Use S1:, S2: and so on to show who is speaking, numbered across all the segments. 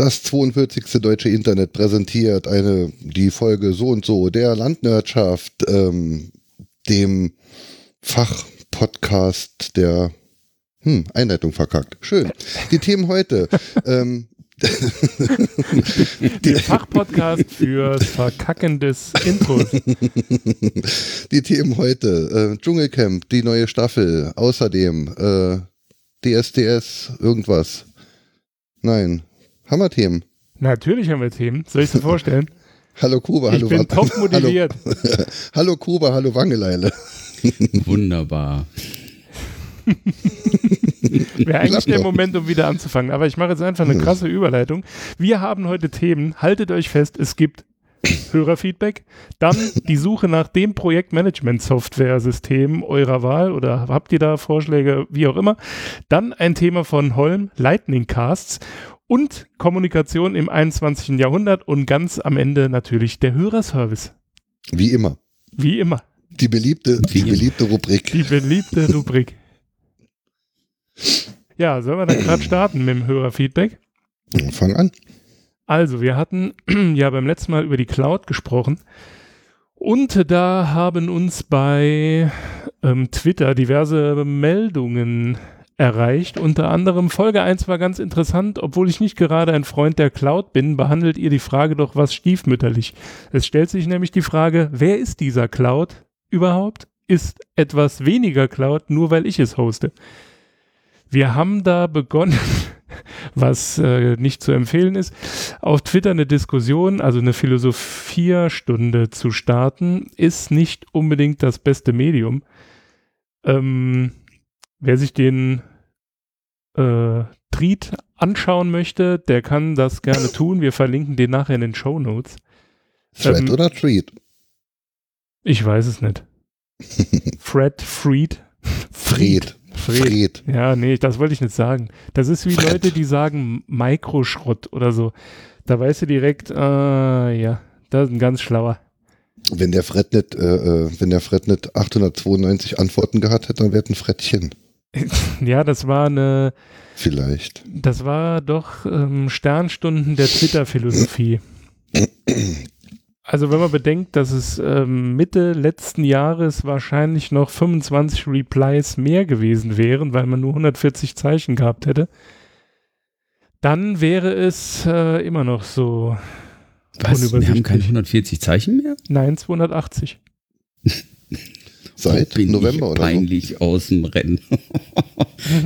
S1: Das 42. Deutsche Internet präsentiert eine, die Folge so und so der Landwirtschaft, ähm, dem Fachpodcast der hm, Einleitung verkackt. Schön. Die Themen heute. ähm,
S2: Der Fachpodcast für Verkacken des Intros.
S1: Die Themen heute. Äh, Dschungelcamp, die neue Staffel. Außerdem äh, DSDS, irgendwas. Nein. Haben wir Themen?
S2: Natürlich haben wir Themen. Soll ich es dir vorstellen?
S1: Hallo Kuba, hallo
S2: Ich bin top motiviert.
S1: Hallo, hallo Kuba, hallo Wangeleile.
S3: Wunderbar.
S2: Wäre eigentlich der. Moment, um wieder anzufangen. Aber ich mache jetzt einfach eine krasse Überleitung. Wir haben heute Themen. Haltet euch fest, es gibt Hörerfeedback, dann die Suche nach dem Projektmanagement-Software-System eurer Wahl oder habt ihr da Vorschläge, wie auch immer. Dann ein Thema von Holm, Lightning Casts und Kommunikation im 21. Jahrhundert und ganz am Ende natürlich der Hörerservice.
S1: Wie immer.
S2: Wie immer.
S1: Die beliebte, die beliebte Rubrik.
S2: Die beliebte Rubrik. Ja, sollen wir dann gerade starten mit dem Hörerfeedback?
S1: Fang an.
S2: Also, wir hatten ja beim letzten Mal über die Cloud gesprochen. Und da haben uns bei ähm, Twitter diverse Meldungen erreicht. Unter anderem Folge 1 war ganz interessant, obwohl ich nicht gerade ein Freund der Cloud bin, behandelt ihr die Frage doch was stiefmütterlich. Es stellt sich nämlich die Frage, wer ist dieser Cloud überhaupt? Ist etwas weniger Cloud, nur weil ich es hoste? Wir haben da begonnen, was äh, nicht zu empfehlen ist, auf Twitter eine Diskussion, also eine Philosophiestunde zu starten, ist nicht unbedingt das beste Medium. Ähm, wer sich den äh, Tweet anschauen möchte, der kann das gerne tun. Wir verlinken den nachher in den Show Notes.
S1: Thread
S2: Ähm,
S1: oder Treat?
S2: Ich weiß es nicht. Fred Fried.
S1: Fred.
S2: Fred.
S1: Fred.
S2: Ja, nee, das wollte ich nicht sagen. Das ist wie
S1: Fred.
S2: Leute, die sagen Mikroschrott oder so. Da weißt du direkt, äh, ja, das ist ein ganz schlauer.
S1: Wenn der Fred nicht, äh, äh, wenn der Fred nicht 892 Antworten gehabt hätte, dann wäre ein Frettchen.
S2: Ja, das war eine,
S1: Vielleicht.
S2: das war doch ähm, Sternstunden der Twitter-Philosophie. Also wenn man bedenkt, dass es ähm, Mitte letzten Jahres wahrscheinlich noch 25 Replies mehr gewesen wären, weil man nur 140 Zeichen gehabt hätte, dann wäre es äh, immer noch so,
S3: Was? Wir haben keine 140 Zeichen mehr?
S2: nein, 280.
S1: Seit
S3: Bin
S1: November
S3: ich
S1: oder so.
S3: peinlich aus dem Rennen.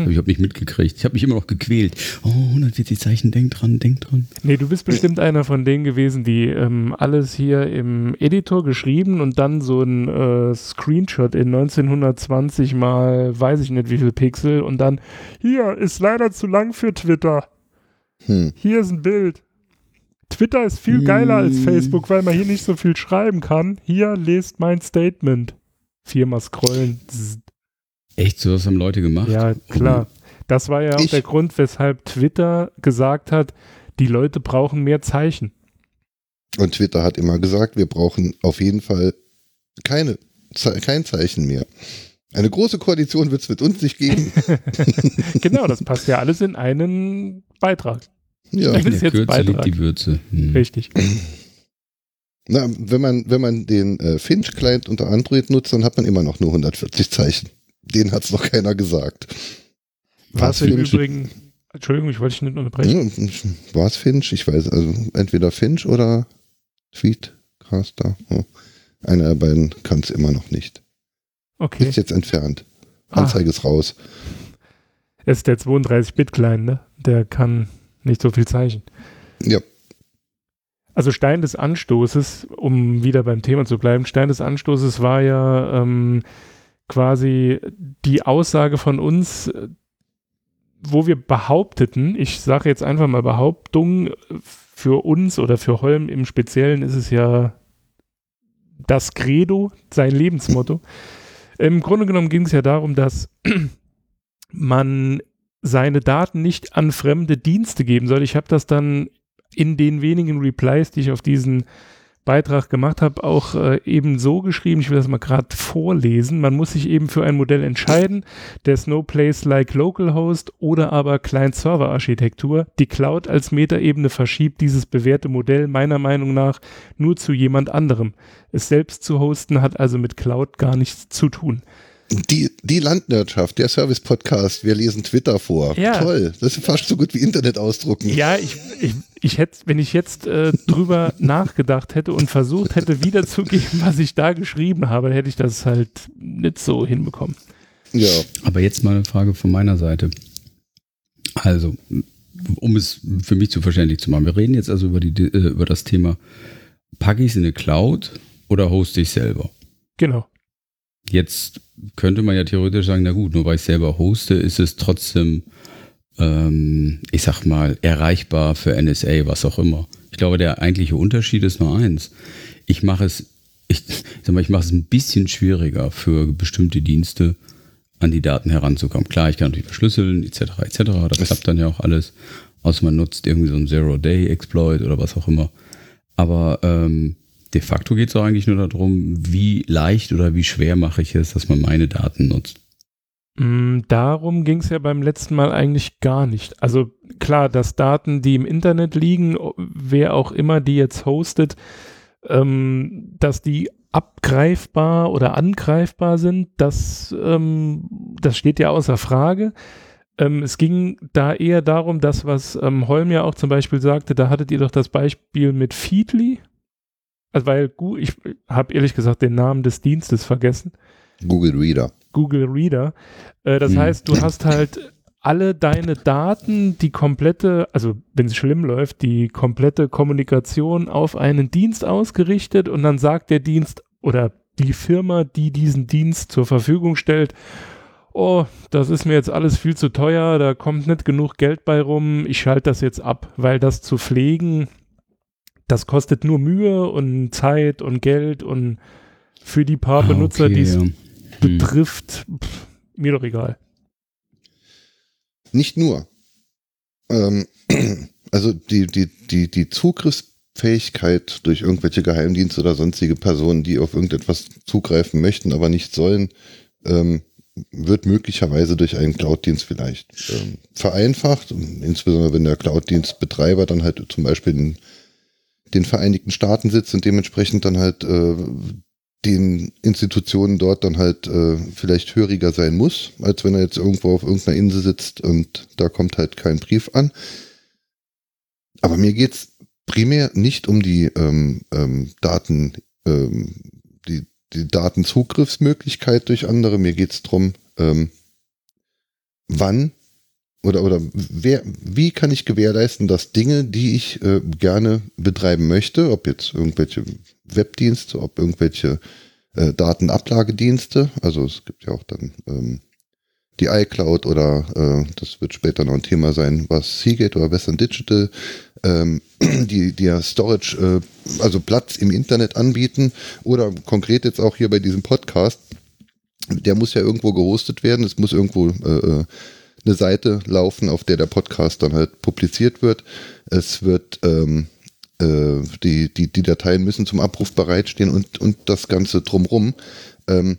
S3: Ich habe nicht mitgekriegt. Ich habe mich immer noch gequält. Oh, 140 Zeichen, denk dran, denk dran.
S2: Nee, du bist bestimmt einer von denen gewesen, die ähm, alles hier im Editor geschrieben und dann so ein äh, Screenshot in 1920 mal, weiß ich nicht wie viel Pixel und dann, hier ist leider zu lang für Twitter.
S1: Hm.
S2: Hier ist ein Bild. Twitter ist viel geiler als
S3: Hm.
S2: Facebook, weil man hier nicht so viel schreiben kann. Hier lest mein Statement. Viermal scrollen.
S3: Echt, sowas haben Leute gemacht?
S2: Ja, klar. Das war ja auch
S1: Ich-
S2: der Grund, weshalb Twitter gesagt hat, die Leute brauchen mehr Zeichen.
S1: Und Twitter hat immer gesagt, wir brauchen auf jeden Fall keine, kein Zeichen mehr. Eine große Koalition wird es mit uns nicht geben.
S2: genau, das passt ja alles in einen Beitrag.
S1: ja.
S2: Das
S3: In
S2: ist
S3: der
S2: jetzt
S3: Kürze liegt
S2: Beitrag.
S3: die Würze. Hm.
S2: Richtig.
S1: Na, wenn man, wenn man den äh, Finch-Client unter Android nutzt, dann hat man immer noch nur 140 Zeichen. Den hat es noch keiner gesagt.
S2: Was im? Übrigen, Entschuldigung, ich wollte dich nicht unterbrechen.
S1: Hm, War es Finch? Ich weiß, also entweder Finch oder Tweetcaster. Hm. Einer der beiden kann es immer noch nicht.
S2: Okay.
S1: Ist jetzt entfernt.
S2: Ah,
S1: Anzeige ist raus.
S2: es ist der 32-Bit-Klein, ne? Der kann nicht so viel Zeichen.
S1: Ja.
S2: Also Stein des Anstoßes, um wieder beim Thema zu bleiben, Stein des Anstoßes war ja ähm, quasi die Aussage von uns, wo wir behaupteten, ich sage jetzt einfach mal Behauptung, für uns oder für Holm im Speziellen ist es ja das Credo, sein Lebensmotto. Im Grunde genommen ging es ja darum, dass man seine Daten nicht an fremde Dienste geben soll. Ich habe das dann in den wenigen Replies, die ich auf diesen Beitrag gemacht habe, auch äh, eben so geschrieben, ich will das mal gerade vorlesen, man muss sich eben für ein Modell entscheiden, der No Place Like Localhost oder aber Client-Server-Architektur. Die Cloud als Metaebene verschiebt dieses bewährte Modell meiner Meinung nach nur zu jemand anderem. Es selbst zu hosten hat also mit Cloud gar nichts zu tun.
S1: Die, die Landwirtschaft, der Service-Podcast, wir lesen Twitter vor.
S2: Ja.
S1: Toll. Das ist fast so gut wie Internet ausdrucken.
S2: Ja, ich, ich, ich hätte, wenn ich jetzt äh, drüber nachgedacht hätte und versucht hätte, wiederzugeben, was ich da geschrieben habe, hätte ich das halt nicht so hinbekommen.
S1: Ja.
S3: Aber jetzt mal eine Frage von meiner Seite. Also, um es für mich zu verständlich zu machen. Wir reden jetzt also über, die, äh, über das Thema, packe ich es in eine Cloud oder hoste ich selber?
S2: Genau.
S3: Jetzt könnte man ja theoretisch sagen, na gut, nur weil ich selber hoste, ist es trotzdem, ähm, ich sag mal, erreichbar für NSA, was auch immer. Ich glaube, der eigentliche Unterschied ist nur eins. Ich mache es, ich sag mal, ich mache es ein bisschen schwieriger für bestimmte Dienste, an die Daten heranzukommen. Klar, ich kann natürlich verschlüsseln, etc., etc. Das
S1: Es-
S3: klappt dann ja auch alles. Außer man nutzt irgendwie so einen Zero-Day-Exploit oder was auch immer. Aber ähm, de facto geht es eigentlich nur darum, wie leicht oder wie schwer mache ich es, dass man meine Daten nutzt.
S2: Mm, Darum ging es ja beim letzten Mal eigentlich gar nicht. Also klar, dass Daten, die im Internet liegen, wer auch immer die jetzt hostet, ähm, dass die abgreifbar oder angreifbar sind, das, ähm, das steht ja außer Frage. Ähm, es ging da eher darum, dass was ähm, Holm ja auch zum Beispiel sagte, da hattet ihr doch das Beispiel mit Feedly. Also weil ich habe ehrlich gesagt den Namen des Dienstes vergessen.
S1: Google Reader.
S2: Google Reader. Äh, das
S3: Hm.
S2: heißt, du hast halt alle deine Daten, die komplette, also wenn es schlimm läuft, die komplette Kommunikation auf einen Dienst ausgerichtet und dann sagt der Dienst oder die Firma, die diesen Dienst zur Verfügung stellt, oh, das ist mir jetzt alles viel zu teuer, da kommt nicht genug Geld bei rum, ich schalte das jetzt ab, weil das zu pflegen, das kostet nur Mühe und Zeit und Geld und für die paar
S3: Ah,
S2: Benutzer,
S3: okay,
S2: die es
S3: ja.
S2: Betrifft, pff, mir doch egal.
S1: Nicht nur. Ähm, also die, die, die, die Zugriffsfähigkeit durch irgendwelche Geheimdienste oder sonstige Personen, die auf irgendetwas zugreifen möchten, aber nicht sollen, ähm, wird möglicherweise durch einen Cloud-Dienst vielleicht ähm, vereinfacht. Insbesondere wenn der Cloud-Dienstbetreiber dann halt zum Beispiel in den Vereinigten Staaten sitzt und dementsprechend dann halt äh, den Institutionen dort dann halt äh, vielleicht höriger sein muss, als wenn er jetzt irgendwo auf irgendeiner Insel sitzt und da kommt halt kein Brief an. Aber mir geht's primär nicht um die ähm, ähm, Daten, ähm, die, die Datenzugriffsmöglichkeit durch andere. Mir geht's drum, ähm, wann oder, oder wer, wie kann ich gewährleisten, dass Dinge, die ich äh, gerne betreiben möchte, ob jetzt irgendwelche Webdienste, ob irgendwelche äh, Datenablagedienste, also es gibt ja auch dann ähm, die iCloud oder äh, das wird später noch ein Thema sein, was Seagate oder Western Digital, ähm, die, die ja Storage, äh, also Platz im Internet anbieten oder konkret jetzt auch hier bei diesem Podcast, der muss ja irgendwo gehostet werden, es muss irgendwo äh, äh, eine Seite laufen, auf der der Podcast dann halt publiziert wird. Es wird ähm, äh, die, die, die Dateien müssen zum Abruf bereitstehen und, und das Ganze drumrum. Ähm,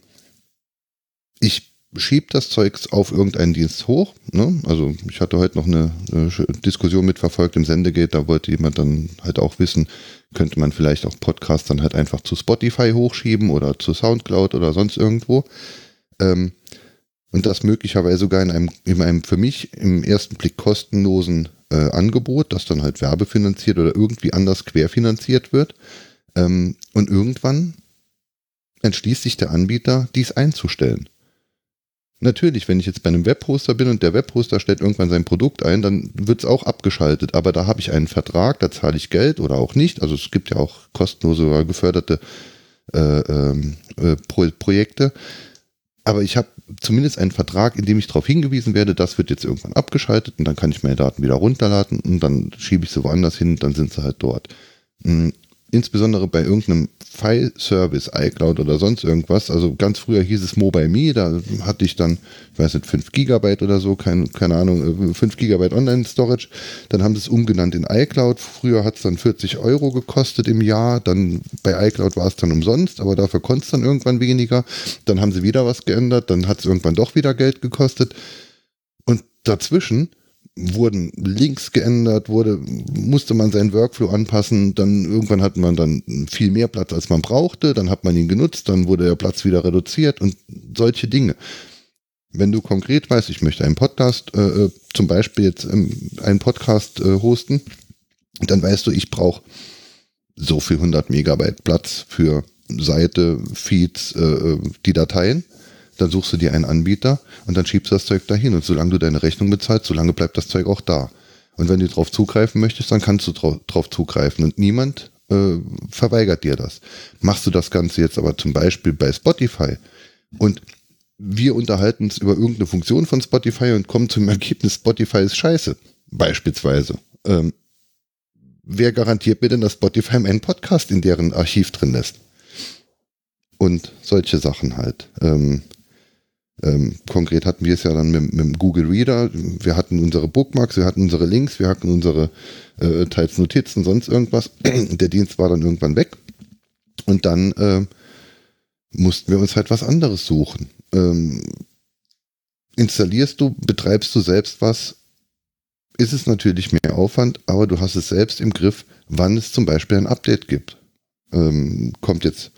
S1: ich schiebe das Zeugs auf irgendeinen Dienst hoch. Ne? Also ich hatte heute noch eine, eine Diskussion mitverfolgt im Sendegate, da wollte jemand dann halt auch wissen, könnte man vielleicht auch Podcasts dann halt einfach zu Spotify hochschieben oder zu Soundcloud oder sonst irgendwo. Ähm, und das möglicherweise sogar in einem, in einem für mich im ersten Blick kostenlosen äh, Angebot, das dann halt werbefinanziert oder irgendwie anders querfinanziert wird. Ähm, und irgendwann entschließt sich der Anbieter, dies einzustellen. Natürlich, wenn ich jetzt bei einem Webhoster bin und der Webhoster stellt irgendwann sein Produkt ein, dann wird es auch abgeschaltet. Aber da habe ich einen Vertrag, da zahle ich Geld oder auch nicht. Also es gibt ja auch kostenlose oder geförderte äh, ähm, äh, Pro Projekte. Aber ich habe zumindest einen Vertrag, in dem ich darauf hingewiesen werde, das wird jetzt irgendwann abgeschaltet und dann kann ich meine Daten wieder runterladen und dann schiebe ich sie woanders hin, dann sind sie halt dort. Insbesondere bei irgendeinem File-Service, iCloud oder sonst irgendwas, also ganz früher hieß es MobileMe, da hatte ich dann, ich weiß nicht, 5 Gigabyte oder so, kein, keine Ahnung, 5 äh, Gigabyte Online-Storage, dann haben sie es umgenannt in iCloud, früher hat es dann 40 Euro gekostet im Jahr, dann bei iCloud war es dann umsonst, aber dafür konnte es dann irgendwann weniger, dann haben sie wieder was geändert, dann hat es irgendwann doch wieder Geld gekostet. Und dazwischen wurden Links geändert, wurde, musste man seinen Workflow anpassen, dann irgendwann hat man dann viel mehr Platz, als man brauchte, dann hat man ihn genutzt, dann wurde der Platz wieder reduziert und solche Dinge. Wenn du konkret weißt, ich möchte einen Podcast, äh, äh zum Beispiel jetzt ähm, einen Podcast äh, hosten, dann weißt du, ich brauche so viel 100 Megabyte Platz für Seite, Feeds, äh, äh die Dateien dann suchst du dir einen Anbieter und dann schiebst du das Zeug dahin. Und solange du deine Rechnung bezahlst, solange bleibt das Zeug auch da. Und wenn du darauf zugreifen möchtest, dann kannst du darauf zugreifen. Und niemand äh, verweigert dir das. Machst du das Ganze jetzt aber zum Beispiel bei Spotify und wir unterhalten uns über irgendeine Funktion von Spotify und kommen zum Ergebnis, Spotify ist scheiße, beispielsweise. Ähm, wer garantiert mir denn, dass Spotify einen Podcast in deren Archiv drin lässt? Und solche Sachen halt. Ähm, ähm, konkret hatten wir es ja dann mit, mit, dem Google Reader. Wir hatten unsere Bookmarks, wir hatten unsere Links, wir hatten unsere äh, teils Notizen, sonst irgendwas. Der Dienst war dann irgendwann weg. Und dann äh, mussten wir uns halt was anderes suchen. Ähm, installierst du, betreibst du selbst was, ist es natürlich mehr Aufwand, aber du hast es selbst im Griff, wann es zum Beispiel ein Update gibt. Ähm, kommt jetzt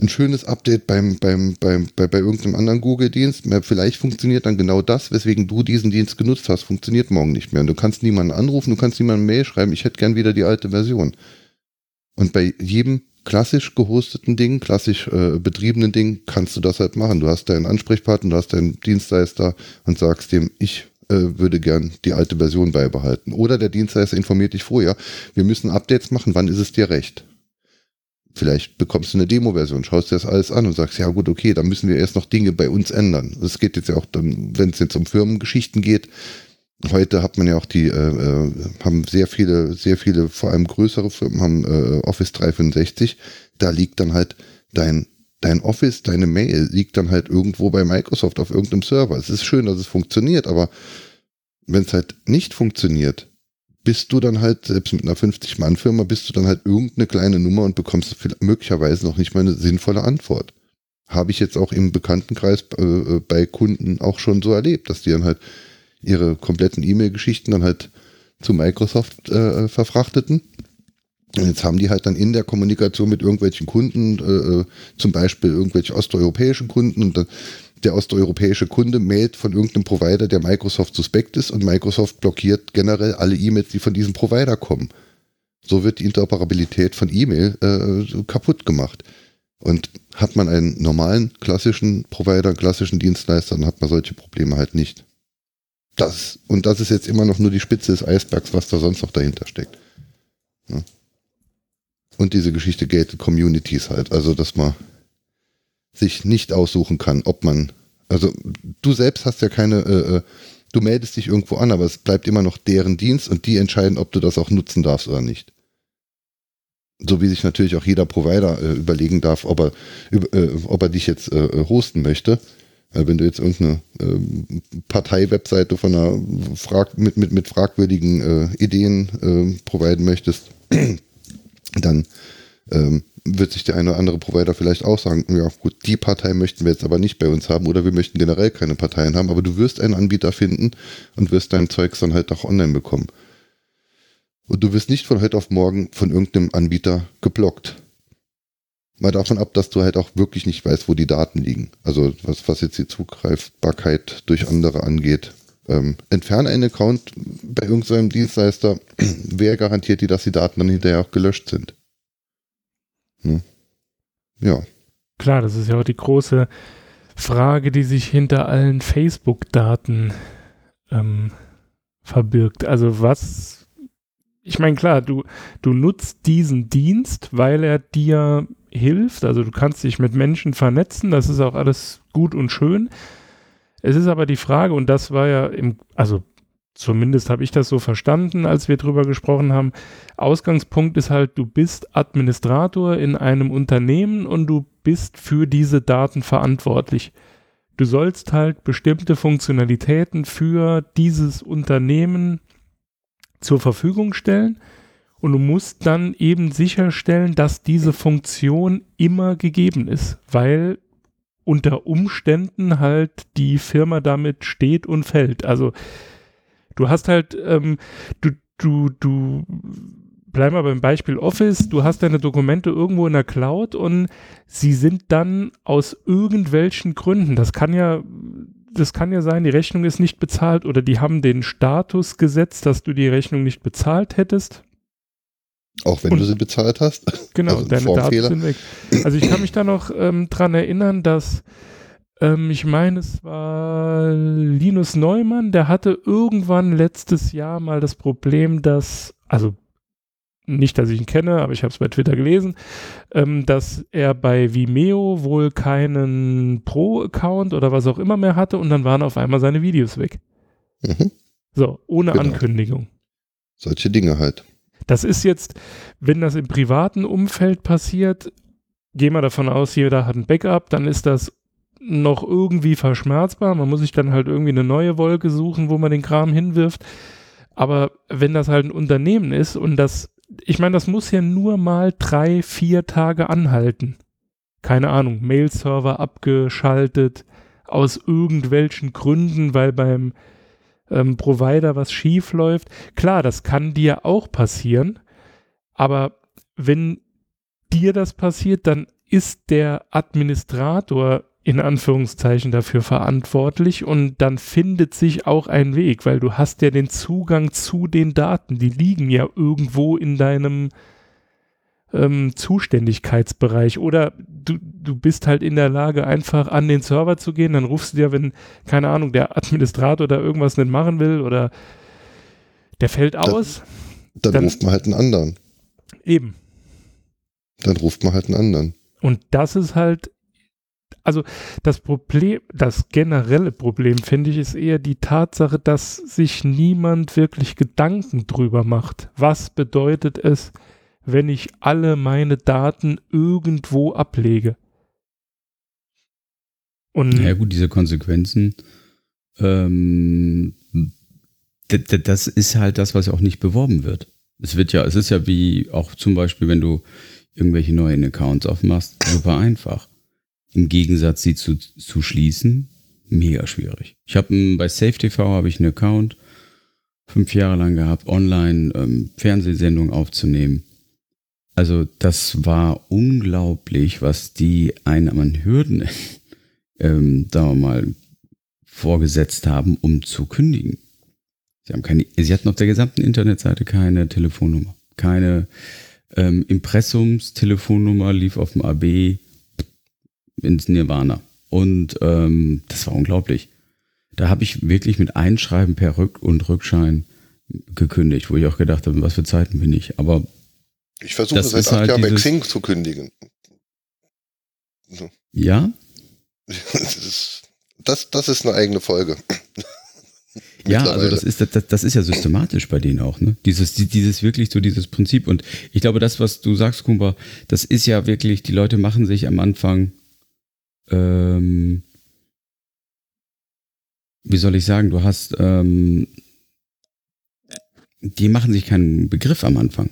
S1: ein schönes Update beim, beim, beim, bei, bei irgendeinem anderen Google-Dienst. Vielleicht funktioniert dann genau das, weswegen du diesen Dienst genutzt hast, funktioniert morgen nicht mehr. Und du kannst niemanden anrufen, du kannst niemanden Mail schreiben, ich hätte gern wieder die alte Version. Und bei jedem klassisch gehosteten Ding, klassisch äh, betriebenen Ding, kannst du das halt machen. Du hast deinen Ansprechpartner, du hast deinen Dienstleister und sagst dem, ich äh, würde gern die alte Version beibehalten. Oder der Dienstleister informiert dich vorher, wir müssen Updates machen, wann ist es dir recht? Vielleicht bekommst du eine Demo-Version, schaust dir das alles an und sagst, ja gut, okay, dann müssen wir erst noch Dinge bei uns ändern. Das geht jetzt ja auch wenn es jetzt um Firmengeschichten geht. Heute hat man ja auch die, äh, äh, haben sehr viele, sehr viele, vor allem größere Firmen haben äh, Office 365. Da liegt dann halt dein, dein Office, deine Mail liegt dann halt irgendwo bei Microsoft auf irgendeinem Server. Es ist schön, dass es funktioniert, aber wenn es halt nicht funktioniert, bist du dann halt, selbst mit einer 50-Mann-Firma, bist du dann halt irgendeine kleine Nummer und bekommst möglicherweise noch nicht mal eine sinnvolle Antwort. Habe ich jetzt auch im Bekanntenkreis äh, äh, bei Kunden auch schon so erlebt, dass die dann halt ihre kompletten E-Mail-Geschichten dann halt zu Microsoft äh, verfrachteten. Und jetzt haben die halt dann in der Kommunikation mit irgendwelchen Kunden, äh, äh zum Beispiel irgendwelche osteuropäischen Kunden, und dann der osteuropäische Kunde mailt von irgendeinem Provider, der Microsoft suspekt ist und Microsoft blockiert generell alle E-Mails, die von diesem Provider kommen. So wird die Interoperabilität von E-Mail äh, kaputt gemacht. Und hat man einen normalen, klassischen Provider, klassischen Dienstleister, dann hat man solche Probleme halt nicht. Das, und das ist jetzt immer noch nur die Spitze des Eisbergs, was da sonst noch dahinter steckt. Ja. Und diese Geschichte Gated Communities halt, also dass man sich nicht aussuchen kann, ob man, also du selbst hast ja keine, äh, äh, du meldest dich irgendwo an, aber es bleibt immer noch deren Dienst und die entscheiden, ob du das auch nutzen darfst oder nicht. So wie sich natürlich auch jeder Provider äh, überlegen darf, ob er, äh, ob er dich jetzt äh, äh hosten möchte. wenn du jetzt irgendeine äh, Partei-Webseite von einer Frag mit, mit, mit fragwürdigen Ideen äh, providen möchtest, dann ähm, wird sich der eine oder andere Provider vielleicht auch sagen, ja gut, die Partei möchten wir jetzt aber nicht bei uns haben oder wir möchten generell keine Parteien haben, aber du wirst einen Anbieter finden und wirst dein Zeugs dann halt auch online bekommen. Und du wirst nicht von heute auf morgen von irgendeinem Anbieter geblockt. Mal davon ab, dass du halt auch wirklich nicht weißt, wo die Daten liegen. Also was, was jetzt die Zugreifbarkeit durch andere angeht. Ähm, entferne einen Account bei irgendeinem Dienstleister, wer garantiert dir, dass die Daten dann hinterher auch gelöscht sind? Hm. Ja.
S2: Klar, das ist ja auch die große Frage, die sich hinter allen Facebook-Daten ähm, verbirgt. Also was, ich meine, klar, du, du nutzt diesen Dienst, weil er dir hilft. Also du kannst dich mit Menschen vernetzen, das ist auch alles gut und schön. Es ist aber die Frage, und das war ja im, also zumindest habe ich das so verstanden, als wir drüber gesprochen haben. Ausgangspunkt ist halt, du bist Administrator in einem Unternehmen und du bist für diese Daten verantwortlich. Du sollst halt bestimmte Funktionalitäten für dieses Unternehmen zur Verfügung stellen und du musst dann eben sicherstellen, dass diese Funktion immer gegeben ist, weil unter Umständen halt die Firma damit steht und fällt. Also du hast halt, ähm, du, du, du, bleib mal beim Beispiel Office, du hast deine Dokumente irgendwo in der Cloud und sie sind dann aus irgendwelchen Gründen, das kann ja, das kann ja sein, die Rechnung ist nicht bezahlt oder die haben den Status gesetzt, dass du die Rechnung nicht bezahlt hättest.
S1: Auch wenn und, du sie bezahlt hast.
S2: Genau, also deine Daten sind weg. Also ich kann mich da noch ähm, dran erinnern, dass ähm, ich meine, es war Linus Neumann, der hatte irgendwann letztes Jahr mal das Problem, dass, also nicht, dass ich ihn kenne, aber ich habe es bei Twitter gelesen, ähm, dass er bei Vimeo wohl keinen Pro-Account oder was auch immer mehr hatte und dann waren auf einmal seine Videos weg. Mhm. So, ohne genau. Ankündigung.
S1: Solche Dinge halt.
S2: Das ist jetzt, wenn das im privaten Umfeld passiert, gehen wir davon aus, jeder hat ein Backup, dann ist das noch irgendwie verschmerzbar. Man muss sich dann halt irgendwie eine neue Wolke suchen, wo man den Kram hinwirft. Aber wenn das halt ein Unternehmen ist und das ich meine, das muss ja nur mal drei, vier Tage anhalten. Keine Ahnung, Mail-Server abgeschaltet, aus irgendwelchen Gründen, weil beim ähm, Provider was schief läuft. Klar, das kann dir auch passieren, aber wenn dir das passiert, dann ist der Administrator in Anführungszeichen dafür verantwortlich und dann findet sich auch ein Weg, weil du hast ja den Zugang zu den Daten, die liegen ja irgendwo in deinem ähm, Zuständigkeitsbereich oder du, du bist halt in der Lage, einfach an den Server zu gehen, dann rufst du dir, wenn, keine Ahnung, der Administrator da irgendwas nicht machen will oder der fällt aus.
S1: Dann, dann, dann ruft man halt einen anderen.
S2: Eben.
S1: Dann ruft man halt einen anderen.
S2: Und das ist halt also das Problem, das generelle Problem, finde ich, ist eher die Tatsache, dass sich niemand wirklich Gedanken drüber macht. Was bedeutet es, wenn ich alle meine Daten irgendwo ablege?
S3: Und ja gut, diese Konsequenzen, ähm, das ist halt das, was auch nicht beworben wird. Es wird ja, es ist ja wie auch zum Beispiel, wenn du irgendwelche neuen Accounts aufmachst, super einfach. Im Gegensatz, sie zu, zu schließen, mega schwierig. Ich habe bei SafeTV habe ich einen Account fünf Jahre lang gehabt, online ähm, Fernsehsendungen aufzunehmen. Also das war unglaublich, was die einen an Hürden, ähm, da mal, vorgesetzt haben, um zu kündigen. Sie haben keine, sie hatten auf der gesamten Internetseite keine Telefonnummer, keine ähm, Impressums-Telefonnummer lief auf dem AB ins Nirvana. Und ähm, das war unglaublich. Da habe ich wirklich mit Einschreiben per Rück- und Rückschein gekündigt, wo ich auch gedacht habe, was für Zeiten bin ich. Aber
S1: ich versuche seit acht halt Jahren bei Xing zu kündigen.
S3: So. Ja?
S1: Das ist, das, das ist eine eigene Folge.
S3: ja, also das ist, das, das ist ja systematisch bei denen auch, ne? Dieses, dieses wirklich so dieses Prinzip. Und ich glaube, das, was du sagst, Kumba, das ist ja wirklich, die Leute machen sich am Anfang ähm, wie soll ich sagen, du hast, ähm, die machen sich keinen Begriff am Anfang.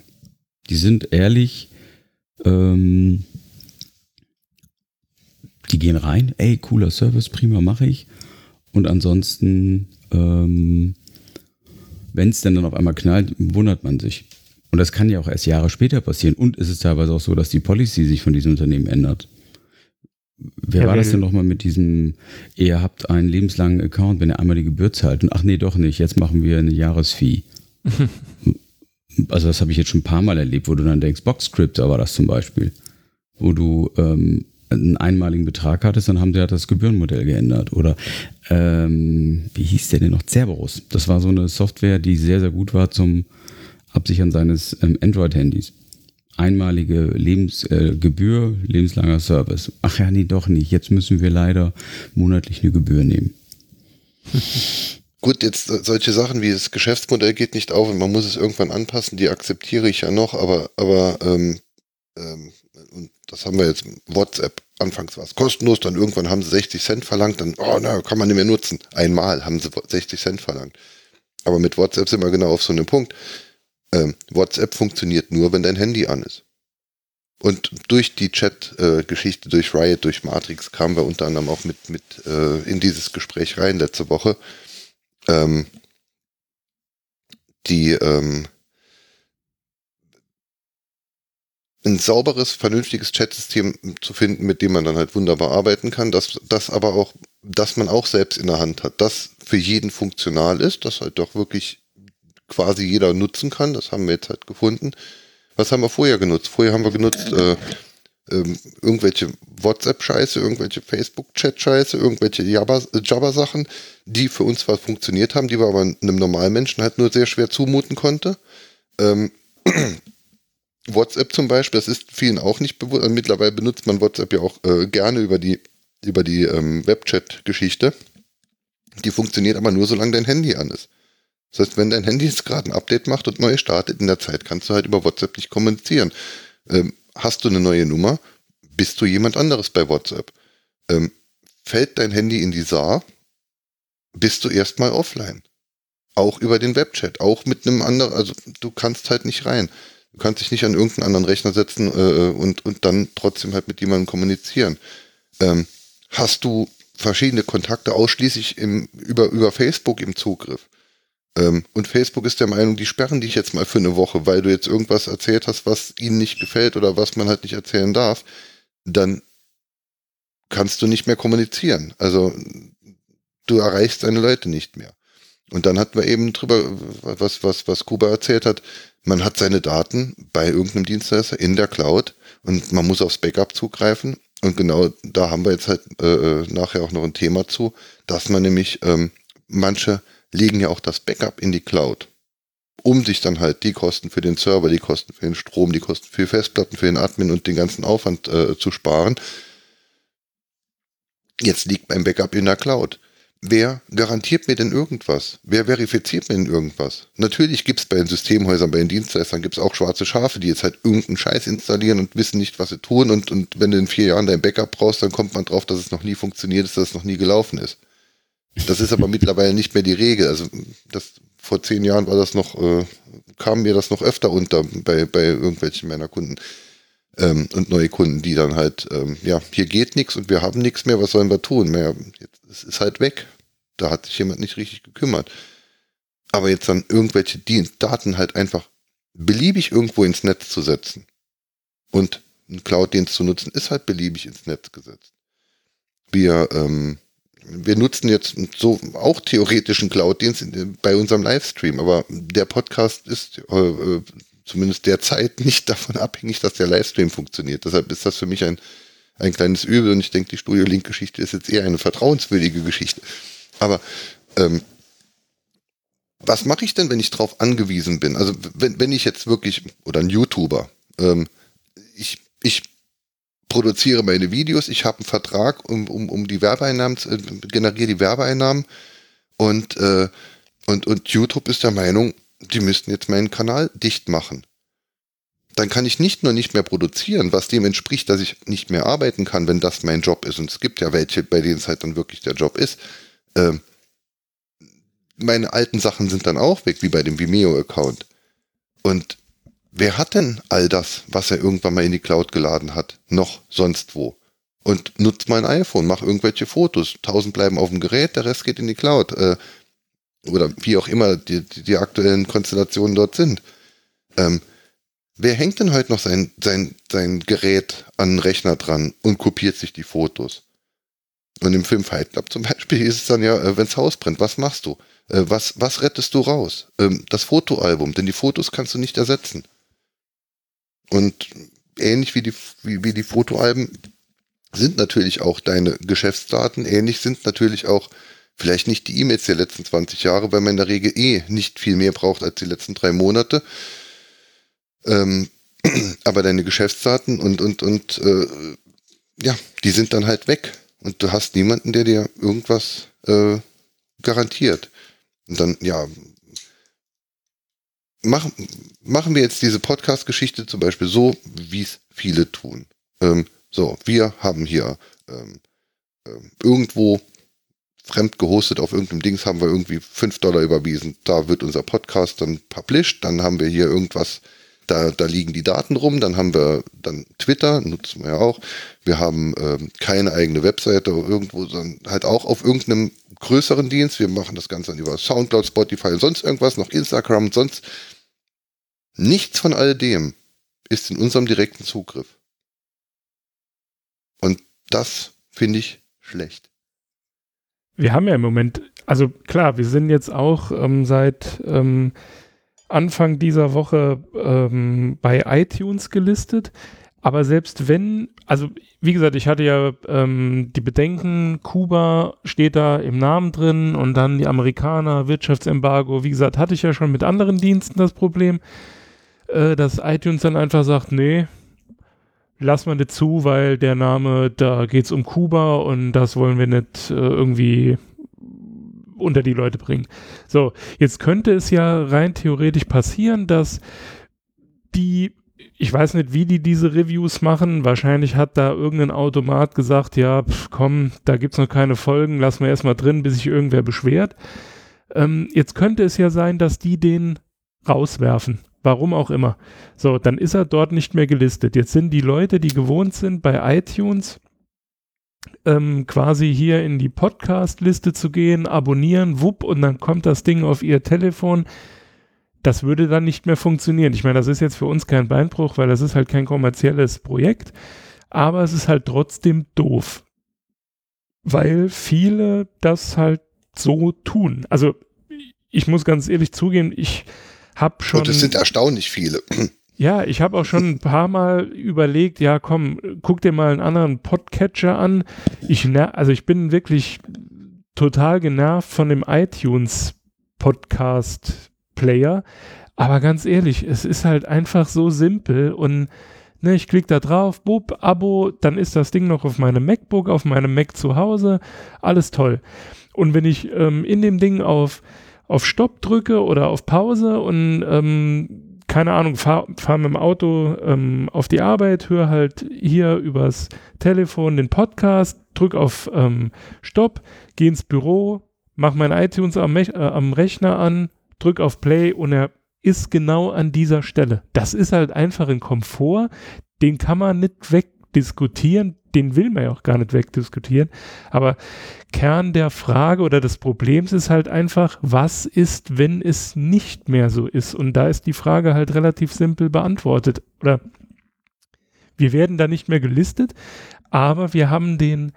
S3: Die sind ehrlich, ähm, die gehen rein, ey, cooler Service, prima, mache ich. Und ansonsten, ähm, wenn es dann, dann auf einmal knallt, wundert man sich. Und das kann ja auch erst Jahre später passieren. Und es ist teilweise auch so, dass die Policy sich von diesem Unternehmen ändert. Wer ja, war das denn nochmal mit diesem, ihr habt einen lebenslangen Account, wenn ihr einmal die Gebühr zahlt und ach nee, doch nicht, jetzt machen wir eine Jahresfee. also das habe ich jetzt schon ein paar Mal erlebt, wo du dann denkst, Boxscript war das zum Beispiel, wo du ähm, einen einmaligen Betrag hattest, dann haben sie halt das Gebührenmodell geändert. Oder ähm, wie hieß der denn noch? Cerberus. Das war so eine Software, die sehr, sehr gut war zum Absichern seines ähm, Android-Handys einmalige Lebensgebühr, äh, lebenslanger Service. Ach ja, nee, doch nicht. Jetzt müssen wir leider monatlich eine Gebühr nehmen.
S1: Gut, jetzt äh, solche Sachen wie das Geschäftsmodell geht nicht auf und man muss es irgendwann anpassen, die akzeptiere ich ja noch, aber, aber ähm, ähm, und das haben wir jetzt WhatsApp. Anfangs war es kostenlos, dann irgendwann haben sie 60 Cent verlangt, dann, oh, na, kann man nicht mehr nutzen. Einmal haben sie 60 Cent verlangt. Aber mit WhatsApp sind wir genau auf so einem Punkt. Ähm, WhatsApp funktioniert nur, wenn dein Handy an ist. Und durch die Chat-Geschichte, durch Riot, durch Matrix kamen wir unter anderem auch mit, mit äh, in dieses Gespräch rein letzte Woche. Ähm, die ähm, ein sauberes, vernünftiges Chatsystem zu finden, mit dem man dann halt wunderbar arbeiten kann, dass das aber auch, dass man auch selbst in der Hand hat, das für jeden funktional ist, das halt doch wirklich quasi jeder nutzen kann, das haben wir jetzt halt gefunden. Was haben wir vorher genutzt? Vorher haben wir genutzt äh, äh, irgendwelche WhatsApp-Scheiße, irgendwelche Facebook-Chat-Scheiße, irgendwelche Jabba-Sachen, die für uns zwar funktioniert haben, die wir aber einem normalen Menschen halt nur sehr schwer zumuten konnte. Ähm, WhatsApp zum Beispiel, das ist vielen auch nicht bewusst. Also mittlerweile benutzt man WhatsApp ja auch äh, gerne über die, über die ähm, Webchat-Geschichte. Die funktioniert aber nur, solange dein Handy an ist. Das heißt, wenn dein Handy jetzt gerade ein Update macht und neu startet, in der Zeit kannst du halt über WhatsApp nicht kommunizieren. Ähm, hast du eine neue Nummer, bist du jemand anderes bei WhatsApp. Ähm, fällt dein Handy in die Saar, bist du erstmal offline. Auch über den Webchat, auch mit einem anderen, also du kannst halt nicht rein. Du kannst dich nicht an irgendeinen anderen Rechner setzen äh, und, und dann trotzdem halt mit jemandem kommunizieren. Ähm, hast du verschiedene Kontakte ausschließlich im, über, über Facebook im Zugriff? Ähm, und Facebook ist der Meinung, die sperren dich jetzt mal für eine Woche, weil du jetzt irgendwas erzählt hast, was ihnen nicht gefällt oder was man halt nicht erzählen darf. Dann kannst du nicht mehr kommunizieren. Also du erreichst deine Leute nicht mehr. Und dann hatten wir eben drüber, was, was, was Kuba erzählt hat, man hat seine Daten bei irgendeinem Dienstleister in der Cloud und man muss aufs Backup zugreifen. Und genau da haben wir jetzt halt äh, äh, nachher auch noch ein Thema zu, dass man nämlich, ähm, manche legen ja auch das Backup in die Cloud, um sich dann halt die Kosten für den Server, die Kosten für den Strom, die Kosten für Festplatten, für den Admin und den ganzen Aufwand äh, zu sparen. Jetzt liegt mein Backup in der Cloud. Wer garantiert mir denn irgendwas? Wer verifiziert mir denn irgendwas? Natürlich gibt es bei den Systemhäusern, bei den Dienstleistern gibt es auch schwarze Schafe, die jetzt halt irgendeinen Scheiß installieren und wissen nicht, was sie tun. Und, und wenn du in vier Jahren dein Backup brauchst, dann kommt man drauf, dass es noch nie funktioniert ist, dass es noch nie gelaufen ist. Das ist aber mittlerweile nicht mehr die Regel. Also das, vor zehn Jahren war das noch, äh, kam mir das noch öfter unter bei, bei irgendwelchen meiner Kunden ähm, und neue Kunden, die dann halt, ähm, ja, hier geht nichts und wir haben nichts mehr, was sollen wir tun? Mehr, jetzt es ist halt weg. Da hat sich jemand nicht richtig gekümmert. Aber jetzt dann irgendwelche Daten halt einfach beliebig irgendwo ins Netz zu setzen und einen Cloud-Dienst zu nutzen, ist halt beliebig ins Netz gesetzt. Wir, ähm, wir nutzen jetzt so auch theoretischen Cloud-Dienst bei unserem Livestream, aber der Podcast ist äh, zumindest derzeit nicht davon abhängig, dass der Livestream funktioniert. Deshalb ist das für mich ein ein kleines Übel und ich denke, die Studio Link Geschichte ist jetzt eher eine vertrauenswürdige Geschichte. Aber ähm, was mache ich denn, wenn ich darauf angewiesen bin? Also wenn, wenn ich jetzt wirklich, oder ein YouTuber, ähm, ich, ich produziere meine Videos, ich habe einen Vertrag, um, um, um die Werbeeinnahmen, zu, äh, generiere die Werbeeinnahmen und, äh, und, und YouTube ist der Meinung, die müssten jetzt meinen Kanal dicht machen dann kann ich nicht nur nicht mehr produzieren, was dem entspricht, dass ich nicht mehr arbeiten kann, wenn das mein Job ist. Und es gibt ja welche, bei denen es halt dann wirklich der Job ist. Ähm, meine alten Sachen sind dann auch weg, wie bei dem Vimeo-Account. Und wer hat denn all das, was er irgendwann mal in die Cloud geladen hat, noch sonst wo? Und nutzt mein iPhone, mach irgendwelche Fotos. Tausend bleiben auf dem Gerät, der Rest geht in die Cloud. Äh, oder wie auch immer die, die, die aktuellen Konstellationen dort sind. Ähm, Wer hängt denn heute noch sein, sein, sein Gerät an den Rechner dran und kopiert sich die Fotos? Und im Film Fight Club zum Beispiel ist es dann ja, äh, wenns Haus brennt, was machst du? Äh, was, was rettest du raus? Ähm, das Fotoalbum, denn die Fotos kannst du nicht ersetzen. Und ähnlich wie die, wie, wie die Fotoalben sind natürlich auch deine Geschäftsdaten, ähnlich sind natürlich auch vielleicht nicht die E-Mails der letzten 20 Jahre, weil man in der Regel eh nicht viel mehr braucht als die letzten drei Monate. Ähm, aber deine Geschäftsdaten und, und, und äh, ja, die sind dann halt weg. Und du hast niemanden, der dir irgendwas äh, garantiert. Und dann, ja, machen, machen wir jetzt diese Podcast-Geschichte zum Beispiel so, wie es viele tun. Ähm, so, wir haben hier ähm, ähm, irgendwo fremd gehostet auf irgendeinem Dings, haben wir irgendwie 5 Dollar überwiesen. Da wird unser Podcast dann published. Dann haben wir hier irgendwas, da, da liegen die Daten rum. Dann haben wir dann Twitter, nutzen wir ja auch. Wir haben ähm, keine eigene Webseite irgendwo, sondern halt auch auf irgendeinem größeren Dienst. Wir machen das Ganze dann über Soundcloud, Spotify und sonst irgendwas, noch Instagram und sonst. Nichts von all dem ist in unserem direkten Zugriff. Und das finde ich schlecht.
S2: Wir haben ja im Moment, also klar, wir sind jetzt auch ähm, seit ähm, Anfang dieser Woche ähm, bei iTunes gelistet. Aber selbst wenn, also wie gesagt, ich hatte ja ähm, die Bedenken, Kuba steht da im Namen drin und dann die Amerikaner, Wirtschaftsembargo, wie gesagt, hatte ich ja schon mit anderen Diensten das Problem, äh, dass iTunes dann einfach sagt, nee, lass man nicht zu, weil der Name, da geht es um Kuba und das wollen wir nicht äh, irgendwie unter die Leute bringen. So, jetzt könnte es ja rein theoretisch passieren, dass die, ich weiß nicht, wie die diese Reviews machen, wahrscheinlich hat da irgendein Automat gesagt, ja, pf, komm, da gibt es noch keine Folgen, lassen wir erstmal drin, bis sich irgendwer beschwert. Ähm, jetzt könnte es ja sein, dass die den rauswerfen. Warum auch immer. So, dann ist er dort nicht mehr gelistet. Jetzt sind die Leute, die gewohnt sind, bei iTunes ähm, quasi hier in die Podcast-Liste zu gehen, abonnieren, wupp, und dann kommt das Ding auf ihr Telefon. Das würde dann nicht mehr funktionieren. Ich meine, das ist jetzt für uns kein Beinbruch, weil das ist halt kein kommerzielles Projekt, aber es ist halt trotzdem doof. Weil viele das halt so tun. Also ich muss ganz ehrlich zugeben, ich habe schon. Und
S1: es sind erstaunlich viele.
S2: Ja, ich habe auch schon ein paar Mal überlegt, ja, komm, guck dir mal einen anderen Podcatcher an. Ich also ich bin wirklich total genervt von dem iTunes Podcast Player, aber ganz ehrlich, es ist halt einfach so simpel und ne, ich klicke da drauf, bub, Abo, dann ist das Ding noch auf meinem MacBook, auf meinem Mac zu Hause, alles toll. Und wenn ich ähm, in dem Ding auf auf Stopp drücke oder auf Pause und ähm, keine Ahnung, fahre fahr mit dem Auto ähm, auf die Arbeit, höre halt hier übers Telefon den Podcast, drück auf ähm, Stopp, gehe ins Büro, mach mein iTunes am, äh, am Rechner an, drück auf Play und er ist genau an dieser Stelle. Das ist halt einfach ein Komfort, den kann man nicht wegdiskutieren, den will man ja auch gar nicht wegdiskutieren. Aber Kern der Frage oder des Problems ist halt einfach, was ist, wenn es nicht mehr so ist? Und da ist die Frage halt relativ simpel beantwortet. Oder wir werden da nicht mehr gelistet, aber wir haben den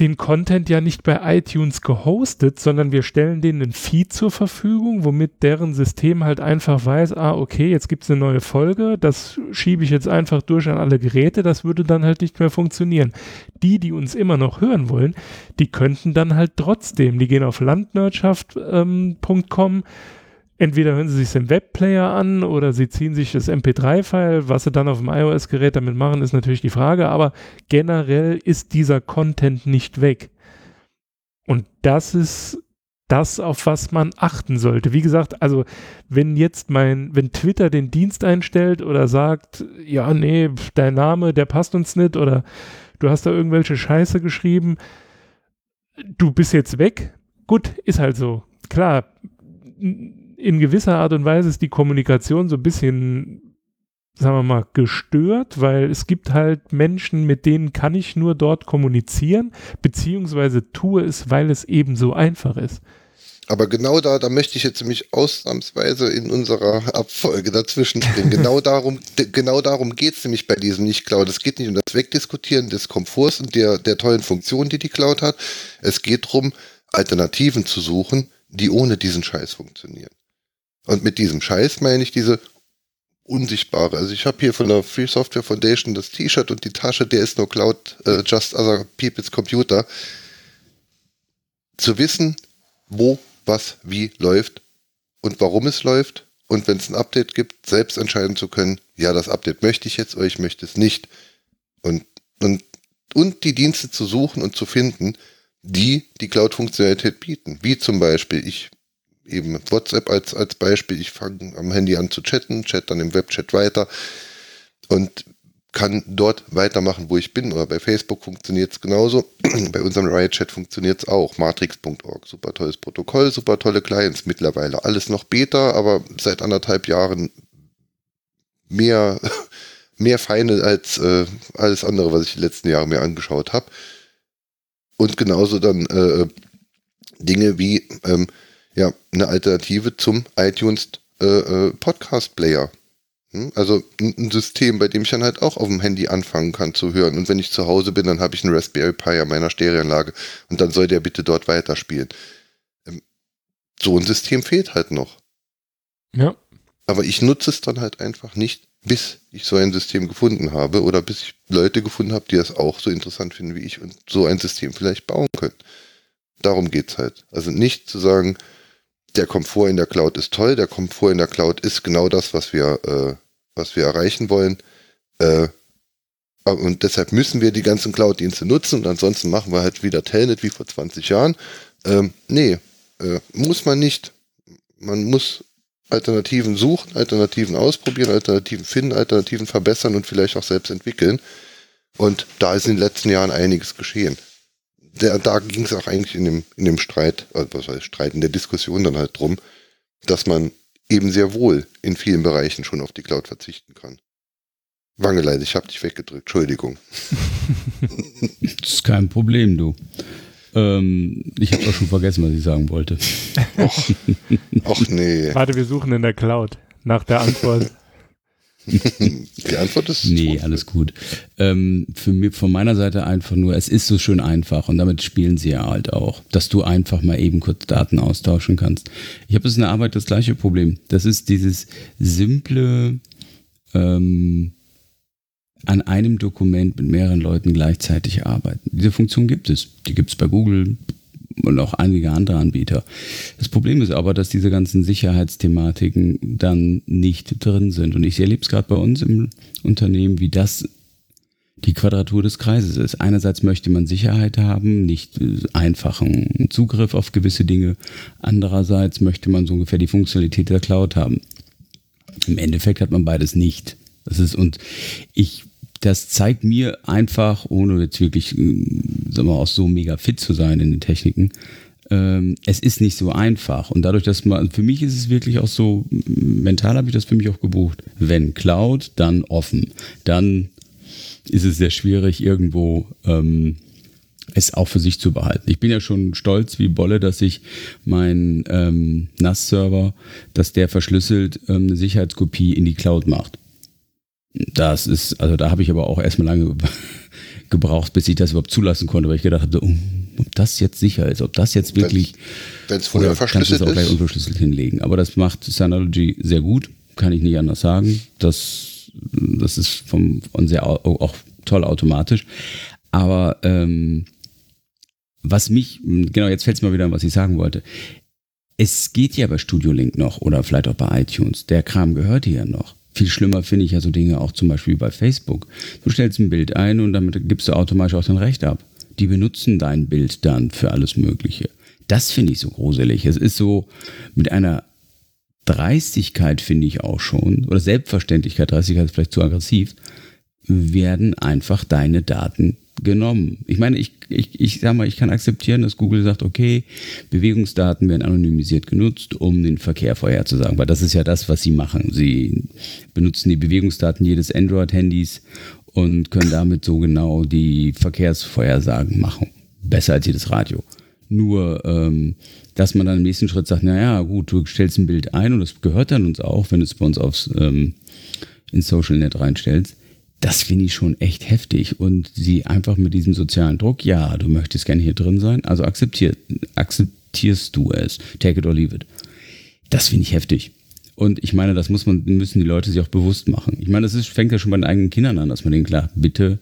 S2: den Content ja nicht bei iTunes gehostet, sondern wir stellen denen ein Feed zur Verfügung, womit deren System halt einfach weiß, ah, okay, jetzt gibt es eine neue Folge, das schiebe ich jetzt einfach durch an alle Geräte, das würde dann halt nicht mehr funktionieren. Die, die uns immer noch hören wollen, die könnten dann halt trotzdem, die gehen auf landwirtschaft.com, ähm, entweder hören sie sich den Webplayer an oder sie ziehen sich das MP3-File. Was sie dann auf dem iOS-Gerät damit machen, ist natürlich die Frage. Aber generell ist dieser Content nicht weg. Und das ist das, auf was man achten sollte. Wie gesagt, also wenn jetzt mein, wenn Twitter den Dienst einstellt oder sagt, ja, nee, dein Name, der passt uns nicht oder du hast da irgendwelche Scheiße geschrieben, du bist jetzt weg. Gut, ist halt so. Klar, in gewisser Art und Weise ist die Kommunikation so ein bisschen, sagen wir mal, gestört, weil es gibt halt Menschen, mit denen kann ich nur dort kommunizieren, beziehungsweise tue es, weil es eben so einfach ist.
S1: Aber genau da, da möchte ich jetzt nämlich ausnahmsweise in unserer Abfolge dazwischen springen. genau darum, genau darum geht es nämlich bei diesem Nicht-Cloud. Es geht nicht um das Wegdiskutieren des Komforts und der, der tollen Funktion, die die Cloud hat. Es geht darum, Alternativen zu suchen, die ohne diesen Scheiß funktionieren. Und mit diesem Scheiß meine ich diese unsichtbare. Also ich habe hier von der Free Software Foundation das T-Shirt und die Tasche, der ist nur Cloud, uh, just other people's computer. Zu wissen, wo, was, wie läuft und warum es läuft. Und wenn es ein Update gibt, selbst entscheiden zu können, ja, das Update möchte ich jetzt oder ich möchte es nicht. Und, und, und die Dienste zu suchen und zu finden, die die Cloud-Funktionalität bieten. Wie zum Beispiel, ich eben WhatsApp als, als Beispiel. Ich fange am Handy an zu chatten, chat dann im Webchat weiter und kann dort weitermachen, wo ich bin. Oder bei Facebook funktioniert es genauso. bei unserem Riot-Chat funktioniert es auch. Matrix.org, super tolles Protokoll, super tolle Clients mittlerweile. Alles noch Beta, aber seit anderthalb Jahren mehr, mehr Feine als äh, alles andere, was ich die letzten Jahre mir angeschaut habe. Und genauso dann äh, Dinge wie ähm, ja, eine Alternative zum iTunes äh, äh Podcast Player. Hm? Also ein System, bei dem ich dann halt auch auf dem Handy anfangen kann zu hören. Und wenn ich zu Hause bin, dann habe ich einen Raspberry Pi an meiner Stereoanlage und dann soll der bitte dort weiterspielen. Ähm, so ein System fehlt halt noch.
S2: Ja.
S1: Aber ich nutze es dann halt einfach nicht, bis ich so ein System gefunden habe oder bis ich Leute gefunden habe, die das auch so interessant finden wie ich und so ein System vielleicht bauen können. Darum geht es halt. Also nicht zu sagen, der Komfort in der Cloud ist toll, der Komfort in der Cloud ist genau das, was wir, äh, was wir erreichen wollen. Äh, und deshalb müssen wir die ganzen Cloud-Dienste nutzen und ansonsten machen wir halt wieder Telnet wie vor 20 Jahren. Ähm, nee, äh, muss man nicht. Man muss Alternativen suchen, Alternativen ausprobieren, Alternativen finden, Alternativen verbessern und vielleicht auch selbst entwickeln. Und da ist in den letzten Jahren einiges geschehen. Der, da ging es auch eigentlich in dem, in dem Streit, also was heißt Streit, in der Diskussion dann halt drum, dass man eben sehr wohl in vielen Bereichen schon auf die Cloud verzichten kann. Wangeleid, ich habe dich weggedrückt, Entschuldigung.
S3: das ist kein Problem, du. Ähm, ich habe auch schon vergessen, was ich sagen wollte.
S1: Och, och nee.
S2: Warte, wir suchen in der Cloud nach der Antwort.
S1: Die Antwort ist.
S3: Nee, tot. alles gut. Ähm, für mich, von meiner Seite einfach nur, es ist so schön einfach und damit spielen sie ja halt auch, dass du einfach mal eben kurz Daten austauschen kannst. Ich habe das in der Arbeit das gleiche Problem. Das ist dieses simple, ähm, an einem Dokument mit mehreren Leuten gleichzeitig arbeiten. Diese Funktion gibt es. Die gibt es bei Google und auch einige andere Anbieter. Das Problem ist aber, dass diese ganzen Sicherheitsthematiken dann nicht drin sind. Und ich erlebe es gerade bei uns im Unternehmen, wie das die Quadratur des Kreises ist. Einerseits möchte man Sicherheit haben, nicht einfachen Zugriff auf gewisse Dinge. Andererseits möchte man so ungefähr die Funktionalität der Cloud haben. Im Endeffekt hat man beides nicht. Das ist, und ich das zeigt mir einfach, ohne jetzt wirklich, wir auch so mega fit zu sein in den Techniken, ähm, es ist nicht so einfach. Und dadurch, dass man, für mich ist es wirklich auch so, mental habe ich das für mich auch gebucht. Wenn Cloud, dann offen. Dann ist es sehr schwierig, irgendwo ähm, es auch für sich zu behalten. Ich bin ja schon stolz wie Bolle, dass ich meinen ähm, NAS-Server, dass der verschlüsselt ähm, eine Sicherheitskopie in die Cloud macht. Das ist, also da habe ich aber auch erstmal lange gebraucht, bis ich das überhaupt zulassen konnte, weil ich gedacht habe, oh, ob das jetzt sicher ist, ob das jetzt wirklich.
S1: Wenn es vorher verschlüsselt
S3: kannst auch gleich unverschlüsselt hinlegen. Aber das macht Synology sehr gut, kann ich nicht anders sagen. Das, das ist vom, von sehr auch toll automatisch. Aber ähm, was mich, genau, jetzt fällt es mal wieder an, was ich sagen wollte. Es geht ja bei Studio Link noch oder vielleicht auch bei iTunes. Der Kram gehört hier noch. Viel schlimmer finde ich ja so Dinge auch zum Beispiel bei Facebook. Du stellst ein Bild ein und damit gibst du automatisch auch dein Recht ab. Die benutzen dein Bild dann für alles Mögliche. Das finde ich so gruselig. Es ist so mit einer Dreistigkeit, finde ich auch schon, oder Selbstverständlichkeit, Dreistigkeit ist vielleicht zu aggressiv, werden einfach deine Daten genommen. Ich meine, ich, ich, ich sag mal, ich kann akzeptieren, dass Google sagt, okay, Bewegungsdaten werden anonymisiert genutzt, um den Verkehr vorherzusagen, weil das ist ja das, was sie machen. Sie benutzen die Bewegungsdaten jedes Android-Handys und können damit so genau die Verkehrsvorhersagen machen. Besser als jedes Radio. Nur, ähm, dass man dann im nächsten Schritt sagt, naja, gut, du stellst ein Bild ein und das gehört dann uns auch, wenn du es bei uns aufs ähm, ins SocialNet reinstellst das finde ich schon echt heftig. Und sie einfach mit diesem sozialen Druck, ja, du möchtest gerne hier drin sein, also akzeptier, akzeptierst du es. Take it or leave it. Das finde ich heftig. Und ich meine, das muss man, müssen die Leute sich auch bewusst machen. Ich meine, das ist, fängt ja schon bei den eigenen Kindern an, dass man denen klar, bitte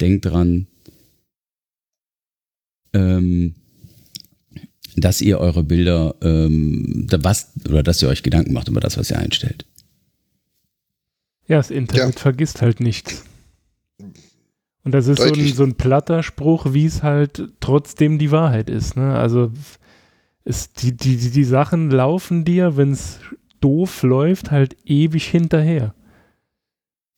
S3: denkt dran, ähm, dass ihr eure Bilder, ähm, was, oder dass ihr euch Gedanken macht über das, was ihr einstellt.
S2: Ja, das Internet ja. vergisst halt nichts. Und das ist so ein, so ein, platter Spruch, wie es halt trotzdem die Wahrheit ist. Ne? Also Es, die, die, die, die Sachen laufen dir, wenn es doof läuft, halt ewig hinterher.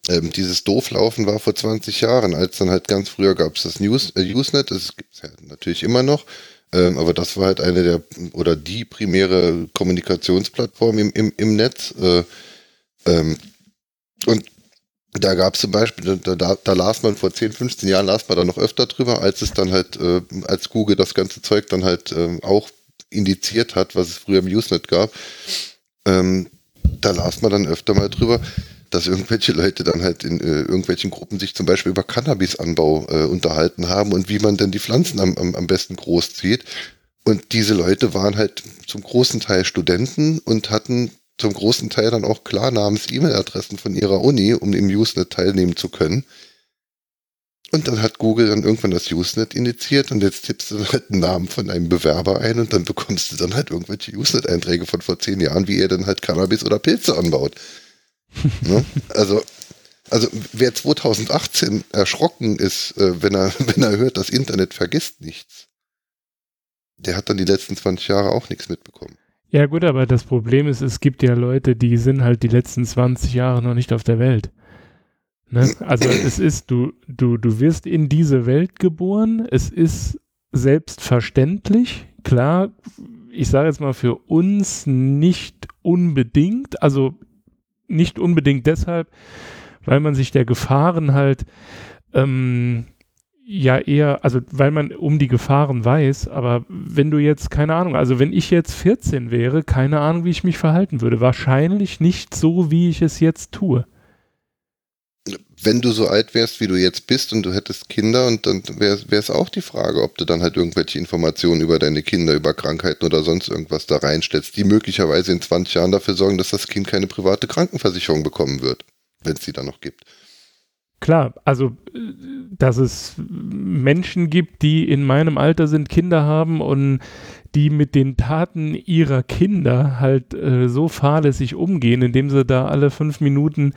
S1: Ähm, dieses Dooflaufen war vor 20 Jahren, als dann halt ganz früher gab es das News, äh, Usenet, das gibt es ja natürlich immer noch, ähm, aber das war halt eine der oder die primäre Kommunikationsplattform im, im, im Netz. Äh, ähm, und da gab es zum Beispiel, da, da, da, las man vor 10, 15 Jahren, las man da noch öfter drüber, als es dann halt, äh, als Google das ganze Zeug dann halt äh, auch indiziert hat, was es früher im Usenet gab. Ähm, da las man dann öfter mal drüber, dass irgendwelche Leute dann halt in äh, irgendwelchen Gruppen sich zum Beispiel über Cannabisanbau äh, unterhalten haben und wie man denn die Pflanzen am, am, am besten großzieht. Und diese Leute waren halt zum großen Teil Studenten und hatten zum großen Teil dann auch Klarnamens-E-Mail-Adressen von ihrer Uni, um im Usenet teilnehmen zu können. Und dann hat Google dann irgendwann das Usenet initiiert und jetzt tippst du halt einen Namen von einem Bewerber ein und dann bekommst du dann halt irgendwelche Usenet-Einträge von vor zehn Jahren, wie er dann halt Cannabis oder Pilze anbaut. ne? Also, also wer 2018 erschrocken ist, äh, wenn er, wenn er hört, das Internet vergisst nichts, der hat dann die letzten 20 Jahre auch nichts mitbekommen.
S2: Ja gut, aber das Problem ist, es gibt ja Leute, die sind halt die letzten 20 Jahre noch nicht auf der Welt. Ne? Also es ist, du, du, du wirst in diese Welt geboren, es ist selbstverständlich, klar, ich sage jetzt mal für uns nicht unbedingt, also nicht unbedingt deshalb, weil man sich der Gefahren halt ähm, ja eher, also weil man um die Gefahren weiß, aber wenn du jetzt, keine Ahnung, also wenn ich jetzt 14 wäre, keine Ahnung, wie ich mich verhalten würde. Wahrscheinlich nicht so, wie ich es jetzt tue.
S1: Wenn du so alt wärst, wie du jetzt bist und du hättest Kinder, und dann wäre es auch die Frage, ob du dann halt irgendwelche Informationen über deine Kinder, über Krankheiten oder sonst irgendwas da reinstellst, die möglicherweise in 20 Jahren dafür sorgen, dass das Kind keine private Krankenversicherung bekommen wird, wenn es die dann noch gibt.
S2: Klar, also dass es Menschen gibt, die in meinem Alter sind, Kinder haben und die mit den Taten ihrer Kinder halt äh, so fahrlässig umgehen, indem sie da alle fünf Minuten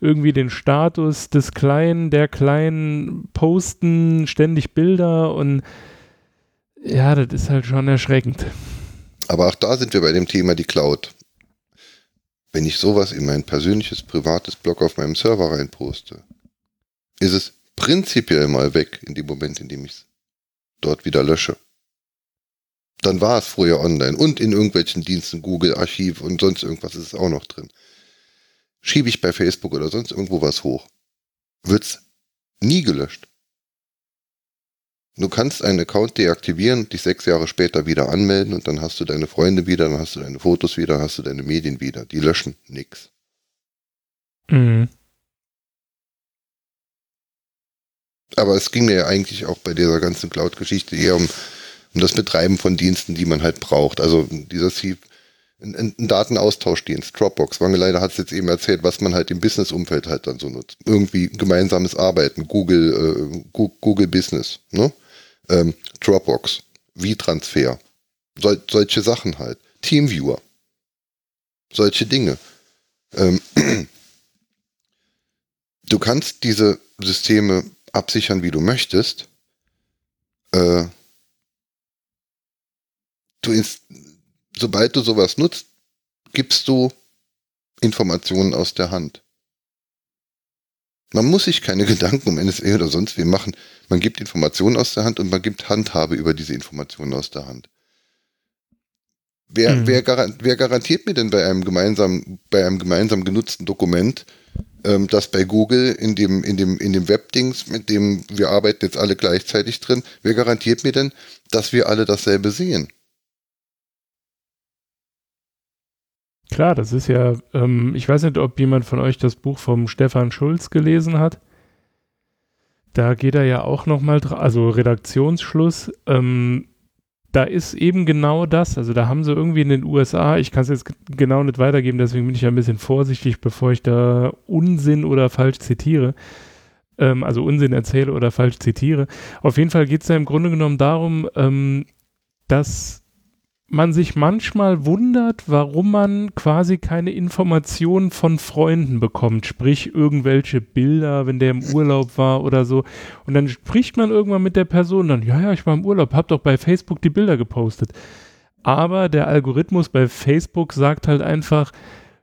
S2: irgendwie den Status des Kleinen, der Kleinen posten, ständig Bilder und ja, das ist halt schon erschreckend.
S1: Aber auch da sind wir bei dem Thema die Cloud. Wenn ich sowas in mein persönliches, privates Blog auf meinem Server reinposte, ist es prinzipiell mal weg in dem Moment, in dem ich es dort wieder lösche. Dann war es früher online und in irgendwelchen Diensten, Google, Archiv und sonst irgendwas ist es auch noch drin. Schiebe ich bei Facebook oder sonst irgendwo was hoch, wird es nie gelöscht. Du kannst einen Account deaktivieren, dich sechs Jahre später wieder anmelden und dann hast du deine Freunde wieder, dann hast du deine Fotos wieder, dann hast du deine Medien wieder. Die löschen nichts. Mhm. Aber es ging mir ja eigentlich auch bei dieser ganzen Cloud-Geschichte eher um, um das Betreiben von Diensten, die man halt braucht. Also dieser C ein, ein Datenaustauschdienst, Dropbox. Wangeleiter hat es jetzt eben erzählt, was man halt im Business-Umfeld halt dann so nutzt. Irgendwie gemeinsames Arbeiten, Google, äh, Google Business, ne? Ähm, Dropbox, V-Transfer, Sol solche Sachen halt. Teamviewer, solche Dinge. Ähm, du kannst diese Systeme absichern, wie du möchtest. Äh, du ist, sobald du sowas nutzt, gibst du Informationen aus der Hand. Man muss sich keine Gedanken um NSA oder sonst wie machen. Man gibt Informationen aus der Hand und man gibt Handhabe über diese Informationen aus der Hand. Wer, mhm. wer garantiert mir denn bei einem gemeinsam, bei einem gemeinsam genutzten Dokument, ähm, dass bei Google in dem, in dem, in dem Webdings, mit dem wir arbeiten jetzt alle gleichzeitig drin, wer garantiert mir denn, dass wir alle dasselbe sehen?
S2: Klar, das ist ja, ähm, ich weiß nicht, ob jemand von euch das Buch vom Stefan Schulz gelesen hat. Da geht er ja auch nochmal, also Redaktionsschluss, ähm, da ist eben genau das. Also da haben sie irgendwie in den USA, ich kann es jetzt genau nicht weitergeben, deswegen bin ich ein bisschen vorsichtig, bevor ich da Unsinn oder falsch zitiere. Ähm, also Unsinn erzähle oder falsch zitiere. Auf jeden Fall geht es ja im Grunde genommen darum, ähm, dass man sich manchmal wundert, warum man quasi keine Informationen von Freunden bekommt, sprich irgendwelche Bilder, wenn der im Urlaub war oder so. Und dann spricht man irgendwann mit der Person dann, ja, ja, ich war im Urlaub, hab doch bei Facebook die Bilder gepostet. aber der Algorithmus bei Facebook sagt halt einfach,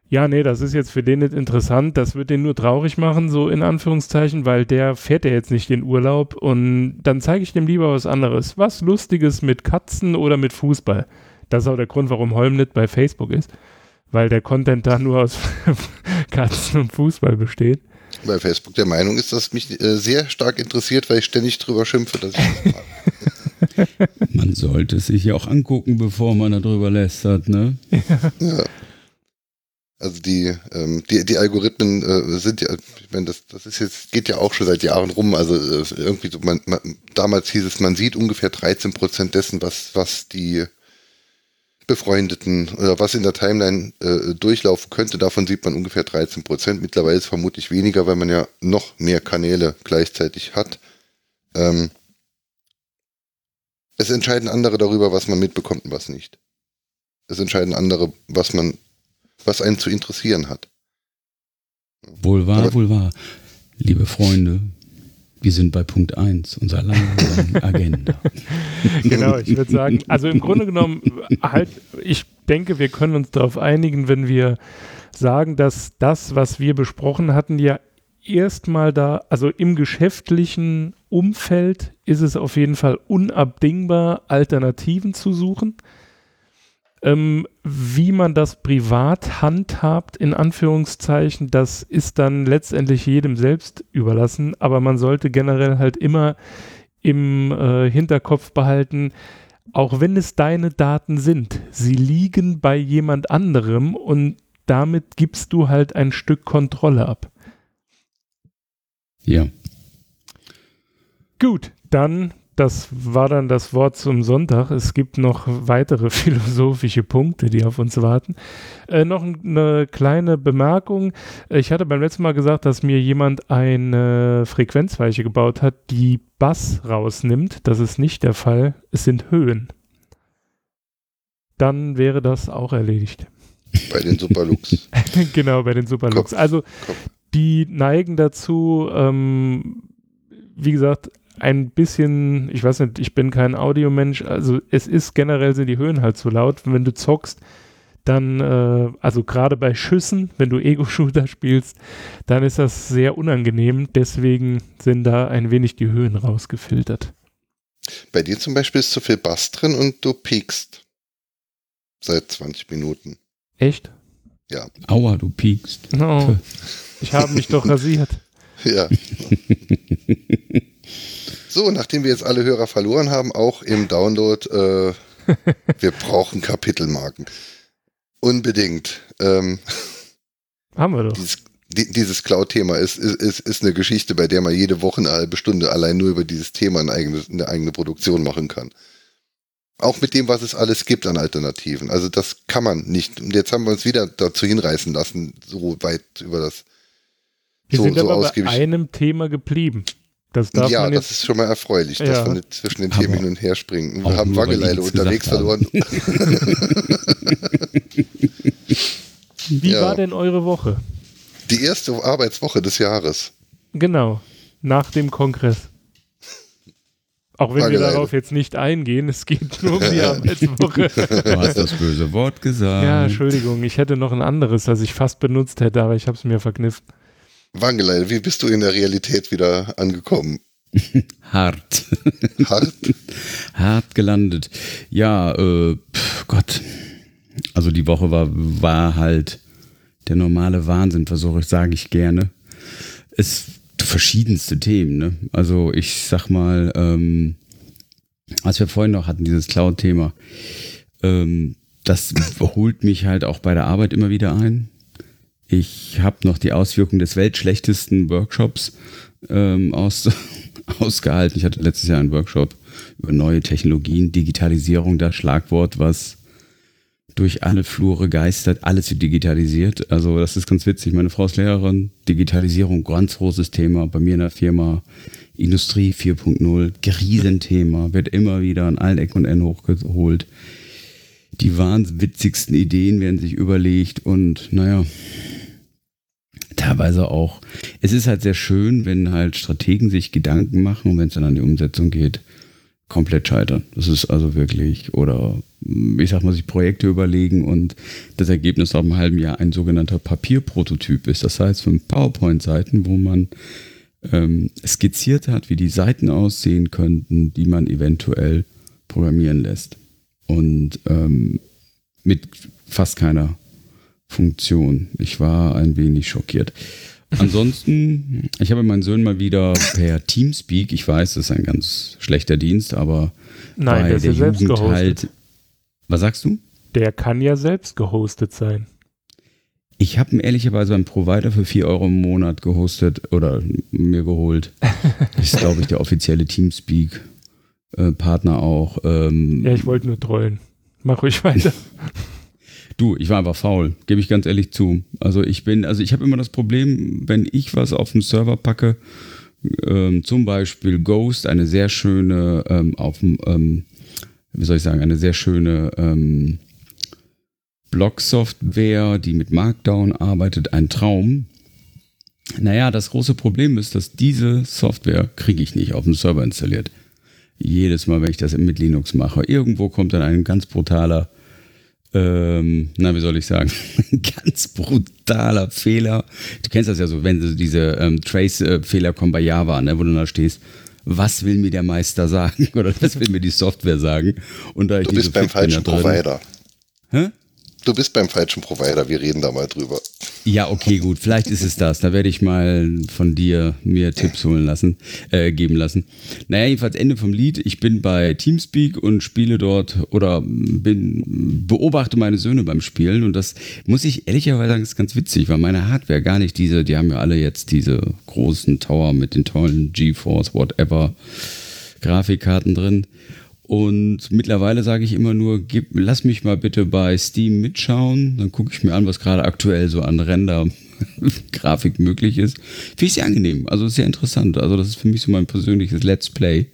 S2: ja, nee, das ist jetzt für den nicht interessant, das wird den nur traurig machen, so in Anführungszeichen, weil der fährt ja jetzt nicht in Urlaub und dann zeige ich dem lieber was anderes. Was Lustiges mit Katzen oder mit Fußball. Das ist auch der Grund, warum Holm nicht bei Facebook ist, weil der Content da nur aus Katzen und Fußball besteht.
S1: Bei Facebook der Meinung ist, dass mich äh, sehr stark interessiert, weil ich ständig drüber schimpfe, dass ich das
S3: mache. Man sollte es sich ja auch angucken, bevor man darüber lästert, ne?
S1: Ja. ja. Also die, ähm, die, die Algorithmen äh, sind ja, ich meine, das, das ist jetzt, geht ja auch schon seit Jahren rum. Also äh, irgendwie so, man, man, damals hieß es, man sieht ungefähr 13 Prozent dessen, was, was die Befreundeten oder was in der Timeline äh, durchlaufen könnte. Davon sieht man ungefähr 13 Prozent. Mittlerweile ist vermutlich weniger, weil man ja noch mehr Kanäle gleichzeitig hat. Ähm, es entscheiden andere darüber, was man mitbekommt und was nicht. Es entscheiden andere, was man was einen zu interessieren hat.
S3: Wohl wahr, Aber wohl wahr. Liebe Freunde, wir sind bei Punkt 1 unserer langen Agenda.
S2: genau, ich würde sagen, also im Grunde genommen, halt, ich denke, wir können uns darauf einigen, wenn wir sagen, dass das, was wir besprochen hatten, ja erstmal da, also im geschäftlichen Umfeld ist es auf jeden Fall unabdingbar, Alternativen zu suchen. Ähm, wie man das privat handhabt, in Anführungszeichen, das ist dann letztendlich jedem selbst überlassen, aber man sollte generell halt immer im äh, Hinterkopf behalten, auch wenn es deine Daten sind, sie liegen bei jemand anderem und damit gibst du halt ein Stück Kontrolle ab.
S3: Ja.
S2: Gut, dann das war dann das Wort zum Sonntag. Es gibt noch weitere philosophische Punkte, die auf uns warten. Äh, noch eine kleine Bemerkung. Ich hatte beim letzten Mal gesagt, dass mir jemand eine Frequenzweiche gebaut hat, die Bass rausnimmt. Das ist nicht der Fall. Es sind Höhen. Dann wäre das auch erledigt.
S1: Bei den Superlux.
S2: genau, bei den Superlux. Also die neigen dazu, ähm, wie gesagt, ein bisschen, ich weiß nicht, ich bin kein Audiomensch, also es ist generell sind die Höhen halt zu laut. Wenn du zockst, dann, äh, also gerade bei Schüssen, wenn du Ego-Shooter spielst, dann ist das sehr unangenehm. Deswegen sind da ein wenig die Höhen rausgefiltert.
S1: Bei dir zum Beispiel ist zu viel Bass drin und du piekst. Seit 20 Minuten.
S2: Echt?
S1: Ja.
S3: Aua, du piekst.
S2: Oh, ich habe mich doch rasiert.
S1: Ja. So, nachdem wir jetzt alle Hörer verloren haben, auch im Download, äh, wir brauchen Kapitelmarken. Unbedingt. Ähm,
S2: haben wir doch.
S1: Dieses, die, dieses Cloud-Thema ist, ist, ist, ist eine Geschichte, bei der man jede Woche eine halbe Stunde allein nur über dieses Thema eine eigene, eine eigene Produktion machen kann. Auch mit dem, was es alles gibt an Alternativen. Also das kann man nicht. Und jetzt haben wir uns wieder dazu hinreißen lassen, so weit über das.
S2: Wir so, sind so aber bei einem Thema geblieben. Das darf
S1: ja,
S2: man
S1: das ist schon mal erfreulich, ja. dass wir nicht zwischen den Themen hin und her springen. Wir haben Waggeleile unterwegs verloren.
S2: Wie ja. war denn eure Woche?
S1: Die erste Arbeitswoche des Jahres.
S2: Genau, nach dem Kongress. Auch wenn wir darauf jetzt nicht eingehen, es geht nur um die Arbeitswoche.
S3: Du hast das böse Wort gesagt.
S2: Ja, Entschuldigung, ich hätte noch ein anderes, das ich fast benutzt hätte, aber ich habe es mir verkniffen.
S1: Wangelein, wie bist du in der Realität wieder angekommen?
S3: Hart.
S1: Hart?
S3: Hart gelandet. Ja, äh, pf, Gott. Also die Woche war, war halt der normale Wahnsinn, versuche ich, sage ich gerne. Es verschiedenste Themen, ne? Also ich sag mal, ähm, als wir vorhin noch hatten, dieses Cloud-Thema, ähm, das holt mich halt auch bei der Arbeit immer wieder ein. Ich habe noch die Auswirkungen des weltschlechtesten Workshops ähm, aus, ausgehalten. Ich hatte letztes Jahr einen Workshop über neue Technologien, Digitalisierung, das Schlagwort, was durch alle Flure geistert, alles wird digitalisiert. Also das ist ganz witzig. Meine Frau ist Lehrerin, Digitalisierung, ganz großes Thema. Bei mir in der Firma Industrie 4.0, Riesenthema, wird immer wieder an allen Ecken und Enden hochgeholt. Die wahnwitzigsten Ideen werden sich überlegt und naja, teilweise auch, es ist halt sehr schön, wenn halt Strategen sich Gedanken machen und wenn es dann an die Umsetzung geht, komplett scheitern. Das ist also wirklich, oder ich sag mal, sich Projekte überlegen und das Ergebnis nach einem halben Jahr ein sogenannter Papierprototyp ist. Das heißt, von PowerPoint-Seiten, wo man ähm, skizziert hat, wie die Seiten aussehen könnten, die man eventuell programmieren lässt. Und ähm, mit fast keiner Funktion. Ich war ein wenig schockiert. Ansonsten, ich habe meinen Sohn mal wieder per Teamspeak, ich weiß, das ist ein ganz schlechter Dienst, aber
S2: Nein, der ist ja selbst Jugend gehostet. Halt,
S3: was sagst du?
S2: Der kann ja selbst gehostet sein.
S3: Ich habe ihn ehrlicherweise beim Provider für 4 Euro im Monat gehostet oder mir geholt. Das ist, glaube ich, der offizielle Teamspeak-Partner auch. Ähm,
S2: ja, ich wollte nur trollen. Mach ruhig weiter.
S3: Du, ich war einfach faul, gebe ich ganz ehrlich zu. Also ich bin, also ich habe immer das Problem, wenn ich was auf den Server packe, ähm, zum Beispiel Ghost, eine sehr schöne, ähm, auf ähm, wie soll ich sagen, eine sehr schöne ähm, Blog-Software, die mit Markdown arbeitet, ein Traum. Naja, das große Problem ist, dass diese Software kriege ich nicht auf dem Server installiert. Jedes Mal, wenn ich das mit Linux mache, irgendwo kommt dann ein ganz brutaler ähm, na, wie soll ich sagen, ganz brutaler Fehler. Du kennst das ja so, wenn diese ähm, Trace-Fehler kommen bei Java, ne, wo du da stehst, was will mir der Meister sagen oder was will mir die Software sagen?
S1: Und da du bist so beim falschen Provider. Hä? Du bist beim falschen Provider, wir reden da mal drüber.
S3: Ja, okay, gut. Vielleicht ist es das. Da werde ich mal von dir mir Tipps holen lassen, äh, geben lassen. Naja, jedenfalls Ende vom Lied. Ich bin bei Teamspeak und spiele dort oder bin, beobachte meine Söhne beim Spielen und das muss ich ehrlicherweise sagen, ist ganz witzig, weil meine Hardware gar nicht diese, die haben ja alle jetzt diese großen Tower mit den tollen GeForce, whatever Grafikkarten drin. Und mittlerweile sage ich immer nur, gib, lass mich mal bitte bei Steam mitschauen. Dann gucke ich mir an, was gerade aktuell so an Render-Grafik möglich ist. Finde ich sehr angenehm. Also sehr interessant. Also das ist für mich so mein persönliches Let's Play.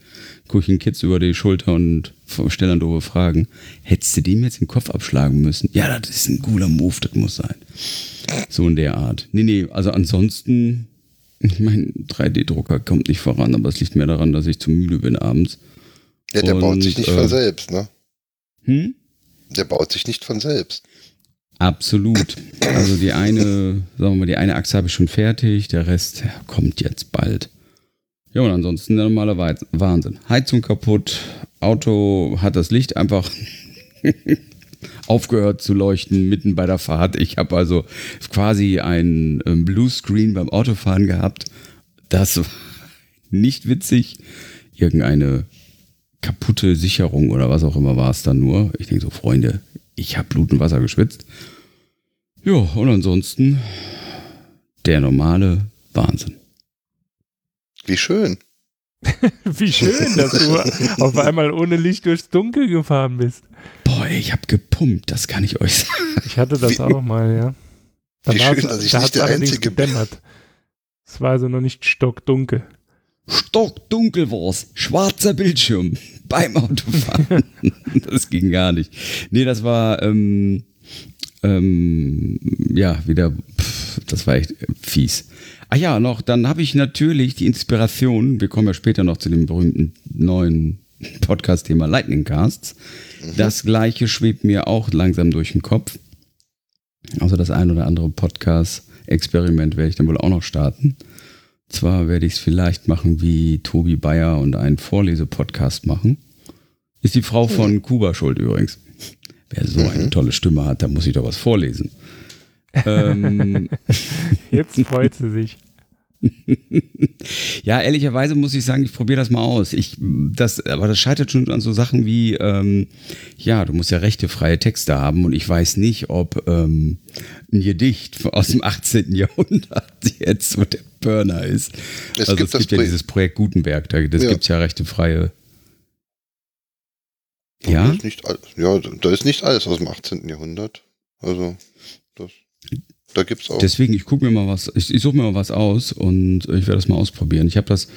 S3: Gucke ich den Kids über die Schulter und stelle dann doofe Fragen. Hättest du dem jetzt den Kopf abschlagen müssen? Ja, das ist ein cooler Move, das muss sein. So in der Art. Nee, nee, also ansonsten, mein 3D-Drucker kommt nicht voran, aber es liegt mehr daran, dass ich zu müde bin abends.
S1: Ja, der und, baut sich nicht äh, von selbst, ne? Hm? Der baut sich nicht von selbst.
S3: Absolut. Also die eine, sagen wir mal, die eine Achse habe ich schon fertig, der Rest ja, kommt jetzt bald. Ja, und ansonsten der normale Wahnsinn. Heizung kaputt, Auto hat das Licht einfach aufgehört zu leuchten mitten bei der Fahrt. Ich habe also quasi ein ähm, Bluescreen beim Autofahren gehabt. Das war nicht witzig. Irgendeine kaputte Sicherung oder was auch immer war es dann nur. Ich denke so, Freunde, ich habe Blut und Wasser geschwitzt. Ja, und ansonsten der normale Wahnsinn.
S1: Wie schön.
S2: Wie schön, dass du auf einmal ohne Licht durchs Dunkel gefahren bist.
S3: Boah, ich habe gepumpt, das kann ich euch sagen.
S2: Ich hatte das Wie, auch mal, ja.
S1: Da Wie schön, dass ich da nicht der Einzige bin.
S2: Es war also noch nicht stockdunkel.
S3: Stockdunkel war's. Schwarzer Bildschirm beim Autofahren. das ging gar nicht. Nee, das war, ähm, ähm, ja, wieder, pff, das war echt fies. Ah ja, noch, dann habe ich natürlich die Inspiration, wir kommen ja später noch zu dem berühmten neuen Podcast-Thema Lightning Casts. Mhm. Das gleiche schwebt mir auch langsam durch den Kopf. Also das ein oder andere Podcast-Experiment werde ich dann wohl auch noch starten. Zwar werde ich es vielleicht machen wie Tobi Bayer und einen Vorlesepodcast machen. Ist die Frau von Kuba schuld übrigens. Wer so eine mhm. tolle Stimme hat, da muss ich doch was vorlesen.
S2: ähm, Jetzt freut sie sich.
S3: ja, ehrlicherweise muss ich sagen, ich probiere das mal aus. Ich, das, aber das scheitert schon an so Sachen wie, ähm, ja, du musst ja rechtefreie Texte haben und ich weiß nicht, ob ähm, ein Gedicht aus dem 18. Jahrhundert jetzt so der Burner ist. Es also gibt es gibt ja dieses Projekt Gutenberg, da, das ja. gibt es ja rechtefreie.
S1: Ja? Da ist nicht, ja, da ist nicht alles aus dem 18. Jahrhundert. Also. Da gibt's auch.
S3: Deswegen, ich gucke mir mal was, ich, ich suche mir mal was aus und ich werde das mal ausprobieren. Ich habe das,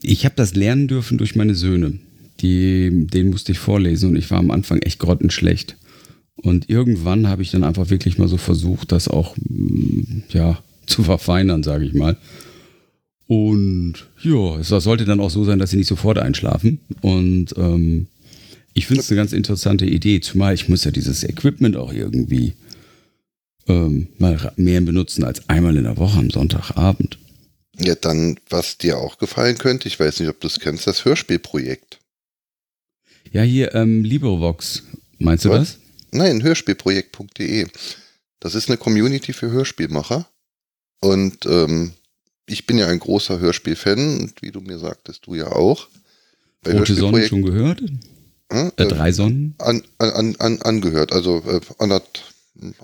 S3: ich habe das lernen dürfen durch meine Söhne. Die, den musste ich vorlesen und ich war am Anfang echt grottenschlecht. Und irgendwann habe ich dann einfach wirklich mal so versucht, das auch mm, ja, zu verfeinern, sage ich mal. Und ja, es sollte dann auch so sein, dass sie nicht sofort einschlafen. Und ähm, ich finde es eine ganz interessante Idee, zumal ich muss ja dieses Equipment auch irgendwie ähm, mal mehr benutzen als einmal in der Woche am Sonntagabend.
S1: Ja, dann, was dir auch gefallen könnte, ich weiß nicht, ob du es kennst, das Hörspielprojekt.
S3: Ja, hier ähm, LibreVox, meinst du was? das?
S1: Nein, hörspielprojekt.de. Das ist eine Community für Hörspielmacher. Und ähm, ich bin ja ein großer Hörspielfan und wie du mir sagtest, du ja auch.
S3: Bei Rote Sonne schon gehört?
S1: Hm?
S3: Äh, drei Sonnen?
S1: An, an, an, angehört, also äh, anderth,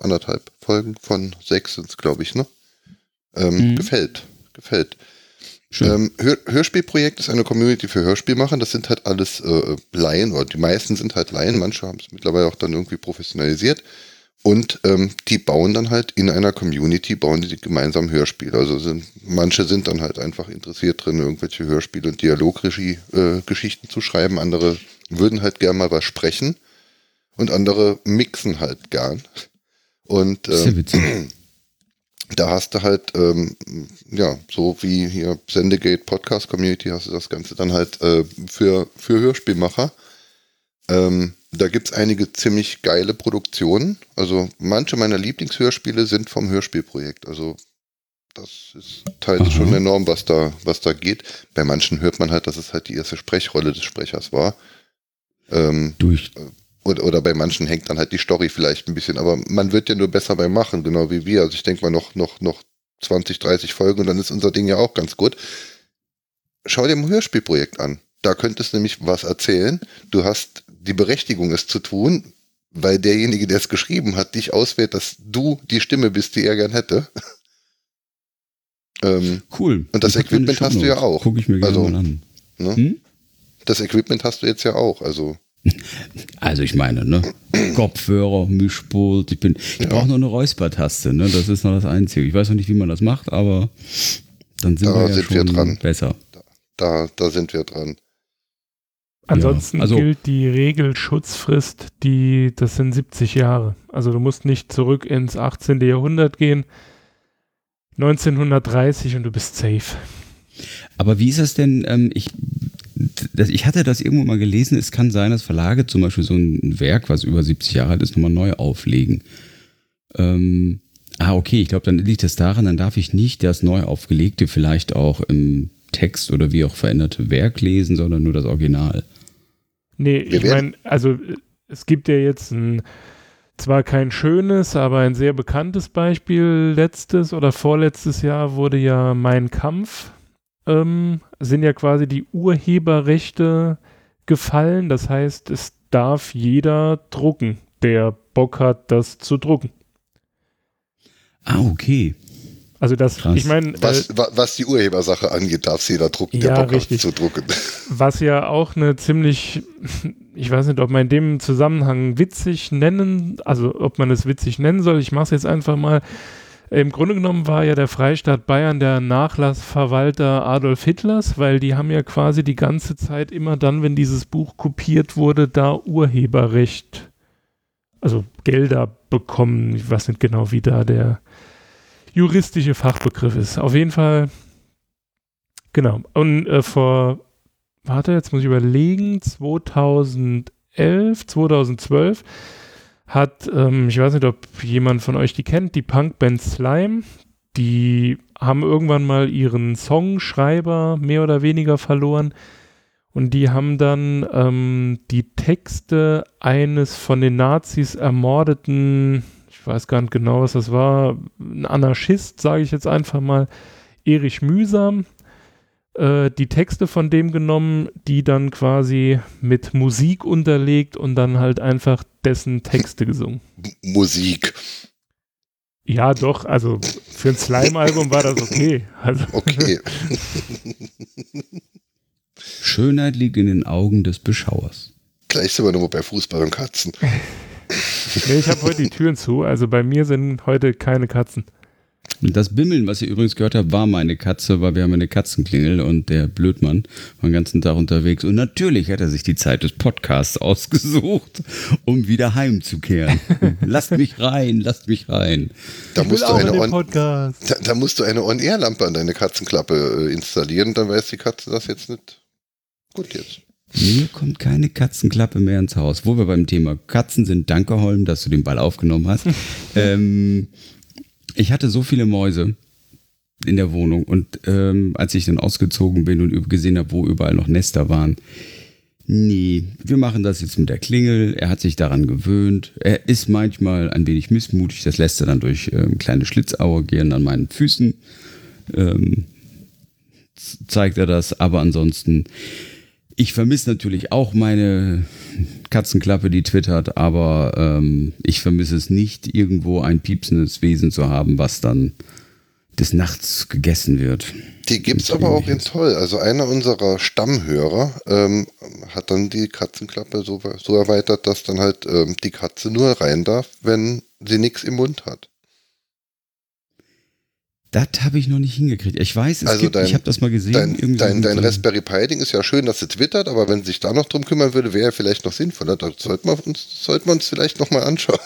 S1: anderthalb Folgen von sechs sind es, glaube ich, ne? Ähm, mhm. Gefällt, gefällt. Ähm, Hör Hörspielprojekt ist eine Community für Hörspielmacher. Das sind halt alles äh, Laien, oder die meisten sind halt Laien, manche haben es mittlerweile auch dann irgendwie professionalisiert. Und ähm, die bauen dann halt in einer Community, bauen die gemeinsam Hörspiele. Also sind, manche sind dann halt einfach interessiert drin, irgendwelche Hörspiele und Dialogregie-Geschichten äh, zu schreiben. Andere würden halt gern mal was sprechen und andere mixen halt gern. Und ähm, da hast du halt, ähm, ja, so wie hier Sendegate Podcast Community, hast du das Ganze dann halt äh, für, für Hörspielmacher. Ähm, da gibt es einige ziemlich geile Produktionen. Also manche meiner Lieblingshörspiele sind vom Hörspielprojekt. Also das ist teils Aha. schon enorm, was da, was da geht. Bei manchen hört man halt, dass es halt die erste Sprechrolle des Sprechers war. Ähm,
S3: Durch.
S1: Oder, oder bei manchen hängt dann halt die Story vielleicht ein bisschen, aber man wird ja nur besser beim Machen, genau wie wir. Also ich denke mal noch, noch, noch 20, 30 Folgen und dann ist unser Ding ja auch ganz gut. Schau dir ein Hörspielprojekt an. Da könntest du nämlich was erzählen. Du hast die Berechtigung, es zu tun, weil derjenige, der es geschrieben hat, dich auswählt, dass du die Stimme bist, die er gern hätte.
S3: ähm, cool.
S1: Und das, das Equipment hast du ja auch.
S3: Guck ich mir gerne also, mal an.
S1: Ne? Hm? Das Equipment hast du jetzt ja auch. Also
S3: also ich meine, ne? Kopfhörer, Mischpult, ich bin, ich ja. brauche nur eine Räuspertaste, ne? Das ist noch das Einzige. Ich weiß noch nicht, wie man das macht, aber dann sind da wir ja sind schon wir dran. besser.
S1: Da, da sind wir dran.
S2: Ansonsten ja, also, gilt die Regelschutzfrist, die, das sind 70 Jahre. Also du musst nicht zurück ins 18. Jahrhundert gehen, 1930 und du bist safe.
S3: Aber wie ist das denn? Ähm, ich, ich hatte das irgendwo mal gelesen. Es kann sein, dass Verlage zum Beispiel so ein Werk, was über 70 Jahre alt ist, nochmal neu auflegen. Ähm, ah, okay, ich glaube, dann liegt es daran, dann darf ich nicht das neu aufgelegte vielleicht auch im Text oder wie auch veränderte Werk lesen, sondern nur das Original.
S2: Nee, ich meine, also es gibt ja jetzt ein, zwar kein schönes, aber ein sehr bekanntes Beispiel. Letztes oder vorletztes Jahr wurde ja Mein Kampf, ähm, sind ja quasi die Urheberrechte gefallen. Das heißt, es darf jeder drucken, der Bock hat, das zu drucken.
S3: Ah, okay.
S2: Also das, Krass. ich meine,
S1: was, äh, was, die Urhebersache angeht, darf jeder drucken,
S2: der Bock richtig.
S1: hat zu drucken.
S2: Was ja auch eine ziemlich, ich weiß nicht, ob man in dem Zusammenhang witzig nennen, also ob man es witzig nennen soll. Ich mache es jetzt einfach mal. Im Grunde genommen war ja der Freistaat Bayern der Nachlassverwalter Adolf Hitlers, weil die haben ja quasi die ganze Zeit immer dann, wenn dieses Buch kopiert wurde, da Urheberrecht, also Gelder bekommen. Ich weiß nicht genau, wie da der juristische Fachbegriff ist. Auf jeden Fall, genau. Und äh, vor, warte, jetzt muss ich überlegen, 2011, 2012 hat, ähm, ich weiß nicht, ob jemand von euch die kennt, die Punkband Slime. Die haben irgendwann mal ihren Songschreiber mehr oder weniger verloren. Und die haben dann ähm, die Texte eines von den Nazis ermordeten ich weiß gar nicht genau, was das war, ein Anarchist, sage ich jetzt einfach mal, Erich Mühsam, äh, die Texte von dem genommen, die dann quasi mit Musik unterlegt und dann halt einfach dessen Texte gesungen.
S1: Musik.
S2: Ja, doch, also für ein Slime-Album war das okay. Also.
S1: Okay.
S3: Schönheit liegt in den Augen des Beschauers.
S1: Gleich sind wir nochmal bei Fußball und Katzen.
S2: nee, ich habe heute die Türen zu, also bei mir sind heute keine Katzen.
S3: Das Bimmeln, was ihr übrigens gehört habt, war meine Katze, weil wir haben eine Katzenklingel und der Blödmann war den ganzen Tag unterwegs. Und natürlich hat er sich die Zeit des Podcasts ausgesucht, um wieder heimzukehren. lasst mich rein, lasst mich rein.
S1: Da musst, du eine On da, da, musst du eine On-Air-Lampe an deine Katzenklappe äh, installieren, dann weiß die Katze das jetzt nicht. Gut jetzt.
S3: Mir kommt keine Katzenklappe mehr ins Haus. Wo wir beim Thema Katzen sind, danke Holm, dass du den Ball aufgenommen hast. ähm, ich hatte so viele Mäuse in der Wohnung und ähm, als ich dann ausgezogen bin und gesehen habe, wo überall noch Nester waren, nee, wir machen das jetzt mit der Klingel. Er hat sich daran gewöhnt. Er ist manchmal ein wenig missmutig. Das lässt er dann durch ähm, kleine Schlitzaue gehen an meinen Füßen. Ähm, zeigt er das, aber ansonsten ich vermisse natürlich auch meine Katzenklappe, die twittert, aber ähm, ich vermisse es nicht, irgendwo ein piepsendes Wesen zu haben, was dann des Nachts gegessen wird.
S1: Die gibt es aber auch in toll. Also einer unserer Stammhörer ähm, hat dann die Katzenklappe so, so erweitert, dass dann halt ähm, die Katze nur rein darf, wenn sie nichts im Mund hat.
S3: Das habe ich noch nicht hingekriegt. Ich weiß, es
S1: also
S3: gibt,
S1: dein,
S3: ich habe das mal gesehen.
S1: Dein, dein, dein Raspberry Pi Ding ist ja schön, dass sie twittert, aber wenn sie sich da noch drum kümmern würde, wäre ja vielleicht noch sinnvoller. Da sollten wir uns, sollten wir uns vielleicht noch mal anschauen.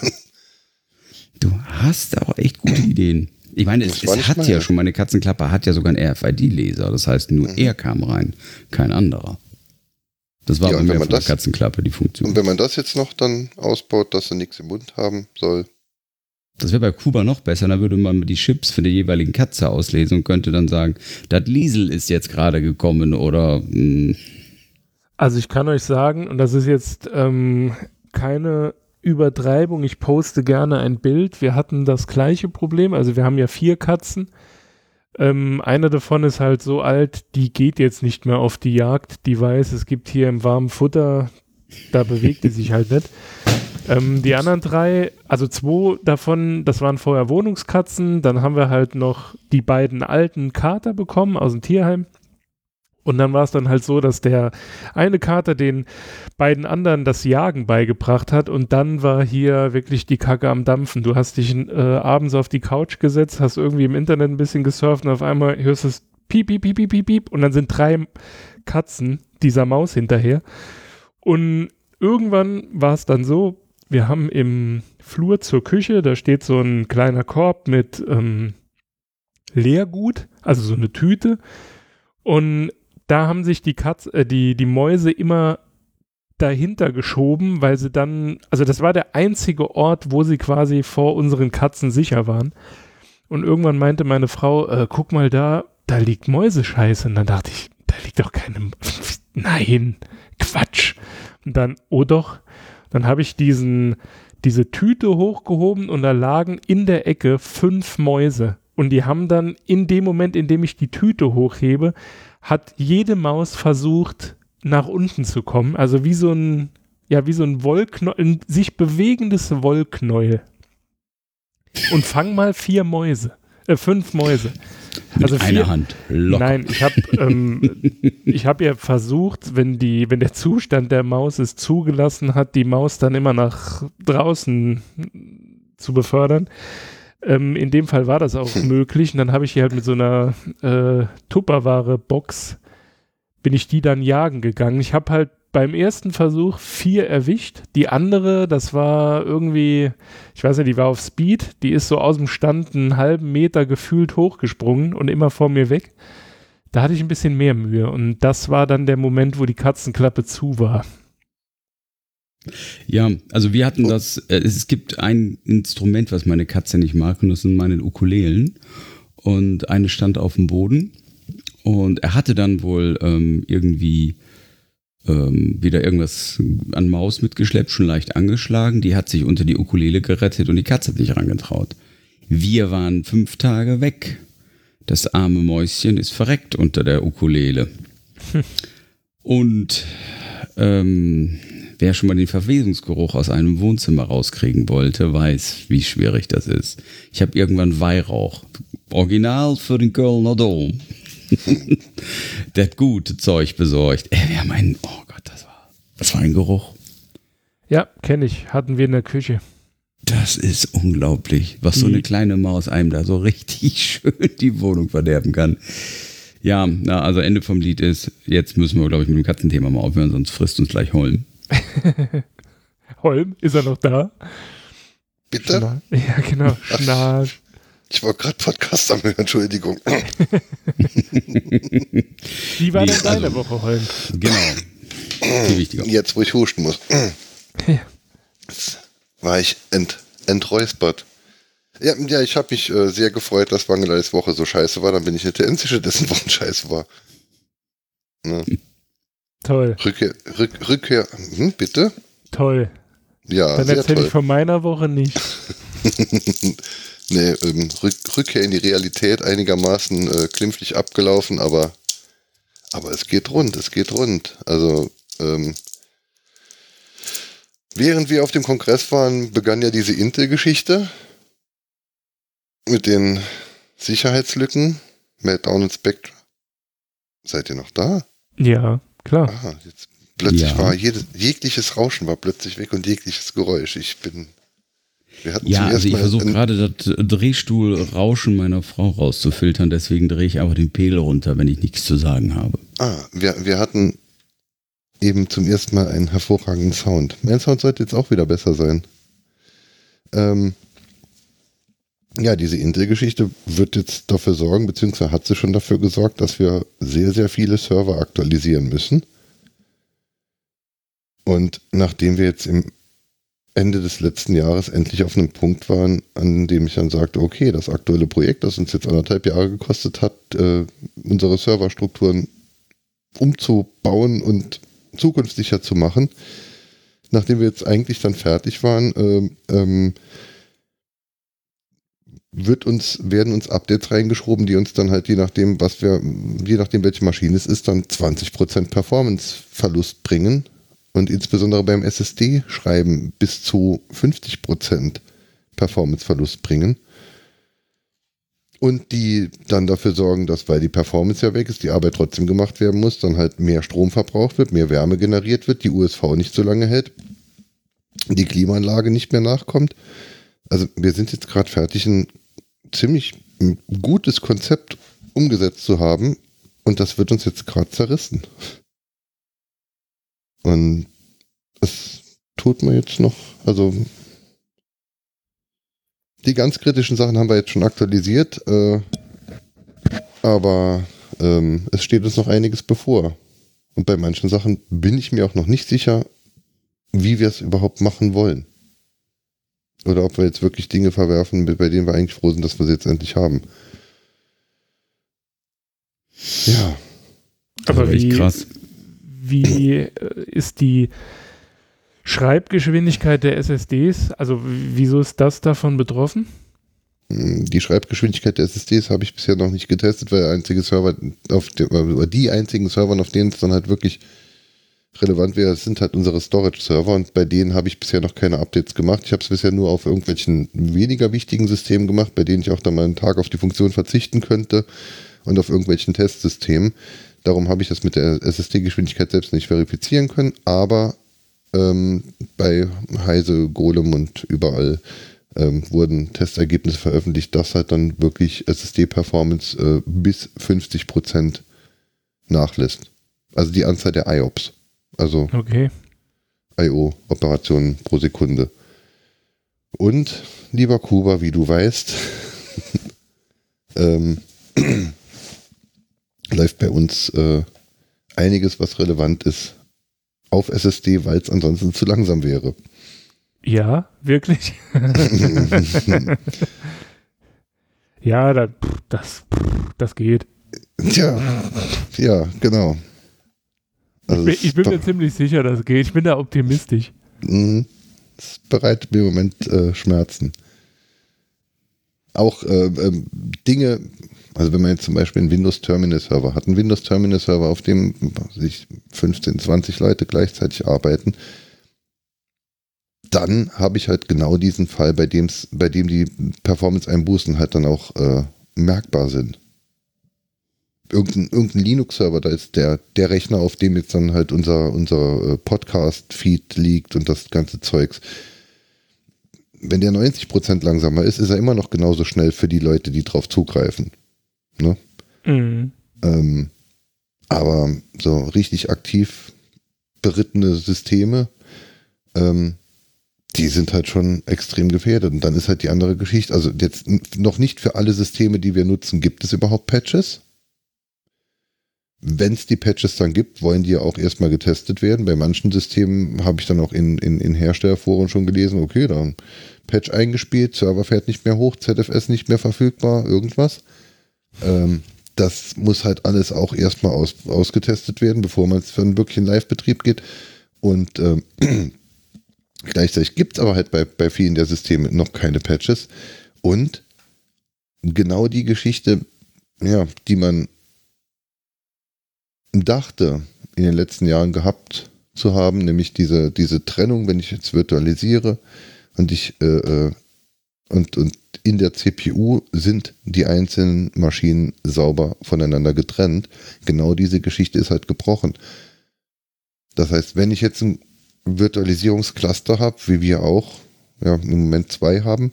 S3: Du hast auch echt gute Ideen. Ich meine, es, es hat ja schon, meine Katzenklappe hat ja sogar einen RFID-Laser. Das heißt, nur mhm. er kam rein, kein anderer. Das war ja, bei mir von das, der Katzenklappe die Funktion.
S1: Und wenn man das jetzt noch dann ausbaut, dass sie nichts im Mund haben soll,
S3: das wäre bei Kuba noch besser, da würde man die Chips für die jeweiligen Katze auslesen und könnte dann sagen, das Liesel ist jetzt gerade gekommen oder. Mh. Hm.
S2: Also ich kann euch sagen, und das ist jetzt ähm, keine Übertreibung, ich poste gerne ein Bild. Wir hatten das gleiche Problem, also wir haben ja vier Katzen. Ähm, eine davon ist halt so alt, die geht jetzt nicht mehr auf die Jagd. Die weiß, es gibt hier im warmen Futter, da bewegt die sich halt nicht. Ähm, die anderen drei, also zwei davon, das waren vorher Wohnungskatzen. Dann haben wir halt noch die beiden alten Kater bekommen aus dem Tierheim. Und dann war es dann halt so, dass der eine Kater den beiden anderen das Jagen beigebracht hat und dann war hier wirklich die Kacke am Dampfen. Du hast dich äh, abends auf die Couch gesetzt, hast irgendwie im Internet ein bisschen gesurft und auf einmal hörst du es piep, piep, piep, piep, piep, piep und dann sind drei Katzen dieser Maus hinterher. Und irgendwann war es dann so, wir haben im Flur zur Küche, da steht so ein kleiner Korb mit ähm, Leergut, also so eine Tüte. Und da haben sich die, Katz, äh, die, die Mäuse immer dahinter geschoben, weil sie dann, also das war der einzige Ort, wo sie quasi vor unseren Katzen sicher waren. Und irgendwann meinte meine Frau, äh, guck mal da, da liegt Mäusescheiße. Und dann dachte ich, da liegt doch keine, nein, Quatsch. Und dann, oh doch, dann habe ich diesen, diese Tüte hochgehoben und da lagen in der Ecke fünf Mäuse. Und die haben dann in dem Moment, in dem ich die Tüte hochhebe, hat jede Maus versucht, nach unten zu kommen. Also wie so ein, ja, wie so ein Wollknäuel, ein sich bewegendes Wollknäuel. Und fang mal vier Mäuse, äh, fünf Mäuse.
S3: Mit also einer Hand.
S2: Locker. Nein, ich habe ähm, ich hab ja versucht, wenn die, wenn der Zustand der Maus es zugelassen hat, die Maus dann immer nach draußen zu befördern. Ähm, in dem Fall war das auch möglich. Und dann habe ich hier halt mit so einer äh, Tupperware-Box bin ich die dann jagen gegangen. Ich habe halt beim ersten Versuch vier erwischt. Die andere, das war irgendwie, ich weiß nicht, die war auf Speed. Die ist so aus dem Stand einen halben Meter gefühlt hochgesprungen und immer vor mir weg. Da hatte ich ein bisschen mehr Mühe. Und das war dann der Moment, wo die Katzenklappe zu war.
S3: Ja, also wir hatten das, äh, es gibt ein Instrument, was meine Katze nicht mag, und das sind meine Ukulelen. Und eine stand auf dem Boden. Und er hatte dann wohl ähm, irgendwie ähm, wieder irgendwas an Maus mitgeschleppt, schon leicht angeschlagen. Die hat sich unter die Ukulele gerettet und die Katze hat nicht rangetraut. Wir waren fünf Tage weg. Das arme Mäuschen ist verreckt unter der Ukulele. Und ähm, wer schon mal den Verwesungsgeruch aus einem Wohnzimmer rauskriegen wollte, weiß, wie schwierig das ist. Ich habe irgendwann Weihrauch. Original für den Kölner Dom. der hat gute Zeug besorgt. Ey, wir haben einen, oh Gott, das war, das war ein Geruch.
S2: Ja, kenne ich. Hatten wir in der Küche.
S3: Das ist unglaublich, was so eine kleine Maus einem da so richtig schön die Wohnung verderben kann. Ja, na, also Ende vom Lied ist, jetzt müssen wir, glaube ich, mit dem Katzenthema mal aufhören, sonst frisst uns gleich Holm.
S2: Holm, ist er noch da?
S1: Bitte?
S2: Schna ja, genau. Schna
S1: Ich war gerade Podcast am Hören, Entschuldigung.
S2: Wie war denn deine
S3: also-
S2: Woche, Holm?
S3: Genau. Viel wichtiger.
S1: Jetzt, wo ich husten muss.
S2: Ja.
S1: Jetzt war ich ent, enträuspert. Ja, ja ich habe mich äh, sehr gefreut, dass Wangeleis Woche so scheiße war. Dann bin ich nicht der Einzige, dessen Wochen scheiße war. Ne?
S2: Toll,
S1: Rückkehr, Rück, Rückkehr, hm, bitte?
S2: toll.
S1: Ja,
S2: Dann
S1: sehr
S2: erzähle
S1: toll.
S2: ich von meiner Woche nicht.
S1: nee, ähm, Rück, Rückkehr in die Realität einigermaßen äh, klimpflich abgelaufen, aber, aber es geht rund, es geht rund. Also, ähm, während wir auf dem Kongress waren, begann ja diese Intel-Geschichte mit den Sicherheitslücken, Meltdown und Spectre. Seid ihr noch da?
S2: Ja, klar.
S1: Aha, jetzt plötzlich
S3: Ja.
S1: war jedes, jegliches Rauschen war plötzlich weg und jegliches Geräusch. Ich bin.
S3: Ja, also ich versuche gerade das Drehstuhlrauschen meiner Frau rauszufiltern, deswegen drehe ich einfach den Pegel runter, wenn ich nichts zu sagen habe.
S1: Ah, wir, wir hatten eben zum ersten Mal einen hervorragenden Sound. Mein Sound sollte jetzt auch wieder besser sein. Ähm, ja, diese Intel-Geschichte wird jetzt dafür sorgen, beziehungsweise hat sie schon dafür gesorgt, dass wir sehr, sehr viele Server aktualisieren müssen. Und nachdem wir jetzt im Ende des letzten Jahres endlich auf einem Punkt waren, an dem ich dann sagte, okay, das aktuelle Projekt, das uns jetzt anderthalb Jahre gekostet hat, äh, unsere Serverstrukturen umzubauen und zukunftssicher zu machen, nachdem wir jetzt eigentlich dann fertig waren, ähm, ähm, wird uns, werden uns Updates reingeschoben, die uns dann halt je nachdem, was wir, je nachdem welche Maschine es ist, dann 20% Performance-Verlust bringen und insbesondere beim SSD-Schreiben bis zu 50% Performance-Verlust bringen. Und die dann dafür sorgen, dass, weil die Performance ja weg ist, die Arbeit trotzdem gemacht werden muss, dann halt mehr Strom verbraucht wird, mehr Wärme generiert wird, die USV nicht so lange hält, die Klimaanlage nicht mehr nachkommt. Also wir sind jetzt gerade fertig, ein ziemlich gutes Konzept umgesetzt zu haben und das wird uns jetzt gerade zerrissen. Und es tut mir jetzt noch, also die ganz kritischen Sachen haben wir jetzt schon aktualisiert, äh, aber ähm, es steht uns noch einiges bevor. Und bei manchen Sachen bin ich mir auch noch nicht sicher, wie wir es überhaupt machen wollen. Oder ob wir jetzt wirklich Dinge verwerfen, bei denen wir eigentlich froh sind, dass wir sie jetzt endlich haben. Ja,
S2: Aber wie,
S3: krass.
S2: Wie äh, ist die Schreibgeschwindigkeit der SSDs? Also wieso ist das davon betroffen?
S1: die Schreibgeschwindigkeit der SSDs habe ich bisher noch nicht getestet, weil einzige Server auf dem, oder die einzigen Server, auf denen es dann halt wirklich relevant wäre, sind halt unsere Storage-Server und bei denen habe ich bisher noch keine Updates gemacht. Ich habe es bisher nur auf irgendwelchen weniger wichtigen Systemen gemacht, bei denen ich auch dann mal einen Tag auf die Funktion verzichten könnte und auf irgendwelchen Testsystemen. Darum habe ich das mit der SSD-Geschwindigkeit selbst nicht verifizieren können, aber ähm, bei Heise, Golem und überall ähm, wurden Testergebnisse veröffentlicht, dass halt dann wirklich SSD-Performance äh, bis 50% nachlässt. Also die Anzahl der IOPS, also
S2: Okay.
S1: IO-Operationen pro Sekunde. Und, lieber Kuba, wie du weißt, ähm, läuft bei uns äh, einiges, was relevant ist, auf SSD, weil es ansonsten zu langsam wäre.
S2: Ja, wirklich? ja, das, pff, das geht.
S1: Tja, ja, genau. Also
S2: Ich bin, ich bin mir ziemlich sicher, das geht. Ich bin da optimistisch.
S1: Mhm. Das bereitet mir im Moment äh, Schmerzen. Auch äh, ähm, Dinge, also wenn man jetzt zum Beispiel einen Windows Terminal Server hat, einen Windows Terminal Server, auf dem was weiß ich 15, 20 Leute gleichzeitig arbeiten, dann habe ich halt genau diesen Fall, bei, dem's, bei dem die Performance-Einbußen halt dann auch äh, merkbar sind. Irgendein, irgendein Linux-Server, da ist der, der Rechner, auf dem jetzt dann halt unser, unser äh, Podcast-Feed liegt und das ganze Zeugs. wenn der 90% langsamer ist, ist er immer noch genauso schnell für die Leute, die drauf zugreifen. Ne?
S2: Mhm.
S1: Ähm, aber so richtig aktiv berittene Systeme, ähm, die sind halt schon extrem gefährdet. Und dann ist halt die andere Geschichte, also jetzt noch nicht für alle Systeme, die wir nutzen, gibt es überhaupt Patches. Wenn es die Patches dann gibt, wollen die ja auch erstmal getestet werden. Bei manchen Systemen habe ich dann auch in, in, in Herstellerforen schon gelesen, okay, dann Patch eingespielt, Server fährt nicht mehr hoch, ZFS nicht mehr verfügbar, irgendwas. Ähm, das muss halt alles auch erstmal aus, ausgetestet werden, bevor man es für einen wirklichen Live-Betrieb geht. Und ähm, gleichzeitig gibt es aber halt bei, bei vielen der Systeme noch keine Patches. Und genau die Geschichte, ja, die man dachte, in den letzten Jahren gehabt zu haben, nämlich diese, diese Trennung, wenn ich jetzt virtualisiere und ich äh, äh und, und in der CPU sind die einzelnen Maschinen sauber voneinander getrennt. Genau diese Geschichte ist halt gebrochen. Das heißt, wenn ich jetzt ein Virtualisierungscluster habe, wie wir auch ja, im Moment zwei haben,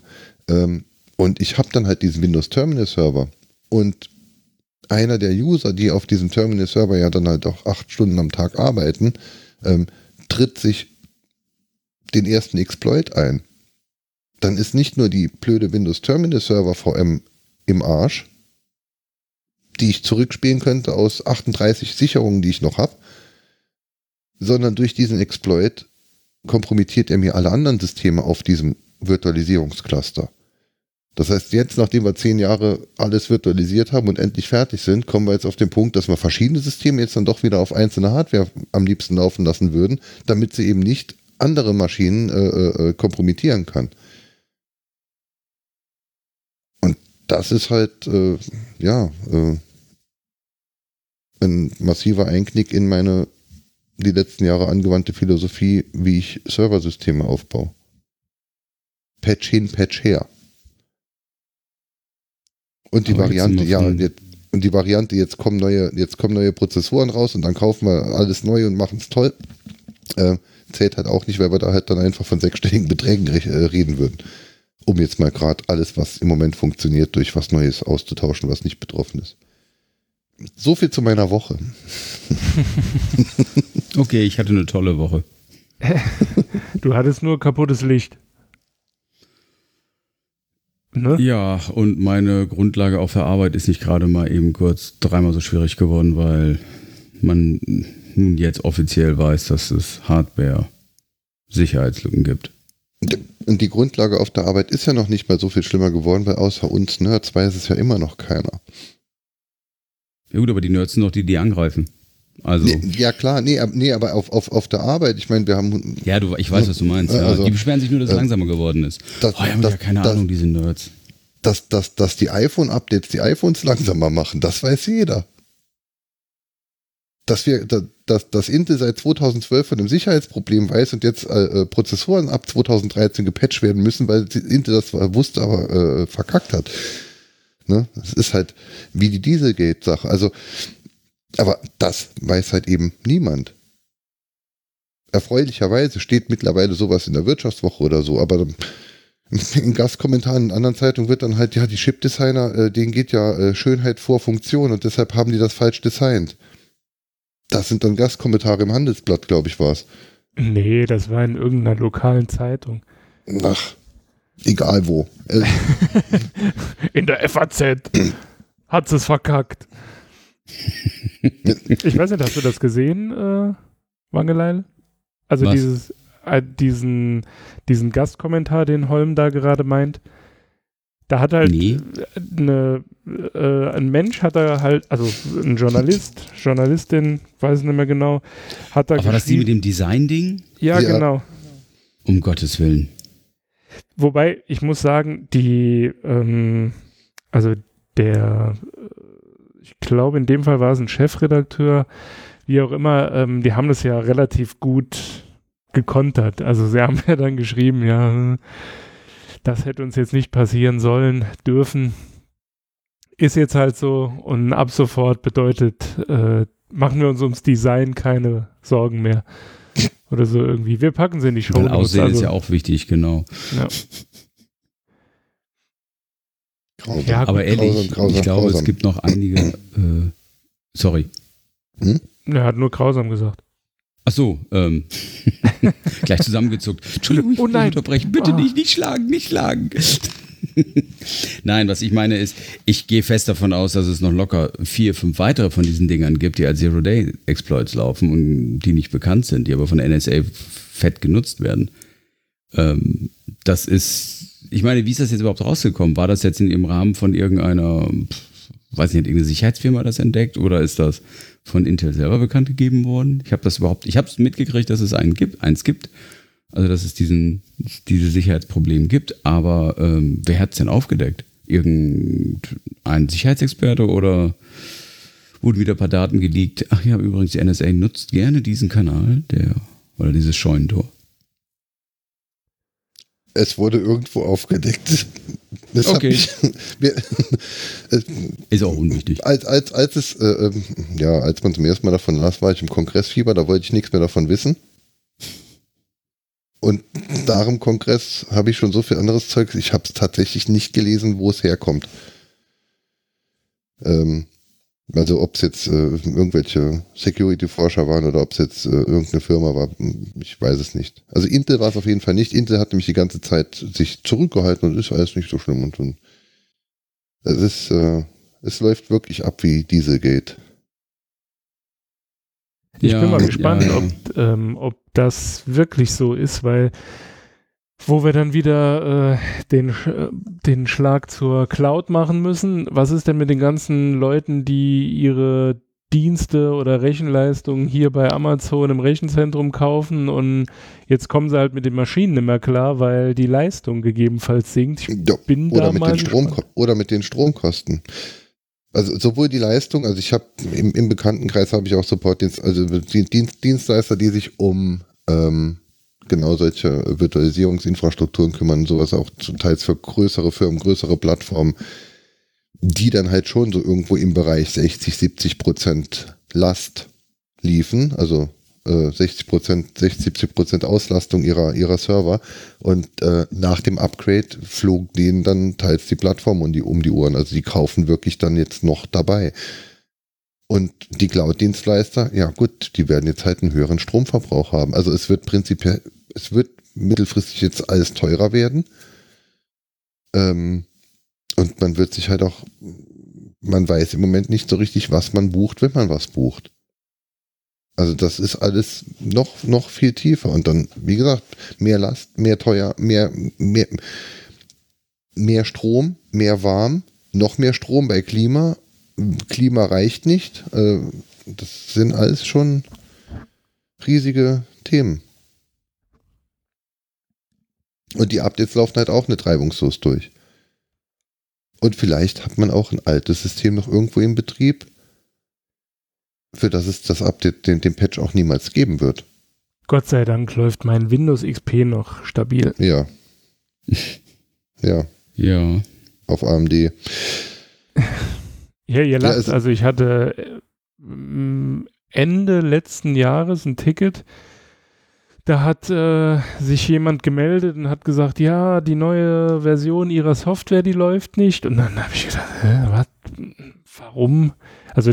S1: ähm, und ich habe dann halt diesen Windows Terminal Server und einer der User, die auf diesem Terminal Server ja dann halt auch acht Stunden am Tag arbeiten, ähm, tritt sich den ersten Exploit ein dann ist nicht nur die blöde Windows Terminal Server VM im Arsch, die ich zurückspielen könnte aus 38 Sicherungen, die ich noch habe, sondern durch diesen Exploit kompromittiert er mir alle anderen Systeme auf diesem Virtualisierungscluster. Das heißt, jetzt, nachdem wir zehn Jahre alles virtualisiert haben und endlich fertig sind, kommen wir jetzt auf den Punkt, dass wir verschiedene Systeme jetzt dann doch wieder auf einzelne Hardware am liebsten laufen lassen würden, damit sie eben nicht andere Maschinen äh, äh, äh kompromittieren kann. Das ist halt, äh, ja, äh, ein massiver Einknick in meine die letzten Jahre angewandte Philosophie, wie ich Serversysteme aufbaue. Patch hin, Patch her. Und die Aber Variante, ja, jetzt, und die Variante, jetzt kommen neue, jetzt kommen neue Prozessoren raus und dann kaufen wir alles neu und machen es toll, äh, zählt halt auch nicht, weil wir da halt dann einfach von sechsstelligen Beträgen äh, reden würden um jetzt mal gerade alles, was im Moment funktioniert, durch was Neues auszutauschen, was nicht betroffen ist. So viel zu meiner Woche.
S3: okay, ich hatte eine tolle Woche.
S2: du hattest nur kaputtes Licht.
S3: Ne? Ja, und meine Grundlage auf der Arbeit ist nicht gerade mal eben kurz dreimal so schwierig geworden, weil man nun jetzt offiziell weiß, dass es Hardware-Sicherheitslücken gibt.
S1: Und die Grundlage auf der Arbeit ist ja noch nicht mal so viel schlimmer geworden, weil außer uns Nerds weiß es ja immer noch keiner.
S3: Ja gut, aber die Nerds sind doch die, die angreifen. Also.
S1: Nee, ja klar, nee, nee aber auf, auf, auf der Arbeit, ich meine, wir haben.
S3: Ja, du, ich weiß, was du meinst. Ja. Also, die beschweren sich nur, dass es äh, langsamer geworden ist.
S1: Das, oh,
S3: ja, das, ja keine das, Ahnung, diese Nerds.
S1: Dass, dass, dass die iPhone-Updates die iPhones langsamer machen, das weiß jeder dass wir, dass, dass Intel seit 2012 von einem Sicherheitsproblem weiß und jetzt äh, äh, Prozessoren ab 2013 gepatcht werden müssen, weil Intel das wusste, aber äh, verkackt hat. Ne? Das ist halt wie die Dieselgate-Sache. Also, aber das weiß halt eben niemand. Erfreulicherweise steht mittlerweile sowas in der Wirtschaftswoche oder so, aber in Gastkommentaren in anderen Zeitungen wird dann halt, ja, die Chipdesigner, äh, denen geht ja äh, Schönheit vor Funktion und deshalb haben die das falsch designt. Das sind dann Gastkommentare im Handelsblatt, glaube ich, war es.
S2: Nee, das war in irgendeiner lokalen Zeitung.
S1: Ach, egal wo.
S2: in der FAZ hat es verkackt. ich weiß nicht, hast du das gesehen, äh, Wangeleil? Also Was? dieses, äh, diesen, diesen Gastkommentar, den Holm da gerade meint. Da hat halt nee. eine, äh, ein Mensch hat da halt, also ein Journalist, Journalistin, weiß nicht mehr genau, hat da
S3: Aber war das die mit dem Design-Ding?
S2: Ja, ja, genau.
S3: Um Gottes Willen.
S2: Wobei, ich muss sagen, die, ähm, also der, ich glaube, in dem Fall war es ein Chefredakteur, wie auch immer, ähm, die haben das ja relativ gut gekontert. Also sie haben ja dann geschrieben, ja, das hätte uns jetzt nicht passieren sollen, dürfen. Ist jetzt halt so und ab sofort bedeutet, äh, machen wir uns ums Design keine Sorgen mehr. Oder so irgendwie. Wir packen sie in die Show.
S3: Aussehen also, ist ja auch wichtig, genau.
S2: Ja.
S1: Grausam.
S2: Ja,
S3: Aber ehrlich,
S1: grausam, grausam,
S3: ich glaube,
S1: grausam.
S3: es gibt noch einige. Äh, sorry.
S2: Er hat nur grausam gesagt.
S3: Ach so, ähm, gleich zusammengezuckt. Entschuldigung, ich
S2: Oh nein.
S3: unterbrechen. Bitte
S2: Ah.
S3: nicht, nicht schlagen, nicht schlagen. Nein, was ich meine ist, ich gehe fest davon aus, dass es noch locker vier, fünf weitere von diesen Dingern gibt, die als Zero-Day-Exploits laufen und die nicht bekannt sind, die aber von der NSA fett genutzt werden. Ähm, das ist, ich meine, wie ist das jetzt überhaupt rausgekommen? War das jetzt in im Rahmen von irgendeiner, pf, weiß nicht, irgendeine Sicherheitsfirma das entdeckt oder ist das von Intel selber bekannt gegeben worden? Ich habe das überhaupt, ich habe es mitgekriegt, dass es einen gibt, eins gibt. Also dass es diesen, diese Sicherheitsproblem gibt, aber ähm, wer hat es denn aufgedeckt? Irgendein Sicherheitsexperte oder wurden wieder ein paar Daten geleakt? Ach ja, übrigens, die NSA nutzt gerne diesen Kanal, der oder dieses Scheunentor.
S1: Es wurde irgendwo aufgedeckt. Das
S3: Okay.
S1: mich, wir,
S3: Ist auch unwichtig.
S1: als, als, als es, äh, ähm, ja, als man zum ersten Mal davon las, war ich im Kongressfieber, da wollte ich nichts mehr davon wissen. Und nach dem Kongress habe ich schon so viel anderes Zeug. Ich habe es tatsächlich nicht gelesen, wo es herkommt. Ähm, also ob es jetzt äh, irgendwelche Security-Forscher waren oder ob es jetzt äh, irgendeine Firma war, ich weiß es nicht. Also Intel war es auf jeden Fall nicht. Intel hat nämlich die ganze Zeit sich zurückgehalten und ist alles nicht so schlimm. Und, und es ist, äh, es läuft wirklich ab wie Dieselgate.
S2: Ich
S3: Ja,
S2: bin mal gespannt,
S3: ja.
S2: ob, ähm, ob das wirklich so ist, weil wo wir dann wieder äh, den, äh, den Schlag zur Cloud machen müssen. Was ist denn mit den ganzen Leuten, die ihre Dienste oder Rechenleistungen hier bei Amazon im Rechenzentrum kaufen und jetzt kommen sie halt mit den Maschinen nicht mehr klar, weil die Leistung gegebenenfalls sinkt. Ich
S1: Ja,
S2: bin
S1: oder,
S2: da
S1: mit
S2: mal
S1: den Strom, oder mit den Stromkosten. Also sowohl die Leistung, also ich habe im, im Bekanntenkreis habe ich auch Supportdienst, also die Dienst, Dienstleister, die sich um ähm, genau solche Virtualisierungsinfrastrukturen kümmern, sowas auch zum Teils für größere Firmen, größere Plattformen, die dann halt schon so irgendwo im Bereich 60, 70 Prozent Last liefen, also äh, 60 Prozent, 60, 70 Prozent Auslastung ihrer, ihrer Server. Und äh, nach dem Upgrade flog denen dann teils die Plattform um die, um die Ohren. Also die kaufen wirklich dann jetzt noch dabei. Und die Cloud-Dienstleister, ja gut, die werden jetzt halt einen höheren Stromverbrauch haben. Also es wird prinzipiell, es wird mittelfristig jetzt alles teurer werden. Ähm, und man wird sich halt auch, man weiß im Moment nicht so richtig, was man bucht, wenn man was bucht. Also das ist alles noch, noch viel tiefer. Und dann, wie gesagt, mehr Last, mehr teuer, mehr, mehr, mehr Strom, mehr warm, noch mehr Strom bei Klima. Klima reicht nicht. Äh, Das sind alles schon riesige Themen. Und die Updates laufen halt auch nicht reibungslos durch. Und vielleicht hat man auch ein altes System noch irgendwo im Betrieb, für das es das Update, den, den Patch auch niemals geben wird.
S2: Gott sei Dank läuft mein Windows XP noch stabil.
S1: Ja. Ja,
S3: Ja.
S1: auf AMD.
S2: Ja, ihr lacht.
S1: es-
S2: also ich hatte äh, Ende letzten Jahres ein Ticket. Da hat äh, sich jemand gemeldet und hat gesagt, ja, die neue Version ihrer Software, die läuft nicht. Und dann habe ich gedacht, hä, was? Warum? Also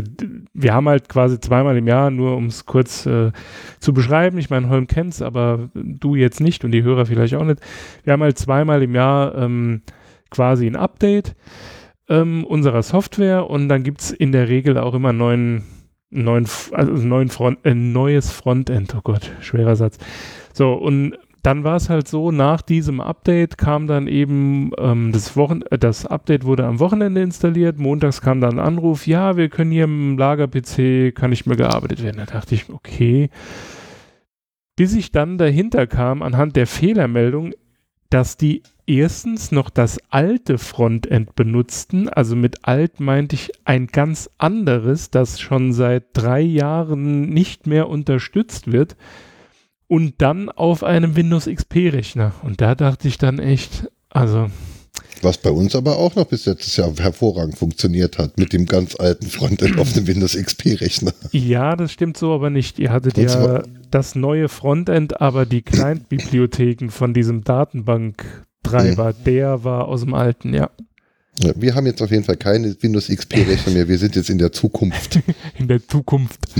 S2: wir haben halt quasi zweimal im Jahr, nur um es kurz äh, zu beschreiben. Ich meine, Holm kennt's, aber du jetzt nicht und die Hörer vielleicht auch nicht. Wir haben halt zweimal im Jahr ähm, quasi ein Update ähm, unserer Software und dann gibt es in der Regel auch immer neuen, neuen, also neuen Front, äh, neues Frontend. Oh Gott, schwerer Satz. So, und dann war es halt so, nach diesem Update kam dann eben ähm, das Wochen äh, das Update wurde am Wochenende installiert, montags kam dann ein Anruf, ja, wir können hier im Lager-PC, kann nicht mehr gearbeitet werden. Da dachte ich, okay. Bis ich dann dahinter kam, anhand der Fehlermeldung, dass die erstens noch das alte Frontend benutzten. Also mit alt meinte ich ein ganz anderes, das schon seit drei Jahren nicht mehr unterstützt wird. Und dann auf einem Windows XP-Rechner. Und da dachte ich dann echt, also
S1: Was bei uns aber auch noch bis letztes Jahr hervorragend funktioniert hat, mit dem ganz alten Frontend auf dem Windows XP-Rechner.
S2: ja, das stimmt so, aber nicht. Ihr hattet ja das neue Frontend, aber die Client-Bibliotheken von diesem Datenbanktreiber, mhm. der war aus dem alten, ja.
S1: ja. Wir haben jetzt auf jeden Fall keine Windows XP-Rechner mehr. Wir sind jetzt in der Zukunft.
S2: in der Zukunft.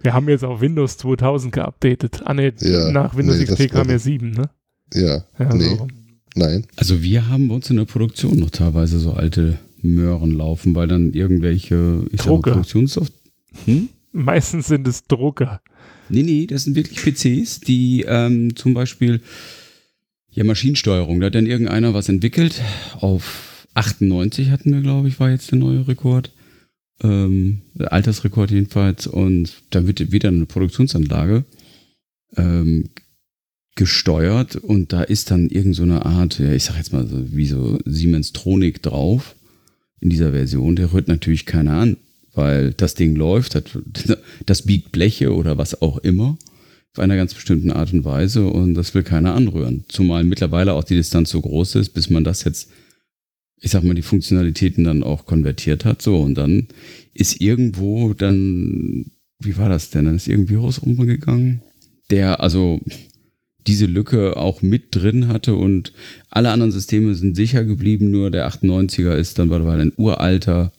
S2: Wir haben jetzt auch Windows 2000 geupdatet. Ah, nee, ja, nach Windows nee, XP kam ja 7, ne?
S1: Ja, ja nee. So. Nein.
S3: Also wir haben bei uns in der Produktion noch teilweise so alte Möhren laufen, weil dann irgendwelche
S2: ich Drucker. Produktionssoft hm? Meistens sind es Drucker.
S3: Nee, nee, das sind wirklich PCs, die ähm, zum Beispiel ja Maschinensteuerung, da hat dann irgendeiner was entwickelt. Auf 98 hatten wir, glaube ich, war jetzt der neue Rekord. Ähm, Altersrekord jedenfalls. Und da wird wieder eine Produktionsanlage ähm, gesteuert und da ist dann irgend so Art, ja, ich sag jetzt mal so, wie so Siemens Tronik drauf in dieser Version. Der rührt natürlich keiner an, weil das Ding läuft, das biegt Bleche oder was auch immer auf einer ganz bestimmten Art und Weise und das will keiner anrühren. Zumal mittlerweile auch die Distanz so groß ist, bis man das jetzt, ich sag mal, die Funktionalitäten dann auch konvertiert hat. So, und dann ist irgendwo dann, wie war das denn? Dann ist irgendwie Virus umgegangen, der, also diese Lücke auch mit drin hatte und alle anderen Systeme sind sicher geblieben, nur der 98er ist dann, weil ein uralter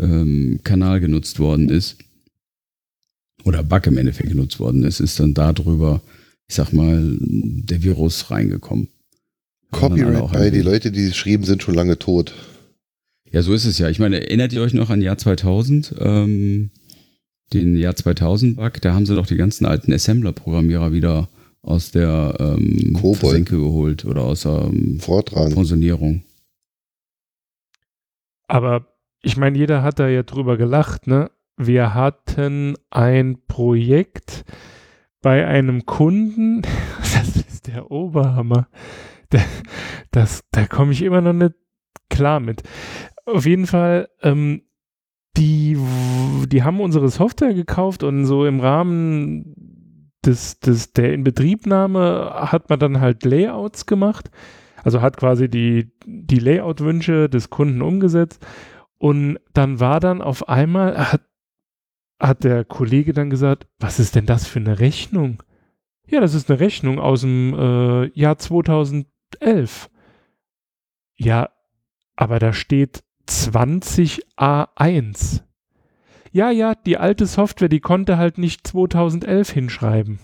S3: ähm, Kanal genutzt worden ist oder Bug im Endeffekt genutzt worden ist, ist dann darüber, ich sag mal, der Virus reingekommen.
S1: Copyright bei die Leute, die geschrieben sind, schon lange tot.
S3: Ja, so ist es ja. Ich meine, erinnert ihr euch noch an Jahr 2000? Ähm, den Jahr 2000 Bug, da haben sie doch die ganzen alten Assembler-Programmierer wieder aus der ähm, Senke geholt oder aus der ähm, Pensionierung.
S2: Aber ich meine, jeder hat da ja drüber gelacht, ne? Wir hatten ein Projekt bei einem Kunden, das ist der Oberhammer. Das, das da komme ich immer noch nicht klar mit. Auf jeden Fall, ähm, die, die haben unsere Software gekauft und so im Rahmen des, des, der Inbetriebnahme hat man dann halt Layouts gemacht. Also hat quasi die, die Layout-Wünsche des Kunden umgesetzt. Und dann war dann auf einmal, hat, hat der Kollege dann gesagt, was ist denn das für eine Rechnung? Ja, das ist eine Rechnung aus dem äh, Jahr 2011. Ja, aber da steht 20a1 ja, ja, die alte Software, die konnte halt nicht 2011 hinschreiben.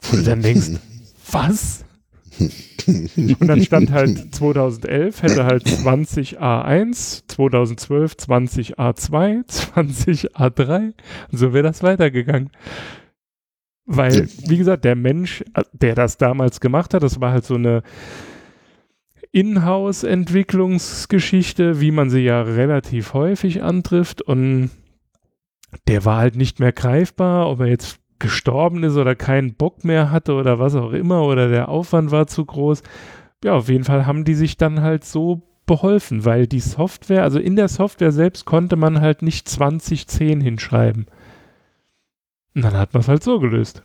S2: Wo du dann denkst, was? Und dann stand halt 2011 hätte halt 20A1, 2012 20A2, 20A3 und so wäre das weitergegangen. Weil, wie gesagt, der Mensch, äh, der das damals gemacht hat, das war halt so eine Inhouse-Entwicklungsgeschichte, wie man sie ja relativ häufig antrifft. Und der war halt nicht mehr greifbar, ob er jetzt gestorben ist oder keinen Bock mehr hatte oder was auch immer oder der Aufwand war zu groß. Ja, auf jeden Fall haben die sich dann halt so beholfen, weil die Software, also in der Software selbst konnte man halt nicht 2010 hinschreiben. Und dann hat man es halt so gelöst.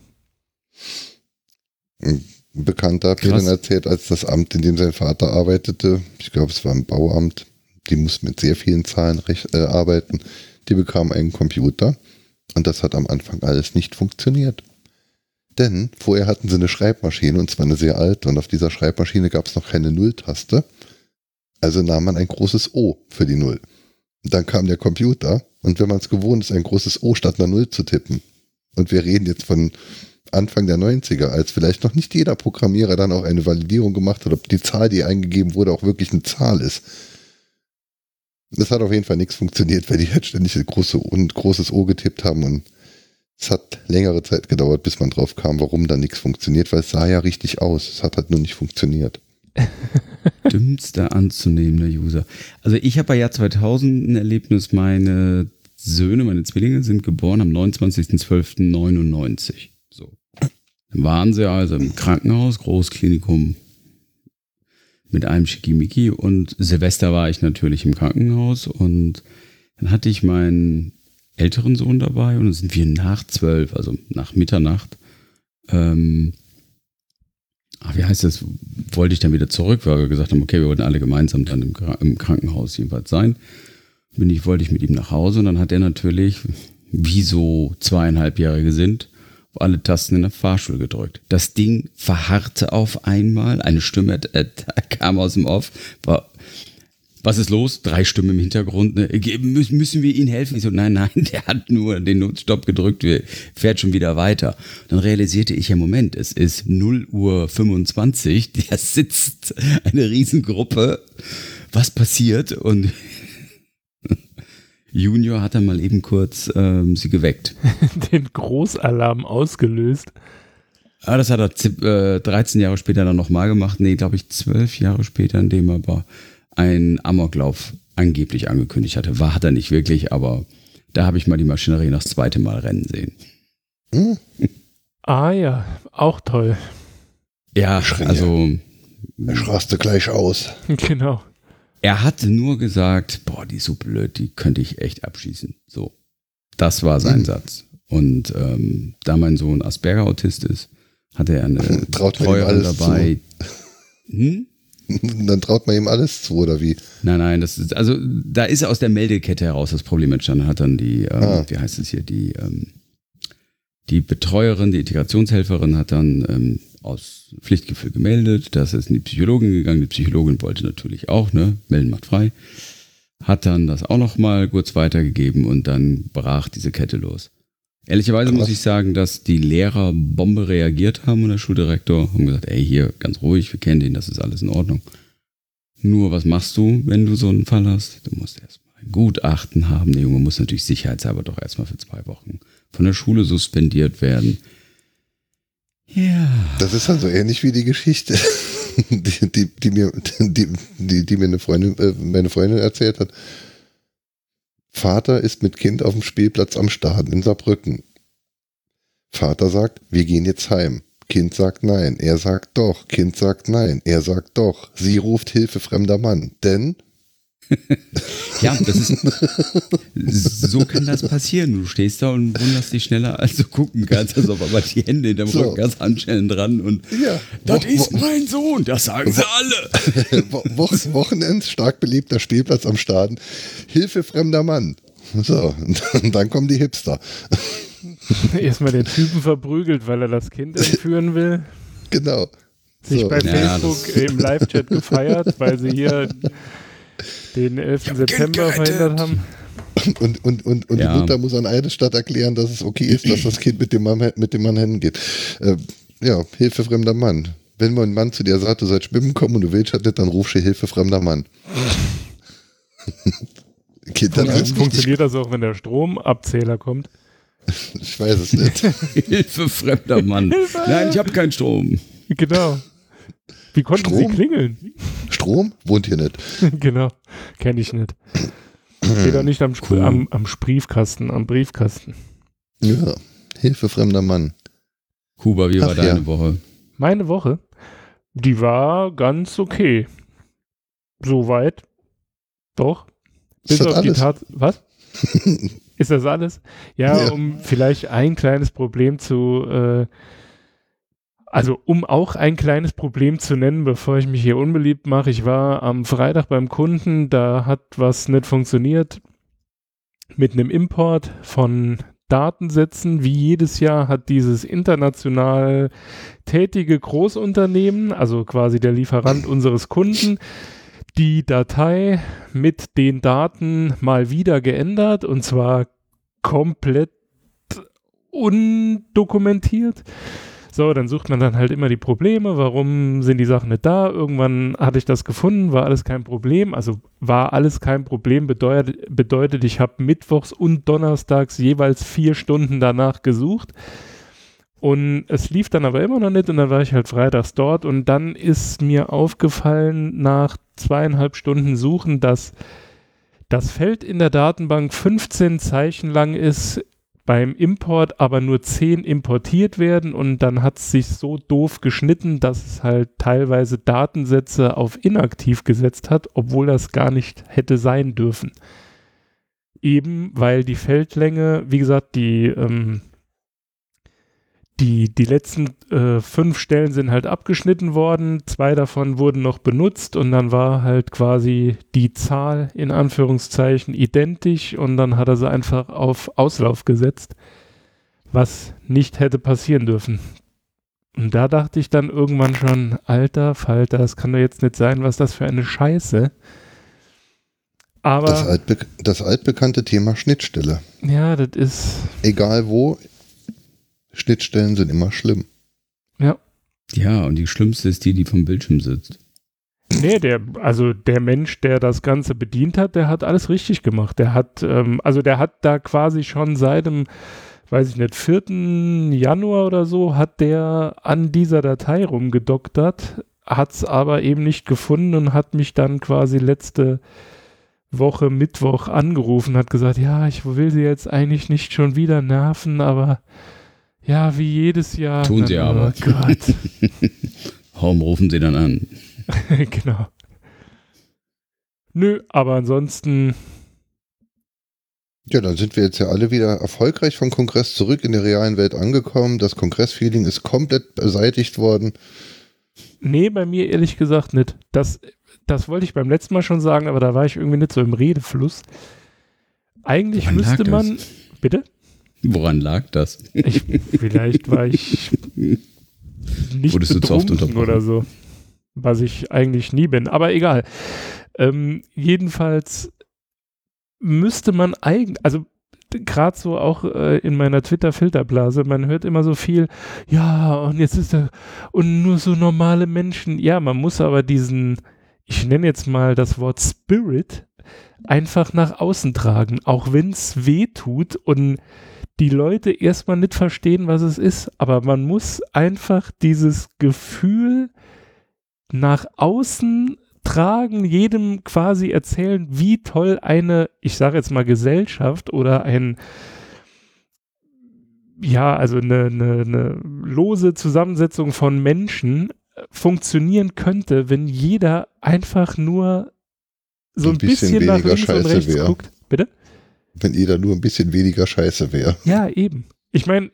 S1: Ein Bekannter hat mir dann erzählt, als das Amt, in dem sein Vater arbeitete, ich glaube, es war ein Bauamt, die mussten mit sehr vielen Zahlen äh, arbeiten die bekam einen Computer und das hat am Anfang alles nicht funktioniert. Denn vorher hatten sie eine Schreibmaschine und zwar eine sehr alte und auf dieser Schreibmaschine gab es noch keine Nulltaste. Also nahm man ein großes O für die Null. Dann kam der Computer und wenn man es gewohnt ist, ein großes O statt einer Null zu tippen. Und wir reden jetzt von Anfang der 90er, als vielleicht noch nicht jeder Programmierer dann auch eine Validierung gemacht hat, ob die Zahl, die eingegeben wurde, auch wirklich eine Zahl ist. Das hat auf jeden Fall nichts funktioniert, weil die halt ständig ein große, und großes O getippt haben und es hat längere Zeit gedauert, bis man drauf kam, warum da nichts funktioniert, weil es sah ja richtig aus. Es hat halt nur nicht funktioniert.
S3: Dümmster anzunehmender User. Also ich habe bei Jahr 2000 ein Erlebnis, meine Söhne, meine Zwillinge sind geboren am 29.12.99. So. Dann waren sie also im Krankenhaus, Großklinikum mit einem Schickimicki und Silvester war ich natürlich im Krankenhaus und dann hatte ich meinen älteren Sohn dabei und dann sind wir nach zwölf, also nach Mitternacht, ähm, ach, wie heißt das, wollte ich dann wieder zurück, weil wir gesagt haben, okay, wir wollten alle gemeinsam dann im, im Krankenhaus jedenfalls sein. Bin ich, wollte ich mit ihm nach Hause und dann hat er natürlich, wie so zweieinhalbjährige sind, alle Tasten in der Fahrstuhl gedrückt. Das Ding verharrte auf einmal, eine Stimme äh, kam aus dem Off, war was ist los? Drei Stimmen im Hintergrund. Ne? Müssen wir Ihnen helfen? Ich so, nein, nein, der hat nur den Notstopp gedrückt, fährt schon wieder weiter. Dann realisierte ich, ja Moment, es ist 0 Uhr 25, der sitzt eine Riesengruppe. Was passiert? Und Junior hat dann mal eben kurz ähm, sie geweckt.
S2: Den Großalarm ausgelöst.
S3: Ah, das hat er äh, 13 Jahre später dann nochmal gemacht. Nee, glaube ich, 12 Jahre später, in dem aber einen Amoklauf angeblich angekündigt hatte. War hat er nicht wirklich, aber da habe ich mal die Maschinerie noch das zweite Mal rennen sehen.
S2: Hm? Ah ja, auch toll.
S3: Ja, Schreie. also.
S1: Ich raste gleich aus.
S2: Genau.
S3: Er hat nur gesagt, boah, die ist so blöd, die könnte ich echt abschießen. So. Das war sein mhm. Satz. Und ähm, da mein Sohn Asperger-Autist ist, hatte er eine
S1: Traut Treuerin dabei. Hm? Dann traut man ihm alles zu, oder wie?
S3: Nein, nein, das ist, also da ist aus der Meldekette heraus das Problem entstanden. Hat dann die, ähm, ah. wie heißt es hier, die, ähm, die Betreuerin, die Integrationshelferin hat dann ähm, aus Pflichtgefühl gemeldet. Das ist in die Psychologin gegangen. Die Psychologin wollte natürlich auch, ne? Melden macht frei. Hat dann das auch nochmal kurz weitergegeben und dann brach diese Kette los. Ehrlicherweise Krass. muss ich sagen, dass die Lehrer Bombe reagiert haben und der Schuldirektor haben gesagt, ey, hier, ganz ruhig, wir kennen den, das ist alles in Ordnung. Nur, was machst du, wenn du so einen Fall hast? Du musst erstmal ein Gutachten haben. Der Junge muss natürlich sicherheitshalber doch erstmal für zwei Wochen von der Schule suspendiert werden.
S1: Ja. Das ist dann so ähnlich wie die Geschichte, die, die, die mir, die, die, die, mir eine Freundin, äh, meine Freundin erzählt hat. Vater ist mit Kind auf dem Spielplatz am Start in Saarbrücken. Vater sagt, wir gehen jetzt heim. Kind sagt nein. Er sagt doch. Kind sagt nein. Er sagt doch. Sie ruft Hilfe fremder Mann. Denn
S3: ja, das ist, so kann das passieren. Du stehst da und wunderst dich schneller, als du gucken kannst. Also aber die Hände in dem so. Rücken ganz anstellen dran und
S1: ja,
S3: das ist mein Sohn, das sagen sie alle.
S1: Wo Wochenend, stark beliebter Spielplatz am Staden. Hilfe fremder Mann. So, und dann kommen die Hipster.
S2: Erstmal den Typen verprügelt, weil er das Kind entführen will.
S1: Genau.
S2: Sich so. bei Facebook ja, im Live-Chat gefeiert, weil sie hier den 11. September verhindert haben.
S1: Und, und, und, und ja. die Mutter muss an eine Stadt erklären, dass es okay ist, dass das Kind mit dem Mann, mit dem Mann hingeht. Äh, ja, Hilfe fremder Mann. Wenn ein Mann zu dir sagt, du sollst schwimmen kommen und du willst halt nicht, dann rufst du Hilfe fremder Mann.
S2: kind, dann Funktioniert, funktioniert das auch, wenn der Stromabzähler kommt?
S1: Ich weiß es nicht.
S3: Hilfe fremder Mann. Nein, ich habe keinen Strom.
S2: Genau. Wie konnten Strom? Sie klingeln?
S1: Strom? Wohnt hier nicht.
S2: genau, kenne ich nicht. Steht auch nicht am, cool. am, am Briefkasten, am Briefkasten.
S1: Ja, Hilfe fremder Mann.
S3: Kuba, wie Ach, war deine ja. Woche?
S2: Meine Woche? Die war ganz okay. Soweit. Doch.
S1: Bis auf alles? die Tat.
S2: Was? Ist das alles? Ja, ja, um vielleicht ein kleines Problem zu äh, also um auch ein kleines Problem zu nennen, bevor ich mich hier unbeliebt mache, ich war am Freitag beim Kunden, da hat was nicht funktioniert mit einem Import von Datensätzen. Wie jedes Jahr hat dieses international tätige Großunternehmen, also quasi der Lieferant unseres Kunden, die Datei mit den Daten mal wieder geändert und zwar komplett undokumentiert. So, dann sucht man dann halt immer die Probleme, warum sind die Sachen nicht da? Irgendwann hatte ich das gefunden, war alles kein Problem. Also war alles kein Problem, bedeutet, bedeutet ich habe mittwochs und donnerstags jeweils vier Stunden danach gesucht. Und es lief dann aber immer noch nicht und dann war ich halt freitags dort und dann ist mir aufgefallen nach zweieinhalb Stunden Suchen, dass das Feld in der Datenbank 15 Zeichen lang ist beim Import aber nur 10 importiert werden und dann hat es sich so doof geschnitten, dass es halt teilweise Datensätze auf inaktiv gesetzt hat, obwohl das gar nicht hätte sein dürfen. Eben weil die Feldlänge, wie gesagt, die, ähm, die, die letzten äh, fünf Stellen sind halt abgeschnitten worden, zwei davon wurden noch benutzt und dann war halt quasi die Zahl in Anführungszeichen identisch und dann hat er sie einfach auf Auslauf gesetzt, was nicht hätte passieren dürfen. Und da dachte ich dann irgendwann schon, alter Falter, das kann doch jetzt nicht sein, was das für eine Scheiße. Aber.
S1: Das, altbe das altbekannte Thema Schnittstelle.
S2: Ja, das ist.
S1: Egal wo, Schnittstellen sind immer schlimm.
S2: Ja.
S3: Ja, und die schlimmste ist die, die vom Bildschirm sitzt.
S2: Nee, der, also der Mensch, der das Ganze bedient hat, der hat alles richtig gemacht. Der hat, ähm, also der hat da quasi schon seit dem, weiß ich nicht, 4. Januar oder so, hat der an dieser Datei rumgedoktert, hat es aber eben nicht gefunden und hat mich dann quasi letzte Woche Mittwoch angerufen, hat gesagt, ja, ich will sie jetzt eigentlich nicht schon wieder nerven, aber ja, wie jedes Jahr.
S3: Tun sie
S2: dann,
S3: aber.
S2: Oh Gott.
S3: Warum rufen sie dann an?
S2: genau. Nö, aber ansonsten.
S1: Ja, dann sind wir jetzt ja alle wieder erfolgreich vom Kongress zurück in der realen Welt angekommen. Das Kongressfeeling ist komplett beseitigt worden.
S2: Nee, bei mir ehrlich gesagt nicht. Das, das wollte ich beim letzten Mal schon sagen, aber da war ich irgendwie nicht so im Redefluss. Eigentlich
S3: Woran
S2: müsste man.
S3: das?
S2: Bitte?
S3: Woran lag das?
S2: Ich, vielleicht war ich nicht
S3: Wurdest
S2: betrunken oder so. Was ich eigentlich nie bin. Aber egal. Ähm, jedenfalls müsste man eigentlich, also gerade so auch äh, in meiner Twitter-Filterblase, man hört immer so viel, ja, und jetzt ist er, und nur so normale Menschen. Ja, man muss aber diesen, ich nenne jetzt mal das Wort Spirit, einfach nach außen tragen, auch wenn es weh tut und die Leute erstmal nicht verstehen, was es ist, aber man muss einfach dieses Gefühl nach außen tragen, jedem quasi erzählen, wie toll eine, ich sage jetzt mal Gesellschaft oder ein, ja, also eine, eine, eine lose Zusammensetzung von Menschen äh, funktionieren könnte, wenn jeder einfach nur so ein,
S1: Ein bisschen
S2: bisschen, nach
S1: weniger
S2: links und rechts
S1: wär.
S2: guckt. Bitte?
S1: Wenn jeder nur ein bisschen weniger scheiße wäre.
S2: Ja, eben. Ich meine,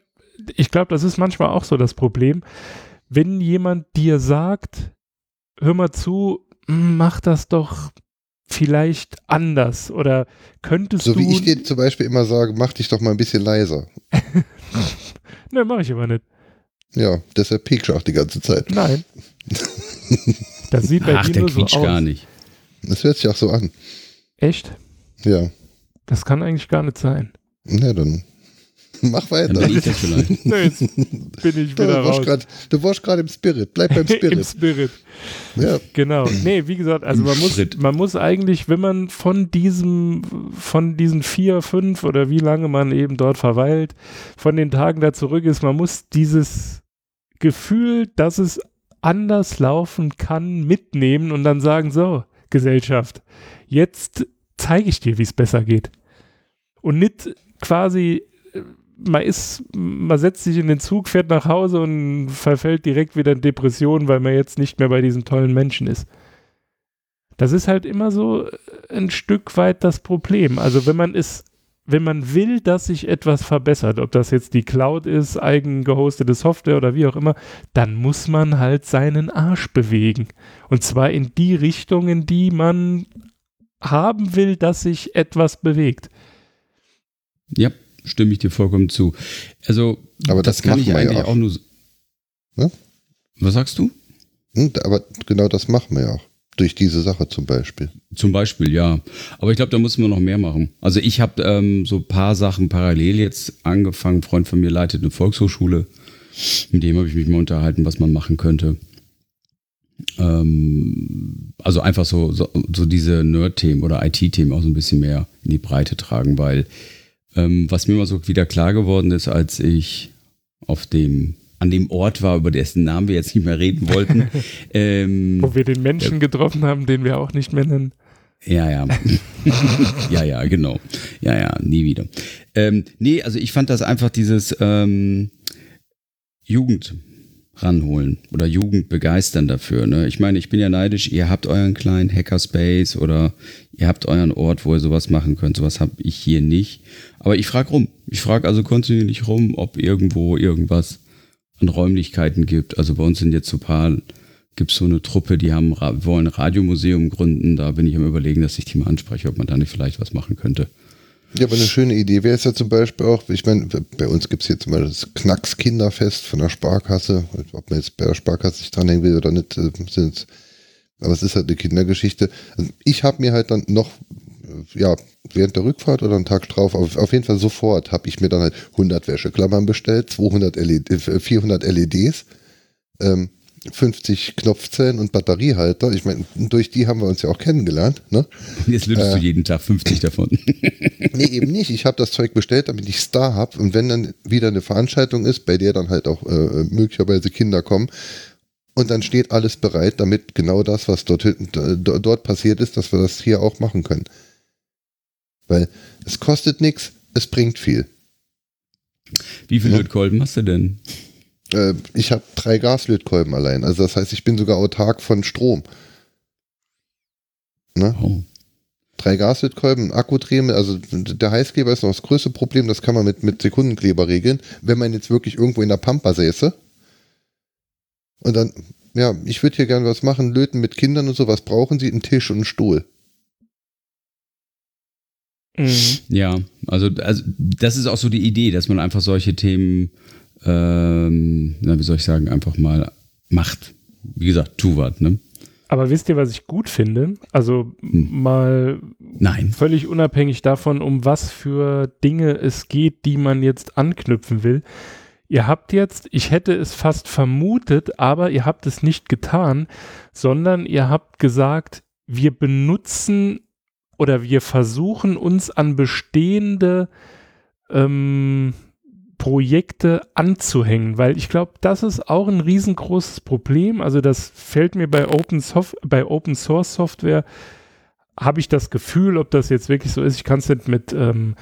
S2: ich glaube, das ist manchmal auch so das Problem. Wenn jemand dir sagt, hör mal zu, mm, mach das doch vielleicht anders oder könntest
S1: So
S2: du.
S1: wie ich dir zum Beispiel immer sage, mach dich doch mal ein bisschen leiser.
S2: ne, mach ich aber nicht.
S1: Ja, deshalb piekst du auch die ganze Zeit.
S2: Nein. Das sieht bei
S3: Ach,
S2: dir
S3: der
S2: nur so aus.
S3: gar nicht.
S1: Das hört sich auch so an.
S2: Echt?
S1: Ja.
S2: Das kann eigentlich gar nicht sein.
S1: Na dann. Mach
S3: Dann
S1: weiter.
S3: bin ich das vielleicht.
S2: Ne, jetzt bin ich
S1: Du
S2: wieder
S1: warst
S2: raus.
S1: grad- du warst gerade im Spirit. Bleib beim
S2: Im
S1: Spirit.
S2: Spirit.
S1: ja.
S2: Genau. Nee, wie gesagt, also
S3: Im
S2: man muss,
S3: Schritt.
S2: man muss eigentlich, wenn man von diesem, von diesen vier, fünf oder wie lange man eben dort verweilt, von den Tagen da zurück ist, man muss dieses Gefühl, dass es anders laufen kann, mitnehmen und dann sagen, so, Gesellschaft, jetzt zeige ich dir, wie es besser geht. Und nicht quasi, äh, man ist, man setzt sich in den Zug, fährt nach Hause und verfällt direkt wieder in Depressionen, weil man jetzt nicht mehr bei diesem tollen Menschen ist. Das ist halt immer so ein Stück weit das Problem. Also wenn man es, wenn man will, dass sich etwas verbessert, ob das jetzt die Cloud ist, eigen gehostete Software oder wie auch immer, dann muss man halt seinen Arsch bewegen. Und zwar in die Richtung, in die man haben will, dass sich etwas bewegt.
S3: Ja, stimme ich dir vollkommen zu. Also,
S1: Aber
S3: das,
S1: das
S3: kann ich
S1: wir ja
S3: eigentlich
S1: auch.
S3: auch nur.
S1: Ne?
S3: Was sagst du?
S1: Hm, Aber genau das machen wir ja auch. Durch diese Sache zum Beispiel.
S3: Zum Beispiel, ja. Aber ich glaube, da müssen wir noch mehr machen. Also ich habe ähm, so ein paar Sachen parallel jetzt angefangen. Ein Freund von mir leitet eine Volkshochschule. Mit dem habe ich mich mal unterhalten, was man machen könnte. Ähm, also einfach so, so, so diese Nerd-Themen oder IT-Themen auch so ein bisschen mehr in die Breite tragen, weil ähm, was mir mal so wieder klar geworden ist, als ich auf dem an dem Ort war, über dessen Namen wir jetzt nicht mehr reden wollten. ähm,
S2: Wo wir den Menschen getroffen haben, den wir auch nicht mehr nennen.
S3: ja, ja. ja, ja, genau. Ja, ja, nie wieder. Ähm, nee, also ich fand das einfach dieses ähm, Jugend ranholen oder Jugend begeistern dafür. Ne? Ich meine, ich bin ja neidisch, ihr habt euren kleinen Hackerspace oder ihr habt euren Ort, wo ihr sowas machen könnt. Sowas habe ich hier nicht. Aber ich frage rum. Ich frage also kontinuierlich rum, ob irgendwo irgendwas an Räumlichkeiten gibt. Also bei uns sind jetzt so ein paar, gibt so eine Truppe, die haben, wollen ein Radiomuseum gründen. Da bin ich am überlegen, dass ich die mal anspreche, ob man da nicht vielleicht was machen könnte.
S1: Ja, aber eine schöne Idee wäre es ja zum Beispiel auch, ich meine, bei uns gibt es jetzt mal das Knacks Kinderfest von der Sparkasse. Ob man jetzt bei der Sparkasse sich dranhängen will oder nicht, äh, sind aber es ist halt eine Kindergeschichte. Also ich habe mir halt dann noch, ja, während der Rückfahrt oder einen Tag drauf, auf, auf jeden Fall sofort, habe ich mir dann halt 100 Wäscheklammern bestellt, 200 LED, 400 LEDs, ähm, 50 Knopfzellen und Batteriehalter. Ich meine, durch die haben wir uns ja auch kennengelernt. Ne?
S3: Jetzt lötest äh, du jeden Tag 50 davon.
S1: nee, eben nicht. Ich habe das Zeug bestellt, damit ich Star habe. Und wenn dann wieder eine Veranstaltung ist, bei der dann halt auch äh, möglicherweise Kinder kommen, und dann steht alles bereit, damit genau das, was dort, dort passiert ist, dass wir das hier auch machen können. Weil es kostet nichts, es bringt viel.
S3: Wie viele ja. Lötkolben hast du denn?
S1: Äh, ich habe drei Gaslötkolben allein. Also das heißt, ich bin sogar autark von Strom. Ne? Oh. Drei Gaslötkolben, Akkudrehme, also der Heißkleber ist noch das größte Problem, das kann man mit, mit Sekundenkleber regeln. Wenn man jetzt wirklich irgendwo in der Pampa säße, und dann, ja, ich würde hier gerne was machen, löten mit Kindern und so. Was brauchen sie? Einen Tisch und einen Stuhl.
S3: Mhm. Ja, also, also das ist auch so die Idee, dass man einfach solche Themen, ähm, na, wie soll ich sagen, einfach mal macht. Wie gesagt, tu was, ne?
S2: Aber wisst ihr, was ich gut finde? Also hm. mal
S3: Nein.
S2: völlig unabhängig davon, um was für Dinge es geht, die man jetzt anknüpfen will. Ihr habt jetzt, ich hätte es fast vermutet, aber ihr habt es nicht getan, sondern ihr habt gesagt, wir benutzen oder wir versuchen uns an bestehende ähm, Projekte anzuhängen, weil ich glaube, das ist auch ein riesengroßes Problem. Also das fällt mir bei Open, Sof bei Open Source Software, habe ich das Gefühl, ob das jetzt wirklich so ist, ich kann es nicht mit ähm,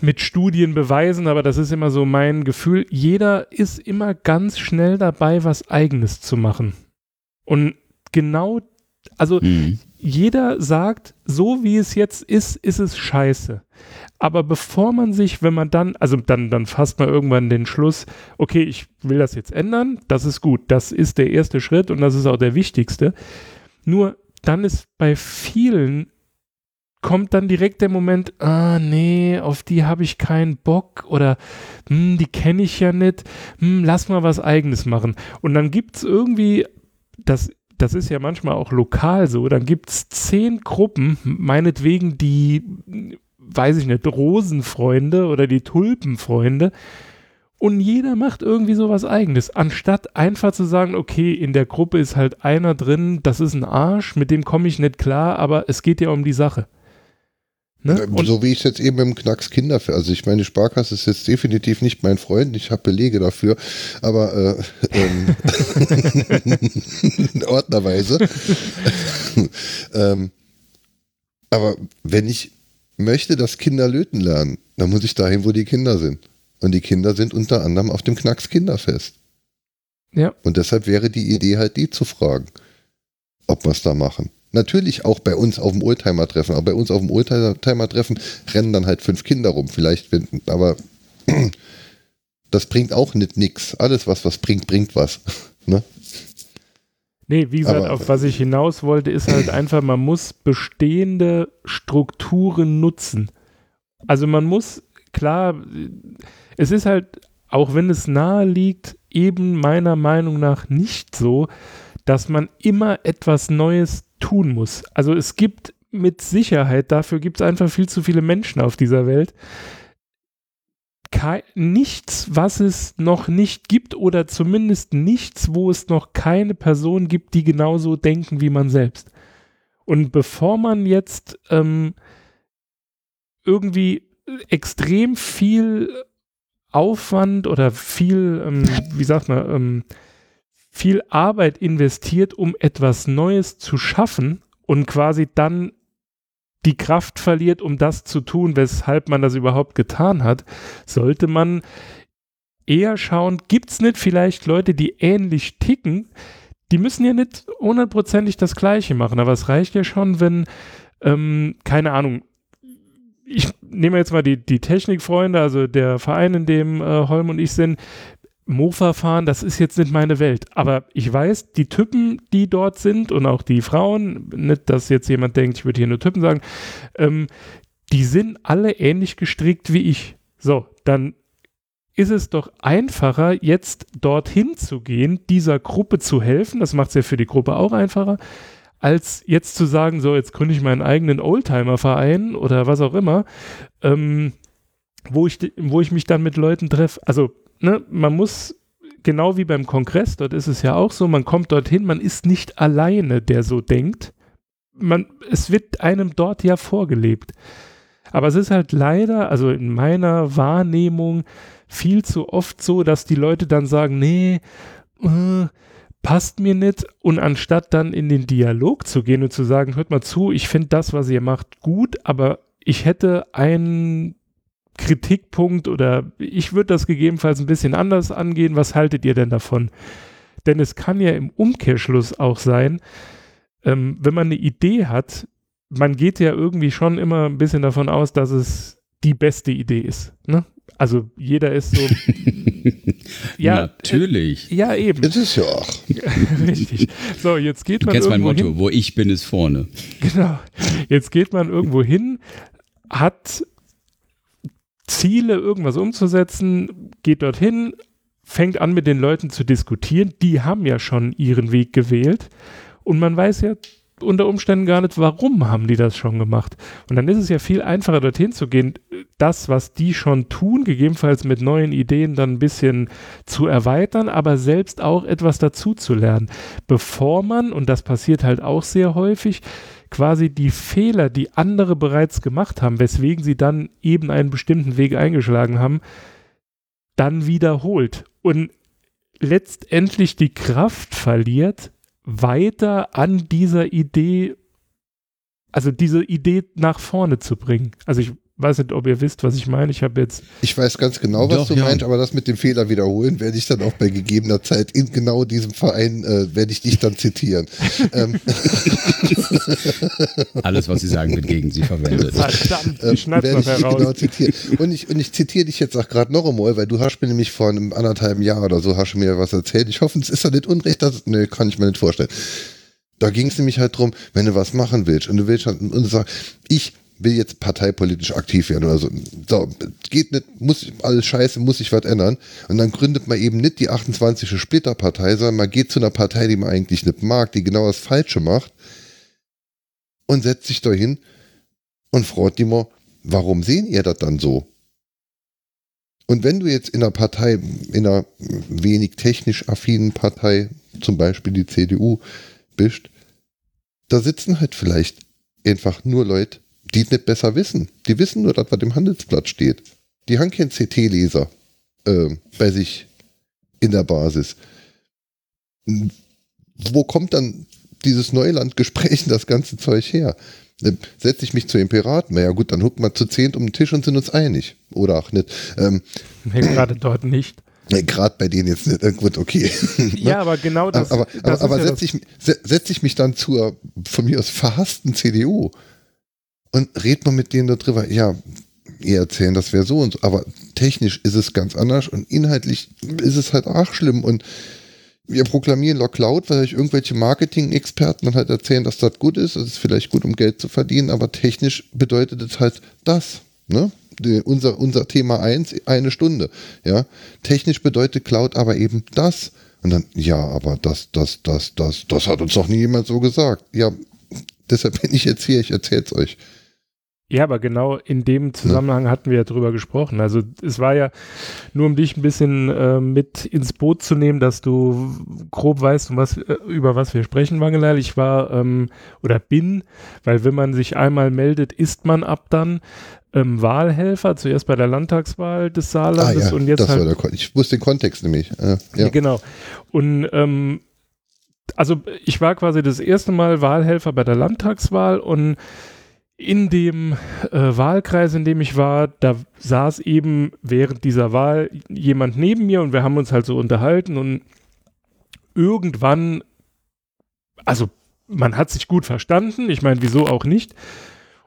S2: mit Studien beweisen, aber das ist immer so mein Gefühl. Jeder ist immer ganz schnell dabei, was Eigenes zu machen. Und genau, also mhm. jeder sagt, so wie es jetzt ist, ist es scheiße. Aber bevor man sich, wenn man dann, also dann, dann fasst man irgendwann den Schluss, okay, ich will das jetzt ändern, das ist gut, das ist der erste Schritt und das ist auch der wichtigste. Nur dann ist bei vielen kommt dann direkt der Moment, ah nee, auf die habe ich keinen Bock oder hm, die kenne ich ja nicht, hm, lass mal was eigenes machen. Und dann gibt es irgendwie, das, das ist ja manchmal auch lokal so, dann gibt es zehn Gruppen, meinetwegen die, weiß ich nicht, Rosenfreunde oder die Tulpenfreunde, und jeder macht irgendwie sowas eigenes, anstatt einfach zu sagen, okay, in der Gruppe ist halt einer drin, das ist ein Arsch, mit dem komme ich nicht klar, aber es geht ja um die Sache.
S1: Ne? So wie ich es jetzt eben im Knacks Kinder, also ich meine, Sparkasse ist jetzt definitiv nicht mein Freund, ich habe Belege dafür, aber äh, ähm, ordnerweise. ähm, aber wenn ich möchte, dass Kinder löten lernen, dann muss ich dahin, wo die Kinder sind. Und die Kinder sind unter anderem auf dem Knacks Kinderfest. Ja. Und deshalb wäre die Idee halt, die zu fragen, ob wir es da machen. Natürlich auch bei uns auf dem Oldtimer-Treffen. Aber bei uns auf dem Oldtimer-Treffen rennen dann halt fünf Kinder rum. Vielleicht, wenn, aber das bringt auch nicht nix. Alles, was was bringt, bringt was. ne?
S2: Nee, wie gesagt, aber, auf was ich hinaus wollte, ist halt einfach, man muss bestehende Strukturen nutzen. Also man muss, klar, es ist halt, auch wenn es nahe liegt, eben meiner Meinung nach nicht so, dass man immer etwas Neues tun muss. Also es gibt mit Sicherheit, dafür gibt es einfach viel zu viele Menschen auf dieser Welt. Nichts, was es noch nicht gibt oder zumindest nichts, wo es noch keine Person gibt, die genauso denken wie man selbst. Und bevor man jetzt ähm, irgendwie extrem viel Aufwand oder viel, ähm, wie sagt man, ähm, viel Arbeit investiert, um etwas Neues zu schaffen und quasi dann die Kraft verliert, um das zu tun, weshalb man das überhaupt getan hat, sollte man eher schauen, gibt es nicht vielleicht Leute, die ähnlich ticken, die müssen ja nicht hundertprozentig das Gleiche machen, aber es reicht ja schon, wenn, ähm, keine Ahnung, ich nehme jetzt mal die, die Technikfreunde, also der Verein, in dem äh, Holm und ich sind, Mofa fahren, das ist jetzt nicht meine Welt. Aber ich weiß, die Typen, die dort sind und auch die Frauen, nicht, dass jetzt jemand denkt, ich würde hier nur Typen sagen, ähm, die sind alle ähnlich gestrickt wie ich. So, dann ist es doch einfacher, jetzt dorthin zu gehen, dieser Gruppe zu helfen. Das macht es ja für die Gruppe auch einfacher, als jetzt zu sagen, so, jetzt gründe ich meinen eigenen Oldtimer-Verein oder was auch immer, ähm, wo, ich, wo ich mich dann mit Leuten treffe. Also, ne, man muss, genau wie beim Kongress, dort ist es ja auch so, man kommt dorthin, man ist nicht alleine, der so denkt. Man, es wird einem dort ja vorgelebt. Aber es ist halt leider, also in meiner Wahrnehmung, viel zu oft so, dass die Leute dann sagen, nee, äh, passt mir nicht. Und anstatt dann in den Dialog zu gehen und zu sagen, hört mal zu, ich finde das, was ihr macht, gut, aber ich hätte einen Kritikpunkt oder ich würde das gegebenenfalls ein bisschen anders angehen. Was haltet ihr denn davon? Denn es kann ja im Umkehrschluss auch sein, ähm, wenn man eine Idee hat, man geht ja irgendwie schon immer ein bisschen davon aus, dass es die beste Idee ist. Ne? Also jeder ist so.
S3: ja, Natürlich.
S2: Äh, ja, eben.
S1: Das ist ja auch.
S2: Richtig. So, jetzt geht
S3: du
S2: man.
S3: kennst mein Motto,
S2: hin.
S3: wo ich bin, ist vorne.
S2: Genau. Jetzt geht man irgendwo hin, hat Ziele, irgendwas umzusetzen, geht dorthin, fängt an mit den Leuten zu diskutieren. Die haben ja schon ihren Weg gewählt. Und man weiß ja unter Umständen gar nicht, warum haben die das schon gemacht. Und dann ist es ja viel einfacher, dorthin zu gehen, das, was die schon tun, gegebenenfalls mit neuen Ideen dann ein bisschen zu erweitern, aber selbst auch etwas dazu zu lernen, bevor man, und das passiert halt auch sehr häufig, quasi die Fehler, die andere bereits gemacht haben, weswegen sie dann eben einen bestimmten Weg eingeschlagen haben, dann wiederholt und letztendlich die Kraft verliert, weiter an dieser Idee, also diese Idee nach vorne zu bringen. Also ich weiß nicht, ob ihr wisst, was ich meine. Ich habe jetzt.
S1: Ich weiß ganz genau, was Doch, du ja. meinst, aber das mit dem Fehler wiederholen werde ich dann auch bei gegebener Zeit in genau diesem Verein äh, werde ich dich dann zitieren. Ähm.
S3: Alles, was Sie sagen, wird gegen Sie verwendet.
S2: Verdammt, ähm, ich werde ich heraus. genau
S1: zitieren. Und ich, und ich zitiere dich jetzt auch gerade noch einmal, weil du hast mir nämlich vor einem anderthalben Jahr oder so hast du mir was erzählt. Ich hoffe, es ist ja nicht unrecht, das, ne, kann ich mir nicht vorstellen. Da ging es nämlich halt drum, wenn du was machen willst und du willst halt, und du sagst, ich will jetzt parteipolitisch aktiv werden oder so. so. Geht nicht, muss alles scheiße, muss sich was ändern. Und dann gründet man eben nicht die 28. Splitterpartei, sondern man geht zu einer Partei, die man eigentlich nicht mag, die genau das Falsche macht und setzt sich da hin und freut die mal, warum sehen ihr das dann so? Und wenn du jetzt in einer Partei, in einer wenig technisch affinen Partei, zum Beispiel die CDU, bist, da sitzen halt vielleicht einfach nur Leute, die es nicht besser wissen. Die wissen nur, dass was im Handelsblatt steht. Die haben keinen CT-Leser äh, bei sich in der Basis. Wo kommt dann dieses Neulandgespräch das ganze Zeug her? Äh, setze ich mich zu den Piraten? Na ja gut, dann hucken wir zu zehnt um den Tisch und sind uns einig. Oder auch nicht. Ähm,
S2: nee, gerade dort nicht.
S1: Gerade bei denen jetzt nicht. Äh, gut, okay.
S2: ja, aber genau das.
S1: Aber, aber, aber, aber ja setze ich, setz ich mich dann zur von mir aus verhassten CDU und red mal mit denen darüber. Ja, ihr erzählen, das wäre so und so, aber technisch ist es ganz anders und inhaltlich ist es halt auch schlimm und wir proklamieren Lock Cloud, weil euch irgendwelche Marketing-Experten dann halt erzählen, dass das gut ist, es ist vielleicht gut, um Geld zu verdienen, aber technisch bedeutet es halt das, ne? Unser, unser Thema 1, eine Stunde, ja. Technisch bedeutet Cloud aber eben das. Und dann, ja, aber das, das, das, das, das hat uns doch nie jemand so gesagt. Ja, deshalb bin ich jetzt hier, ich erzähl's euch.
S2: Ja, aber genau in dem Zusammenhang ja. hatten wir ja drüber gesprochen. Also es war ja nur, um dich ein bisschen äh, mit ins Boot zu nehmen, dass du grob weißt, um was, äh, über was wir sprechen, Wangelal. Ich war ähm, oder bin, weil wenn man sich einmal meldet, ist man ab dann ähm, Wahlhelfer, zuerst bei der Landtagswahl des Saarlandes ah, ja, und jetzt
S1: das
S2: halt,
S1: war der, ich wusste den Kontext nämlich. Äh, ja.
S2: Genau. Und ähm, also ich war quasi das erste Mal Wahlhelfer bei der Landtagswahl und in dem äh, Wahlkreis, in dem ich war, da saß eben während dieser Wahl jemand neben mir und wir haben uns halt so unterhalten und irgendwann, also man hat sich gut verstanden, ich meine, wieso auch nicht.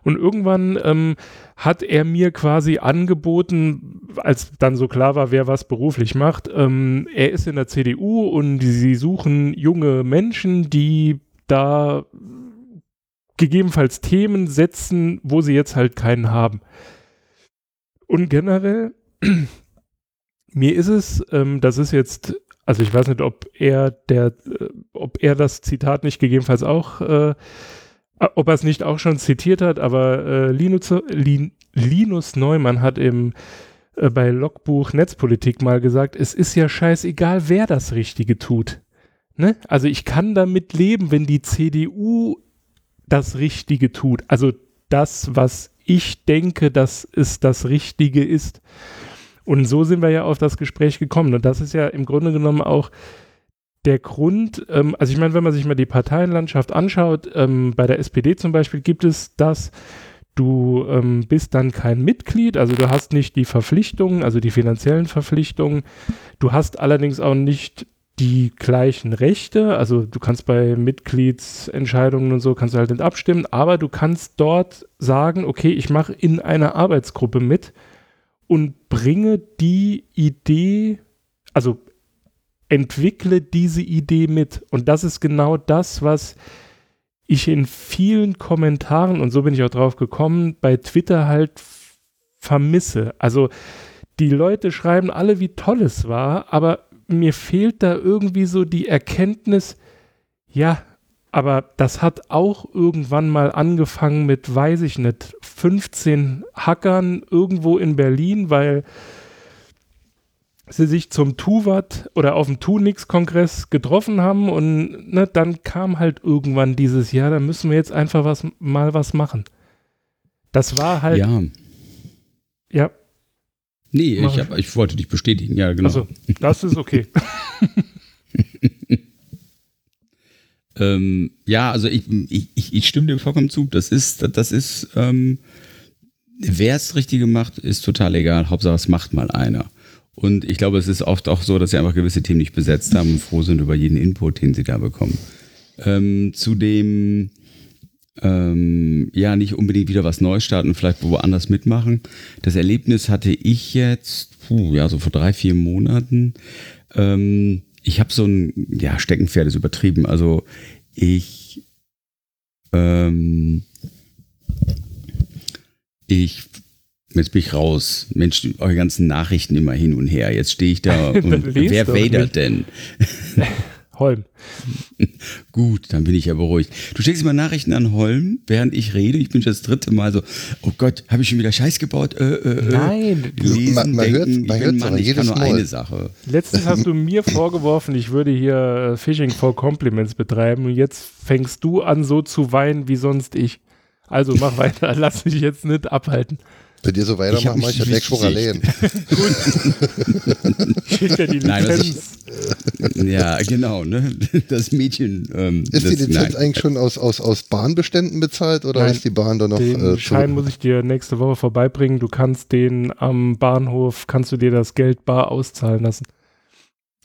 S2: Und irgendwann ähm, hat er mir quasi angeboten, als dann so klar war, wer was beruflich macht, ähm, er ist in der CDU und sie suchen junge Menschen, die da gegebenenfalls Themen setzen, wo sie jetzt halt keinen haben. Und generell, mir ist es, ähm, das ist jetzt, also ich weiß nicht, ob er der, äh, ob er das Zitat nicht gegebenenfalls auch äh, ob er es nicht auch schon zitiert hat, aber äh, Linus, Lin, Linus Neumann hat im äh, bei Logbuch Netzpolitik mal gesagt, es ist ja scheißegal, wer das Richtige tut. Ne? Also ich kann damit leben, wenn die CDU das Richtige tut. Also das, was ich denke, dass es das Richtige ist. Und so sind wir ja auf das Gespräch gekommen. Und das ist ja im Grunde genommen auch der Grund, ähm, also ich meine, wenn man sich mal die Parteienlandschaft anschaut, ähm, bei der SPD zum Beispiel gibt es das, du ähm, bist dann kein Mitglied, also du hast nicht die Verpflichtungen, also die finanziellen Verpflichtungen, du hast allerdings auch nicht die gleichen Rechte, also du kannst bei Mitgliedsentscheidungen und so kannst du halt nicht abstimmen, aber du kannst dort sagen, okay, ich mache in einer Arbeitsgruppe mit und bringe die Idee, also entwickle diese Idee mit. Und das ist genau das, was ich in vielen Kommentaren, und so bin ich auch drauf gekommen, bei Twitter halt vermisse. Also die Leute schreiben alle, wie toll es war, aber mir fehlt da irgendwie so die Erkenntnis, ja, aber das hat auch irgendwann mal angefangen mit, weiß ich nicht, 15 Hackern irgendwo in Berlin, weil sie sich zum Tuvat oder auf dem Tunix-Kongress getroffen haben und ne, dann kam halt irgendwann dieses Jahr, da müssen wir jetzt einfach was, mal was machen. Das war halt.
S3: Ja.
S2: Ja.
S3: Nee, ich, hab, ich wollte dich bestätigen, ja, genau. Also,
S2: das ist okay.
S3: ähm, ja, also ich, ich, ich, stimme dir vollkommen zu. Das ist, das ist, ähm, wer es Richtige macht, ist total egal. Hauptsache, es macht mal einer. Und ich glaube, es ist oft auch so, dass sie einfach gewisse Themen nicht besetzt haben und froh sind über jeden Input, den sie da bekommen. Ähm, zudem, ähm, ja, nicht unbedingt wieder was Neues starten, vielleicht woanders mitmachen. Das Erlebnis hatte ich jetzt, puh, ja, so vor drei, vier Monaten. Ähm, ich habe so ein, ja, Steckenpferd ist übertrieben. Also ich, ähm, ich Jetzt bin ich raus. Mensch, eure ganzen Nachrichten immer hin und her. Jetzt stehe ich da und wer Vader denn?
S2: Holm.
S3: Gut, dann bin ich ja beruhigt. Du schickst immer Nachrichten an Holm, während ich rede. Ich bin schon das dritte Mal so, oh Gott, habe ich schon wieder Scheiß gebaut? Äh, äh,
S2: äh. Nein.
S3: Lesen, man, man denken, hört, man hört Mann, ich kann nur Mal. eine Sache.
S2: Letztens hast du mir vorgeworfen, ich würde hier Fishing for Compliments betreiben und jetzt fängst du an so zu weinen wie sonst ich. Also mach weiter, lass mich jetzt nicht abhalten.
S1: Wenn ihr so weitermacht, mache ich ja Deck Schwuralen.
S2: Gut. Schickt ja die Lizenz.
S3: Nein, ja, genau. Ne? Das Mädchen. Ähm,
S1: ist das, die Lizenz nein. eigentlich schon aus, aus, aus Bahnbeständen bezahlt oder nein, ist die Bahn da noch?
S2: Den äh, Schein muss ich dir nächste Woche vorbeibringen. Du kannst den am Bahnhof, kannst du dir das Geld bar auszahlen lassen.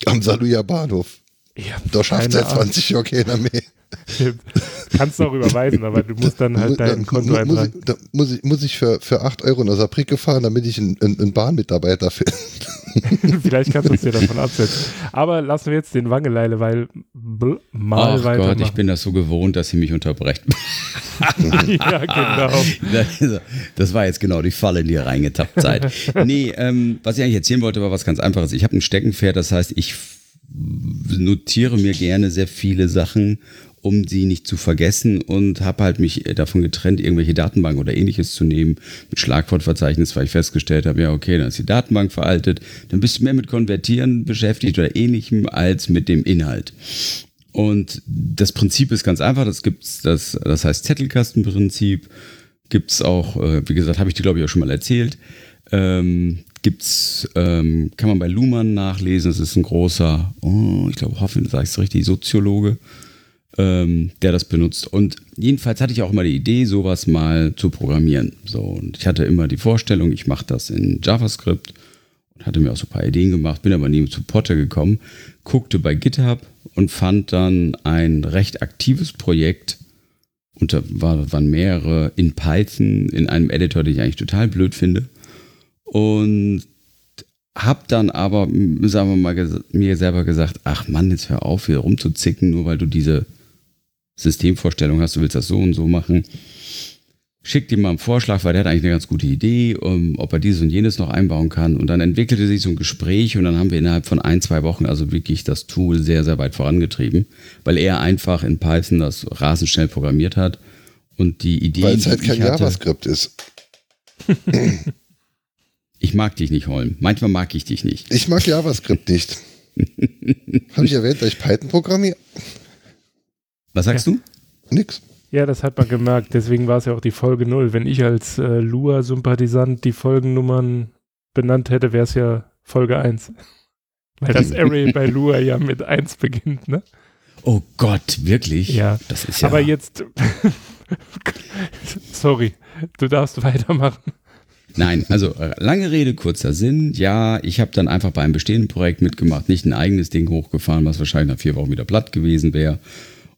S1: Am Saluja Bahnhof.
S2: Ja,
S1: da schafft seit 20 Jahre keiner mehr.
S2: Kannst du auch überweisen, aber du musst dann halt dein Konto eintragen.
S1: Muss ich, da muss ich, muss ich für, für 8 Euro nach Saarbrücke fahren, damit ich einen, einen Bahnmitarbeiter finde.
S2: Vielleicht kannst du es dir davon absetzen. Aber lassen wir jetzt den Wangeleile, weil mal
S3: Ach Gott, ich bin das so gewohnt, dass sie mich unterbrechen.
S2: ja, genau.
S3: Das war jetzt genau die Falle, in die ihr reingetappt seid. Nee, ähm, was ich eigentlich erzählen wollte, war was ganz Einfaches. Ich habe ein Steckenpferd, das heißt, ich notiere mir gerne sehr viele Sachen um sie nicht zu vergessen und habe halt mich davon getrennt, irgendwelche Datenbanken oder ähnliches zu nehmen mit Schlagwortverzeichnis, weil ich festgestellt habe, ja, okay, dann ist die Datenbank veraltet, dann bist du mehr mit Konvertieren beschäftigt oder ähnlichem als mit dem Inhalt. Und das Prinzip ist ganz einfach, das gibt's, das, das heißt Zettelkastenprinzip, gibt's auch, äh, wie gesagt, habe ich dir glaube ich auch schon mal erzählt, ähm, gibt's, ähm, kann man bei Luhmann nachlesen, es ist ein großer, oh, ich glaube, hoffe, sage ich es richtig, Soziologe, ähm, der das benutzt. Und jedenfalls hatte ich auch immer die Idee, sowas mal zu programmieren. So, und ich hatte immer die Vorstellung, ich mache das in JavaScript und hatte mir auch so ein paar Ideen gemacht, bin aber nie zu Potter gekommen, guckte bei GitHub und fand dann ein recht aktives Projekt Und da war, waren mehrere in Python, in einem Editor, den ich eigentlich total blöd finde. Und hab dann aber, sagen wir mal, mir selber gesagt, ach Mann, jetzt hör auf, hier rumzuzicken, nur weil du diese Systemvorstellung hast, du willst das so und so machen. Schick dir mal einen Vorschlag, weil der hat eigentlich eine ganz gute Idee, um, ob er dieses und jenes noch einbauen kann. Und dann entwickelte sich so ein Gespräch und dann haben wir innerhalb von ein, zwei Wochen also wirklich das Tool sehr, sehr weit vorangetrieben, weil er einfach in Python das rasend schnell programmiert hat und die Idee.
S1: Weil es halt kein JavaScript ist.
S3: Ich mag dich nicht, Holm. Manchmal mag ich dich nicht.
S1: Ich mag JavaScript nicht. Habe ich erwähnt, dass ich Python programmiere?
S3: Was sagst ja. du?
S1: Nix.
S2: Ja, das hat man gemerkt. Deswegen war es ja auch die Folge 0. Wenn ich als äh, Lua-Sympathisant die Folgennummern benannt hätte, wäre es ja Folge 1. Weil das Array bei Lua ja mit 1 beginnt, ne?
S3: Oh Gott, wirklich?
S2: Ja.
S3: Das ist ja.
S2: Aber jetzt. Sorry, du darfst weitermachen.
S3: Nein, also äh, lange Rede, kurzer Sinn. Ja, ich habe dann einfach bei einem bestehenden Projekt mitgemacht, nicht ein eigenes Ding hochgefahren, was wahrscheinlich nach vier Wochen wieder platt gewesen wäre.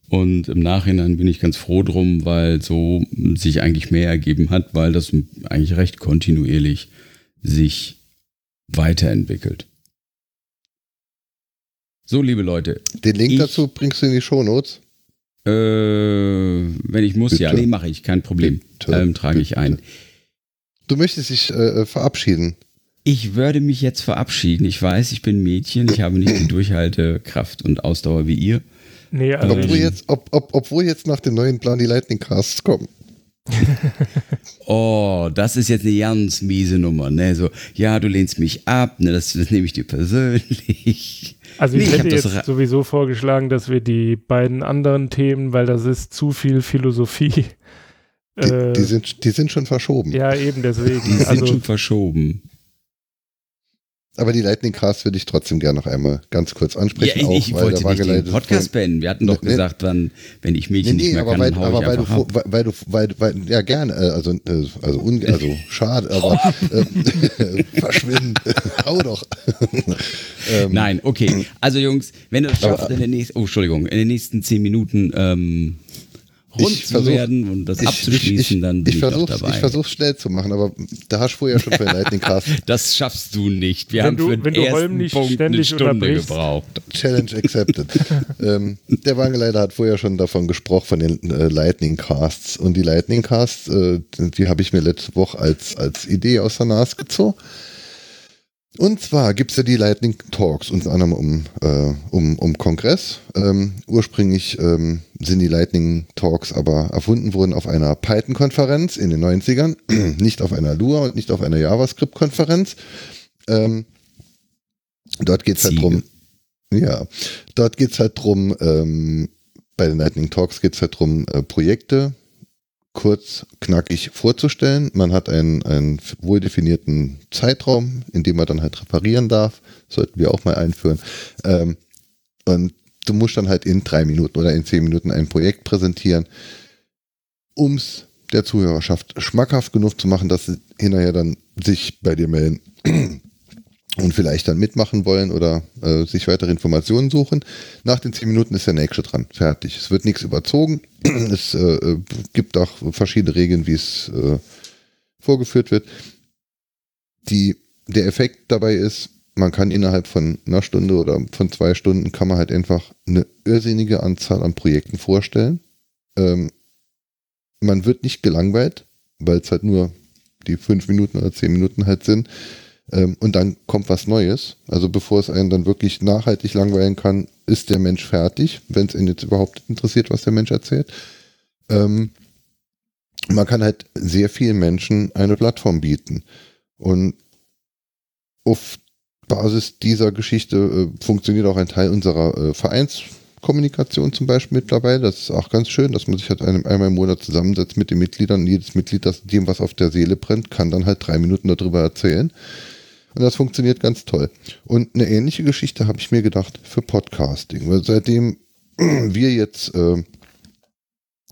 S3: Und im Nachhinein bin ich ganz froh drum, weil so sich eigentlich mehr ergeben hat, weil das eigentlich recht kontinuierlich sich weiterentwickelt. So, liebe Leute.
S1: Den Link ich, dazu bringst du in die Shownotes?
S3: Äh, wenn ich muss, Bitte. ja. Nee, mache ich, kein Problem. Ähm, trage ich ein.
S1: Du möchtest dich äh, verabschieden.
S3: Ich würde mich jetzt verabschieden. Ich weiß, ich bin Mädchen, ich habe nicht die Durchhaltekraft und Ausdauer wie ihr.
S2: Nee, also
S1: obwohl, jetzt, ob, ob, obwohl jetzt nach dem neuen Plan die Lightning Casts kommen.
S3: oh, das ist jetzt eine ganz miese Nummer, ne? So, ja, du lehnst mich ab, ne? Das, das nehme ich dir persönlich.
S2: Also ich nee, hätte ich jetzt sowieso vorgeschlagen, dass wir die beiden anderen Themen, weil das ist zu viel Philosophie.
S1: Die, äh, die sind, die sind schon verschoben.
S2: Ja, eben deswegen.
S3: Die sind also, schon verschoben.
S1: Aber die Lightning Cast würde ich trotzdem gerne noch einmal ganz kurz ansprechen.
S3: Ja, ich, ich wollte nicht den Podcast beenden. Wir hatten doch nee, gesagt, wann, wenn ich Mädchen nee, nee, nicht mehr kann, weil, aber
S1: weil du, weil, weil, du, weil, weil, ja gerne, äh, also, äh, also, un, also schade, aber äh, verschwinden, hau doch.
S3: ähm, Nein, okay. Also Jungs, wenn du es schaffst in den nächsten, oh Entschuldigung, in den nächsten zehn Minuten ähm, rund ich zu versuch, werden und das ich, abzuschließen,
S1: ich,
S3: dann bin
S1: ich,
S3: ich dabei.
S1: Ich versuche schnell zu machen, aber da hast du vorher schon für Lightning Cast.
S3: das schaffst du nicht. Wir
S2: wenn
S3: haben
S2: du,
S3: für den
S2: wenn ersten
S3: du Punkt eine Stunde gebraucht.
S1: Challenge accepted. ähm, der Wangeleiter hat vorher schon davon gesprochen, von den äh, Lightning Casts. Und die Lightning Casts, äh, die habe ich mir letzte Woche als, als Idee aus der Nase gezogen. Und zwar gibt es ja die Lightning Talks, unter anderem um, äh, um, um Kongress. Ähm, ursprünglich ähm, sind die Lightning Talks aber erfunden worden auf einer Python-Konferenz in den 90ern, nicht auf einer Lua und nicht auf einer JavaScript-Konferenz. Ähm, dort geht es halt drum, ja, dort geht es halt drum, ähm, bei den Lightning Talks geht es halt drum, äh, Projekte kurz, knackig vorzustellen. Man hat einen, einen wohl definierten Zeitraum, in dem man dann halt reparieren darf. Sollten wir auch mal einführen. Ähm, und du musst dann halt in drei Minuten oder in zehn Minuten ein Projekt präsentieren, um es der Zuhörerschaft schmackhaft genug zu machen, dass sie hinterher dann sich bei dir melden und vielleicht dann mitmachen wollen oder äh, sich weitere Informationen suchen. Nach den zehn Minuten ist der nächste dran. Fertig. Es wird nichts überzogen. es äh, gibt auch verschiedene Regeln, wie es äh, vorgeführt wird. Die, der Effekt dabei ist, man kann innerhalb von einer Stunde oder von zwei Stunden kann man halt einfach eine irrsinnige Anzahl an Projekten vorstellen. Ähm, man wird nicht gelangweilt, weil es halt nur die fünf Minuten oder zehn Minuten halt sind. Ähm, und dann kommt was Neues. Also bevor es einen dann wirklich nachhaltig langweilen kann, ist der Mensch fertig, wenn es ihn jetzt überhaupt interessiert, was der Mensch erzählt. Ähm, man kann halt sehr vielen Menschen eine Plattform bieten. Und auf Basis dieser Geschichte äh, funktioniert auch ein Teil unserer äh, Vereinskommunikation zum Beispiel mittlerweile. Das ist auch ganz schön, dass man sich halt einem, einmal im Monat zusammensetzt mit den Mitgliedern jedes Mitglied, das dem was auf der Seele brennt, kann dann halt drei Minuten darüber erzählen. Und das funktioniert ganz toll. Und eine ähnliche Geschichte habe ich mir gedacht für Podcasting. Weil seitdem wir jetzt äh,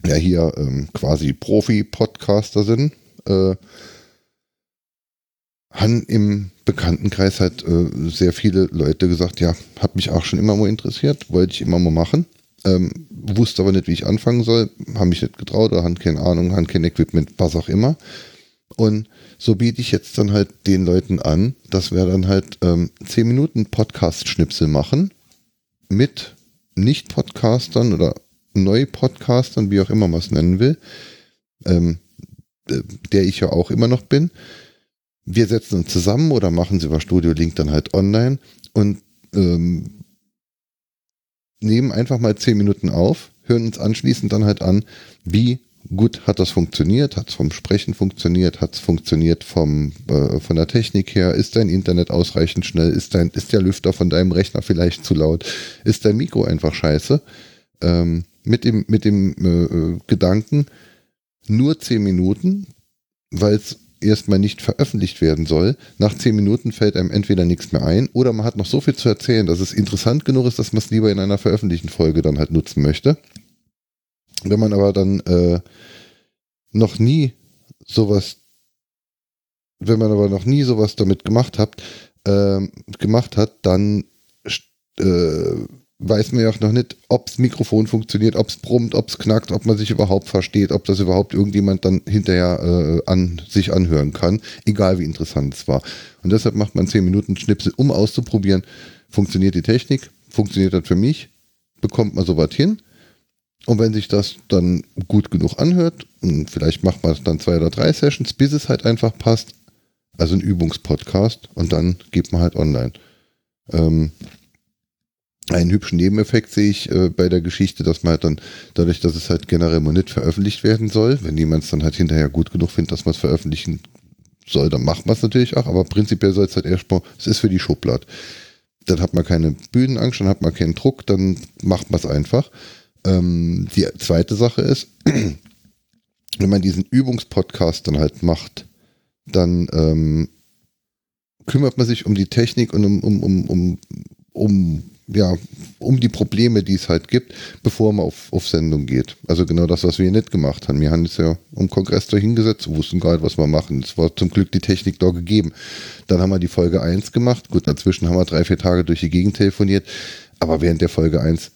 S1: ja hier ähm, quasi Profi-Podcaster sind, äh, haben im Bekanntenkreis halt äh, sehr viele Leute gesagt, ja, hat mich auch schon immer mal interessiert, wollte ich immer mal machen. ähm, wusste aber nicht, wie ich anfangen soll, habe mich nicht getraut oder haben keine Ahnung, haben kein Equipment, was auch immer. Und so biete ich jetzt dann halt den Leuten an, dass wir dann halt ähm, 10 Minuten Podcast-Schnipsel machen mit Nicht-Podcastern oder Neu-Podcastern, wie auch immer man es nennen will, ähm, äh, der ich ja auch immer noch bin. Wir setzen uns zusammen oder machen sie über Studio Link dann halt online und ähm, nehmen einfach mal 10 Minuten auf, hören uns anschließend dann halt an, wie gut hat das funktioniert, hat es vom Sprechen funktioniert, hat es funktioniert vom, äh, von der Technik her, ist dein Internet ausreichend schnell, ist, dein, ist der Lüfter von deinem Rechner vielleicht zu laut, ist dein Mikro einfach scheiße. Ähm, mit dem, mit dem äh, äh Gedanken, nur 10 Minuten, weil es erstmal nicht veröffentlicht werden soll. Nach 10 Minuten fällt einem entweder nichts mehr ein oder man hat noch so viel zu erzählen, dass es interessant genug ist, dass man es lieber in einer veröffentlichten Folge dann halt nutzen möchte. Wenn man aber dann äh, noch nie sowas, wenn man aber noch nie sowas damit gemacht hat, äh, gemacht hat, dann äh, weiß man ja auch noch nicht, ob das Mikrofon funktioniert, ob es brummt, ob es knackt, ob man sich überhaupt versteht, ob das überhaupt irgendjemand dann hinterher äh, an sich anhören kann, egal wie interessant es war. Und deshalb macht man 10 Minuten Schnipsel, um auszuprobieren, funktioniert die Technik, funktioniert das für mich, bekommt man sowas hin und wenn sich das dann gut genug anhört, und vielleicht macht man es dann zwei oder drei Sessions, bis es halt einfach passt, also ein Übungspodcast, und dann geht man halt online. Ähm, einen hübschen Nebeneffekt sehe ich äh, bei der Geschichte, dass man halt dann, dadurch, dass es halt generell mal nicht veröffentlicht werden soll, wenn jemand es dann halt hinterher gut genug findet, dass man es veröffentlichen soll, dann macht man es natürlich auch, aber prinzipiell soll es halt erstmal, es ist für die Schublade. Dann hat man keine Bühnenangst, dann hat man keinen Druck, dann macht man es einfach. Ähm, die zweite Sache ist, wenn man diesen Übungspodcast dann halt macht, dann ähm, kümmert man sich um die Technik und um, um, um, um, um, ja, um die Probleme, die es halt gibt, bevor man auf, auf Sendung geht. Also genau das, was wir nicht gemacht haben. Wir haben uns ja um Kongress da hingesetzt, wussten gar nicht, was wir machen. Es war zum Glück die Technik da gegeben. Dann haben wir die Folge 1 gemacht. Gut, dazwischen haben wir drei, vier Tage durch die Gegend telefoniert. Aber während der Folge 1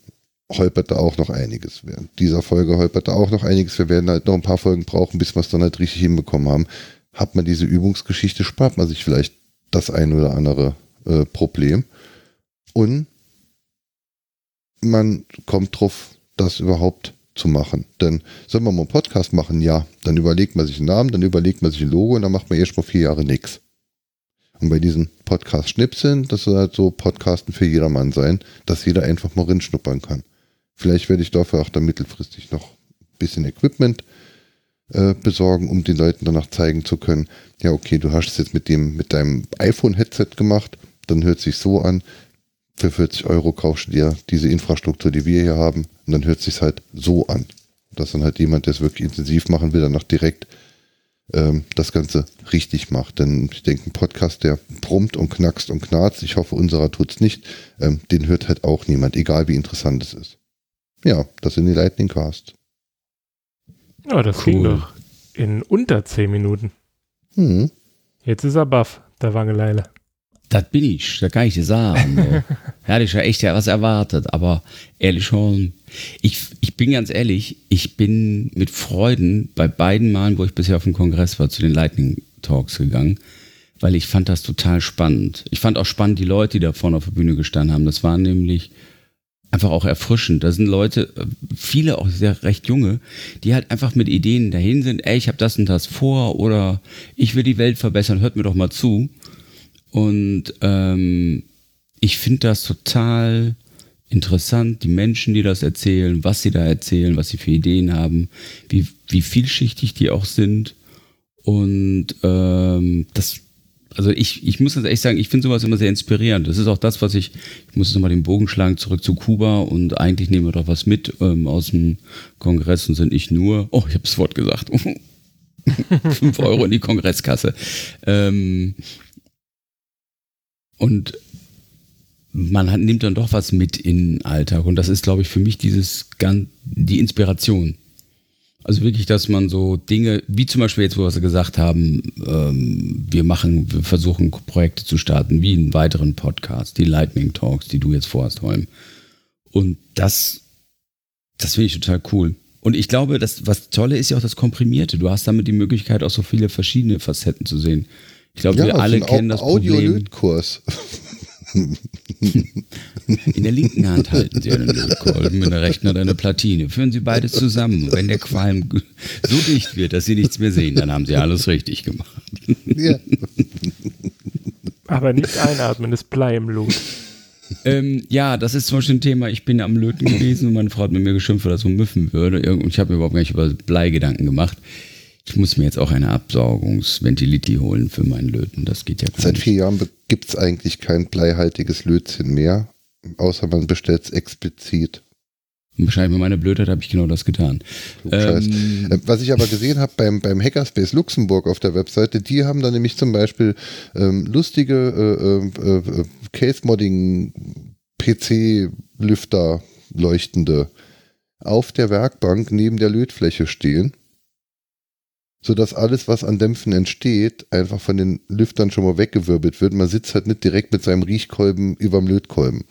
S1: holperte auch noch einiges. Während dieser Folge holperte auch noch einiges. Wir werden halt noch ein paar Folgen brauchen, bis wir es dann halt richtig hinbekommen haben. Hat man diese Übungsgeschichte, spart man sich vielleicht das ein oder andere äh, Problem. Und man kommt drauf, das überhaupt zu machen. Denn sollen wir mal einen Podcast machen? Ja. Dann überlegt man sich einen Namen, dann überlegt man sich ein Logo und dann macht man erst mal vier Jahre nichts. Und bei diesen Podcast-Schnipseln, das soll halt so Podcasten für jedermann sein, dass jeder einfach mal rinschnuppern kann. Vielleicht werde ich dafür auch dann mittelfristig noch ein bisschen Equipment äh, besorgen, um den Leuten danach zeigen zu können, ja, okay, du hast es jetzt mit dem, mit deinem iPhone-Headset gemacht, dann hört sich so an. Für 40 Euro kaufst du dir diese Infrastruktur, die wir hier haben, und dann hört sich halt so an. Dass dann halt jemand, der es wirklich intensiv machen will, dann noch direkt ähm, das Ganze richtig macht. Denn ich denke, ein Podcast, der brummt und knackst und knarzt, ich hoffe, unserer tut es nicht, ähm, den hört halt auch niemand, egal wie interessant es ist. Ja, das sind die Lightning Casts.
S2: Ja, das cool. ging doch in unter 10 Minuten. Mhm. Jetzt ist er baff, der Wangeleile.
S3: Das bin ich, da kann ich dir sagen. Hätte ich ja echt ja was erwartet, aber ehrlich schon. Ich, ich bin ganz ehrlich, ich bin mit Freuden bei beiden Malen, wo ich bisher auf dem Kongress war, zu den Lightning Talks gegangen, weil ich fand das total spannend. Ich fand auch spannend die Leute, die da vorne auf der Bühne gestanden haben. Das waren nämlich einfach auch erfrischend. Da sind Leute, viele auch sehr recht junge, die halt einfach mit Ideen dahin sind, ey, ich habe das und das vor oder ich will die Welt verbessern, hört mir doch mal zu. Und ähm, ich finde das total interessant, die Menschen, die das erzählen, was sie da erzählen, was sie für Ideen haben, wie, wie vielschichtig die auch sind. Und ähm, das also ich, ich muss jetzt echt sagen, ich finde sowas immer sehr inspirierend. Das ist auch das, was ich, ich muss jetzt nochmal den Bogen schlagen, zurück zu Kuba und eigentlich nehmen wir doch was mit ähm, aus dem Kongress und sind nicht nur, oh, ich habe das Wort gesagt, fünf Euro in die Kongresskasse. Ähm, und man hat, nimmt dann doch was mit in den Alltag und das ist, glaube ich, für mich dieses, die Inspiration. Also wirklich, dass man so Dinge, wie zum Beispiel jetzt, wo wir gesagt haben, ähm, wir machen, wir versuchen Projekte zu starten, wie einen weiteren Podcast, die Lightning Talks, die du jetzt vorhast, Holm. Und das Das finde ich total cool. Und ich glaube, das, was Tolle ist ja auch das Komprimierte. Du hast damit die Möglichkeit, auch so viele verschiedene Facetten zu sehen. Ich glaube,
S1: Ja,
S3: wir alle kennen das Problem.
S1: Audio-Lötkurs.
S3: In der linken Hand halten Sie einen Lötkolben, in der rechten Hand eine Platine. Führen Sie beides zusammen. Wenn der Qualm so dicht wird, dass Sie nichts mehr sehen, dann haben Sie alles richtig gemacht.
S1: ja.
S2: Aber nicht einatmen, das Blei im Lot.
S3: Ähm, ja, das ist zum Beispiel ein Thema. Ich bin am Löten gewesen und meine Frau hat mit mir geschimpft, weil das so müffen würde. Und ich habe mir überhaupt gar nicht über Bleigedanken gemacht. Ich muss mir jetzt auch eine Absaugungsventility holen für meinen Löten. Das geht ja gar
S1: Seit
S3: nicht.
S1: vier Jahren gibt es eigentlich kein bleihaltiges Lötzinn mehr, außer man bestellt es explizit.
S3: Wahrscheinlich mit meiner Blödheit habe ich genau das getan. Ähm,
S1: Äh, Was ich aber gesehen habe beim, beim Hackerspace Luxemburg auf der Webseite, die haben da nämlich zum Beispiel ähm, lustige äh, äh, äh, Case-Modding PC-Lüfter leuchtende auf der Werkbank neben der Lötfläche stehen, sodass alles, was an Dämpfen entsteht, einfach von den Lüftern schon mal weggewirbelt wird. Man sitzt halt nicht direkt mit seinem Riechkolben überm Lötkolben.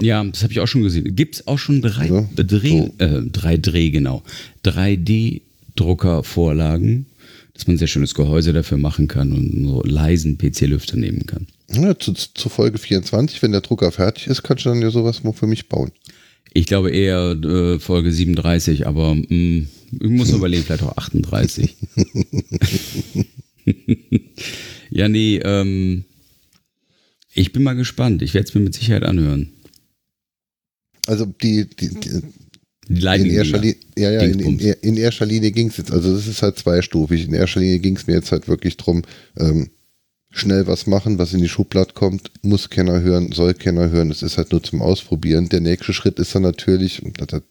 S3: Ja, das habe ich auch schon gesehen. Gibt es auch schon drei,
S1: Ja,
S3: Dreh,
S1: so.
S3: äh, drei Dreh, genau. 3D-Druckervorlagen, dass man ein sehr schönes Gehäuse dafür machen kann und so leisen PC-Lüfter nehmen kann.
S1: Ja, zu, zu Folge 24, wenn der Drucker fertig ist, kannst du dann ja sowas mal für mich bauen.
S3: Ich glaube eher äh, Folge 37, aber mh, ich muss überlegen, vielleicht auch 38. ja, nee, ähm, ich bin mal gespannt. Ich werde es mir mit Sicherheit anhören.
S1: Also die, die, die in erster Linie, ja, ja, in, in, in erster Linie ging es jetzt, also das ist halt zweistufig. In erster Linie ging es mir jetzt halt wirklich drum, ähm, schnell was machen, was in die Schublade kommt, muss keiner hören, soll keiner hören. Es ist halt nur zum Ausprobieren. Der nächste Schritt ist dann natürlich,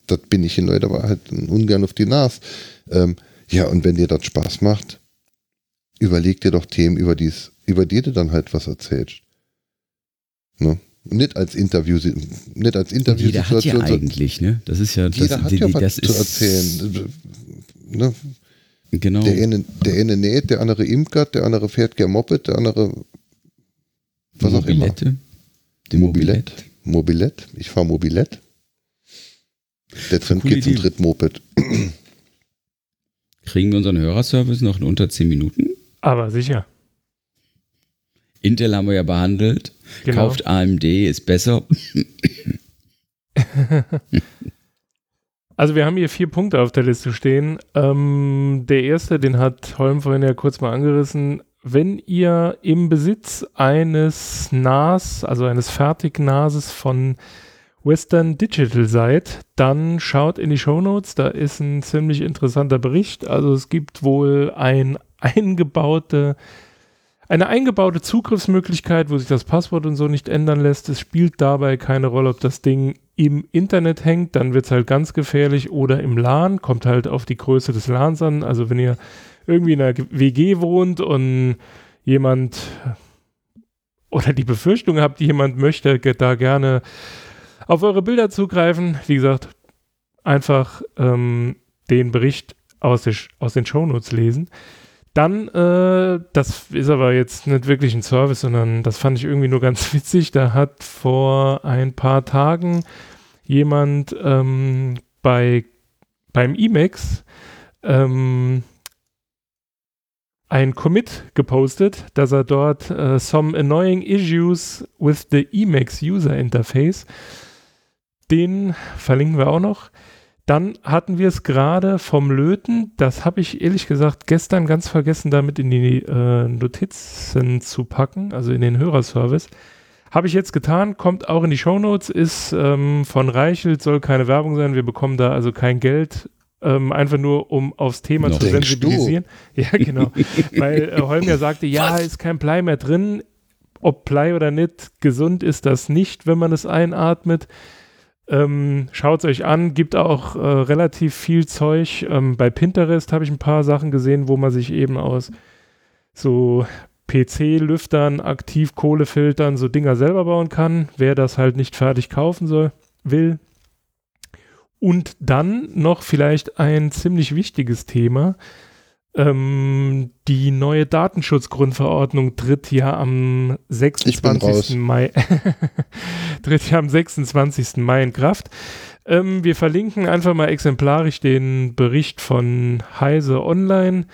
S1: das, bin ich in Leute aber halt ungern auf die Nase. Ähm, ja, und wenn dir das Spaß macht, überleg dir doch Themen, über, die's, über die du dann halt was erzählst. Ne? Nicht als Interview, nicht als
S3: Und jeder hat ja eigentlich, ne? Das ist ja, das,
S1: jeder hat
S3: die,
S1: ja
S3: die,
S1: was
S3: das
S1: zu
S3: ist,
S1: erzählen. Ne?
S3: Genau.
S1: Der, eine, der eine näht, der andere imkert, der andere fährt gern Moped, der andere was auch immer.
S3: Mobilette. Die
S1: Mobilett.
S3: Mobilette.
S1: Mobilett. Ich fahre Mobilett. Der Trend geht zum
S3: Idee.
S1: Drittmoped.
S3: Kriegen wir unseren Hörerservice noch in unter 10 Minuten?
S2: Aber sicher.
S3: Intel haben wir ja behandelt.
S2: Genau.
S3: Kauft AMD, ist besser.
S2: Also wir haben hier vier Punkte auf der Liste stehen. Ähm, der erste, den hat Holm vorhin ja kurz mal angerissen. Wenn ihr im Besitz eines NAS, also eines Fertignases von Western Digital seid, dann schaut in die Shownotes, da ist ein ziemlich interessanter Bericht. Also es gibt wohl ein eingebaute, eine eingebaute Zugriffsmöglichkeit, wo sich das Passwort und so nicht ändern lässt. Es spielt dabei keine Rolle, ob das Ding im Internet hängt, dann wird es halt ganz gefährlich oder im LAN, kommt halt auf die Größe des LANs an. Also wenn ihr irgendwie in einer WG wohnt und jemand oder die Befürchtung habt, jemand möchte da gerne auf eure Bilder zugreifen, wie gesagt, einfach ähm, den Bericht aus, der, aus den Shownotes lesen. Dann, äh, das ist aber jetzt nicht wirklich ein Service, sondern das fand ich irgendwie nur ganz witzig. Da hat vor ein paar Tagen jemand ähm, bei, beim Emacs ähm, ein Commit gepostet, dass er dort äh, some annoying issues with the Emacs User Interface, den verlinken wir auch noch. Dann hatten wir es gerade vom Löten. Das habe ich ehrlich gesagt gestern ganz vergessen, damit in die äh, Notizen zu packen, also in den Hörerservice. Habe ich jetzt getan, kommt auch in die Shownotes, ist ähm, von Reichelt, soll keine Werbung sein. Wir bekommen da also kein Geld, ähm, einfach nur um aufs Thema
S3: Noch.
S2: zu sensibilisieren. Ja, genau. Weil äh, Holm ja sagte, ja, ist kein Blei mehr drin. Ob Blei oder nicht, gesund ist das nicht, wenn man es einatmet. Ähm, Schaut es euch an, gibt auch äh, relativ viel Zeug. Ähm, bei Pinterest habe ich ein paar Sachen gesehen, wo man sich eben aus so PC-Lüftern, Aktivkohlefiltern, so Dinger selber bauen kann. Wer das halt nicht fertig kaufen soll, will. Und dann noch vielleicht ein ziemlich wichtiges Thema. Ähm, die neue Datenschutzgrundverordnung tritt ja am
S1: Ich bin raus.
S2: 26. Mai tritt ja am 26. Mai in Kraft. Ähm, wir verlinken einfach mal exemplarisch den Bericht von Heise Online.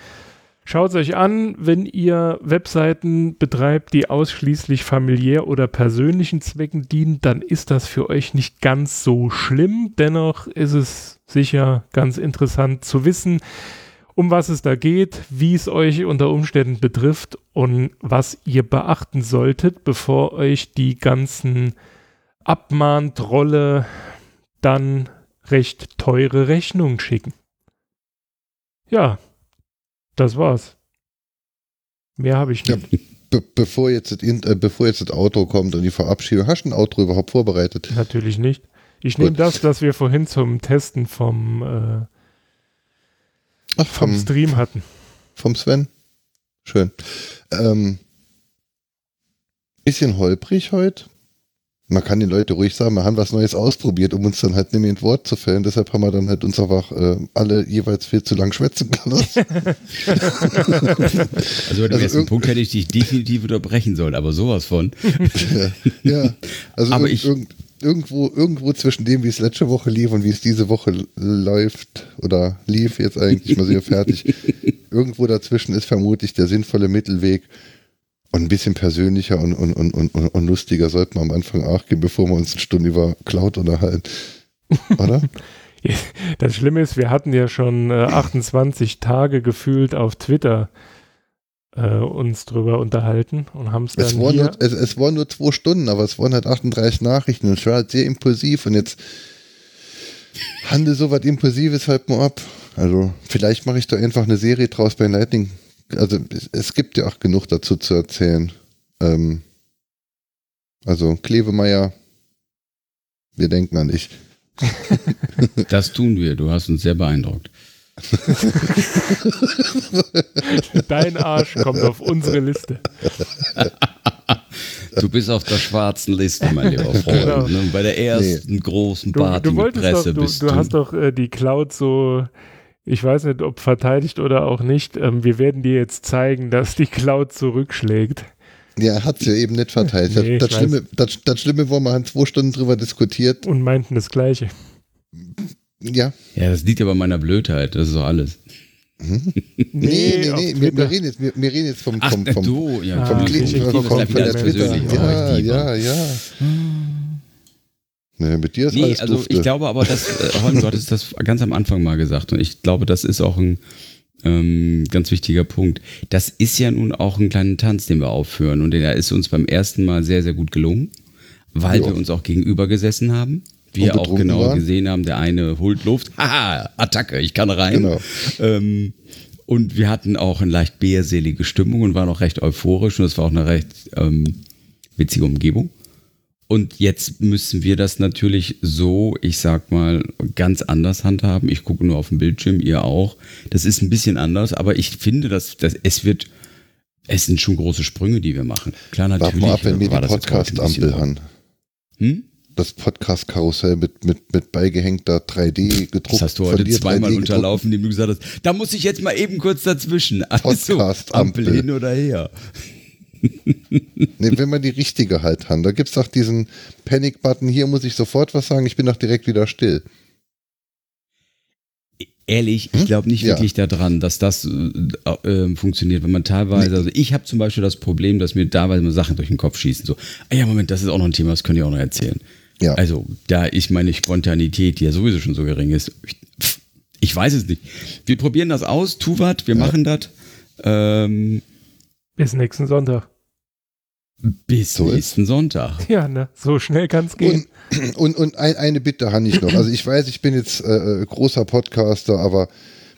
S2: Schaut es euch an, wenn ihr Webseiten betreibt, die ausschließlich familiär oder persönlichen Zwecken dienen, dann ist das für euch nicht ganz so schlimm. Dennoch ist es sicher ganz interessant zu wissen, um was es da geht, wie es euch unter Umständen betrifft und was ihr beachten solltet, bevor euch die ganzen Abmahntrolle dann recht teure Rechnungen schicken. Ja, das war's. Mehr habe ich nicht.
S1: Ja, be bevor, jetzt das, äh, bevor jetzt das Auto kommt und die Verabschiedung, hast du ein Outro überhaupt vorbereitet?
S2: Natürlich nicht. Ich nehme das, das wir vorhin zum Testen vom, äh,
S1: Ach,
S2: vom,
S1: vom,
S2: Stream hatten.
S1: vom Sven? Schön. Ähm, bisschen holprig heute. Man kann den Leuten ruhig sagen, wir haben was Neues ausprobiert, um uns dann halt nicht mehr ins Wort zu fällen. Deshalb haben wir dann halt uns einfach äh, alle jeweils viel zu lang schwätzen gelassen.
S3: Also bei dem
S1: Also
S3: ersten Punkt hätte ich dich definitiv unterbrechen sollen, aber sowas von.
S1: ja, ja, also
S3: Aber ich-
S1: irgend, irgendwo, irgendwo zwischen dem, wie es letzte Woche lief und wie es diese Woche läuft oder lief jetzt eigentlich mal sehr fertig, irgendwo dazwischen ist vermutlich der sinnvolle Mittelweg. Und ein bisschen persönlicher und, und, und, und, und lustiger sollten wir am Anfang auch gehen, bevor wir uns eine Stunde über Cloud unterhalten. Oder?
S2: Das Schlimme ist, wir hatten ja schon äh, 28 Tage gefühlt auf Twitter äh, uns drüber unterhalten und haben es dann
S1: waren, nur, es, es waren nur zwei Stunden, aber es waren halt 38 Nachrichten und es war halt sehr impulsiv und jetzt handel so was Impulsives halt mal ab. Also vielleicht mache ich da einfach eine Serie draus bei Lightning. Also es, es gibt ja auch genug dazu zu erzählen. Ähm, also Klevemeier, wir denken an dich.
S3: Das tun wir. Du hast uns sehr beeindruckt.
S2: Dein Arsch kommt auf unsere Liste.
S3: Du bist auf der schwarzen Liste, mein lieber Freund.
S2: Genau.
S3: Ne? Bei der ersten großen
S2: Du,
S3: Party
S2: du
S3: mit
S2: wolltest
S3: Presse
S2: doch,
S3: bist
S2: du, du hast doch äh, die Cloud so, ich weiß nicht, ob verteidigt oder auch nicht. Ähm, wir werden dir jetzt zeigen, dass die Cloud zurückschlägt.
S1: Ja, hat sie ja eben nicht verteilt.
S2: Nee,
S1: das, das, Schlimme, das, das Schlimme war, wir haben zwei Stunden drüber diskutiert.
S2: Und meinten das Gleiche.
S1: Ja,
S3: Ja, das liegt ja bei meiner Blödheit. Das ist doch alles.
S1: nee, nee,
S2: auf
S1: nee, wir, wir, reden jetzt, wir, wir reden jetzt vom, vom, vom,
S3: du. Ja,
S2: Ah,
S1: vom
S3: vom Kleben,
S1: vom,
S2: guck
S1: vom, von
S2: wieder
S1: der Twitter.
S3: persönlich. Oh,
S1: Ja, ja, ja. Nee, mit dir ist
S3: Nee,
S1: alles
S3: also
S1: dufte.
S3: ich glaube aber, dass, äh, Holm, du hattest das ganz am Anfang mal gesagt und ich glaube, das ist auch ein ähm, ganz wichtiger Punkt. Das ist ja nun auch ein kleiner Tanz, den wir aufführen und der ist uns beim ersten Mal sehr, sehr gut gelungen, weil
S1: Ja.
S3: wir uns auch gegenüber gesessen haben. Wir auch genau
S1: waren.
S3: gesehen haben, der eine holt Luft, haha, Attacke, ich kann rein.
S1: Genau.
S3: Ähm, und wir hatten auch eine leicht bärselige Stimmung und waren auch recht euphorisch und es war auch eine recht ähm, witzige Umgebung. Und jetzt müssen wir das natürlich so, ich sag mal, ganz anders handhaben. Ich gucke nur auf den Bildschirm, ihr auch. Das ist ein bisschen anders, aber ich finde, dass, dass es wird, es sind schon große Sprünge, die wir machen. Klar,
S1: Warte
S3: natürlich.
S1: mal ab, wenn wir die Podcast-Ampel haben.
S3: Hm?
S1: Das Podcast-Karussell mit, mit, mit beigehängter 3D gedruckt.
S3: Das hast du heute zweimal
S1: 3D
S3: unterlaufen, indem du gesagt hast, da muss ich jetzt mal eben kurz dazwischen. Also. Ampel hin oder her.
S1: Nee, wenn wir die richtige halt haben. Da gibt es auch diesen Panic-Button. Hier muss ich sofort was sagen. Ich bin doch direkt wieder still.
S3: Ehrlich, ich
S1: Hm?
S3: glaube nicht
S1: Ja.
S3: wirklich daran, dass das äh, äh, funktioniert, wenn man teilweise, also ich habe zum Beispiel das Problem, dass mir teilweise mal Sachen durch den Kopf schießen. So, ah ja, Moment, das ist auch noch ein Thema, das könnt ihr auch noch erzählen.
S1: Ja.
S3: Also, da ich meine Spontanität, die ja sowieso schon so gering ist, ich, ich weiß es nicht. Wir probieren das aus, tu was, wir machen das. Ähm,
S2: Bis nächsten Sonntag.
S3: bis
S1: So ist.
S3: nächsten Sonntag.
S2: Ja, ne? So schnell kann es gehen.
S1: Und, und, und ein, eine Bitte habe ich noch. Also ich weiß, ich bin jetzt äh, äh, großer Podcaster, aber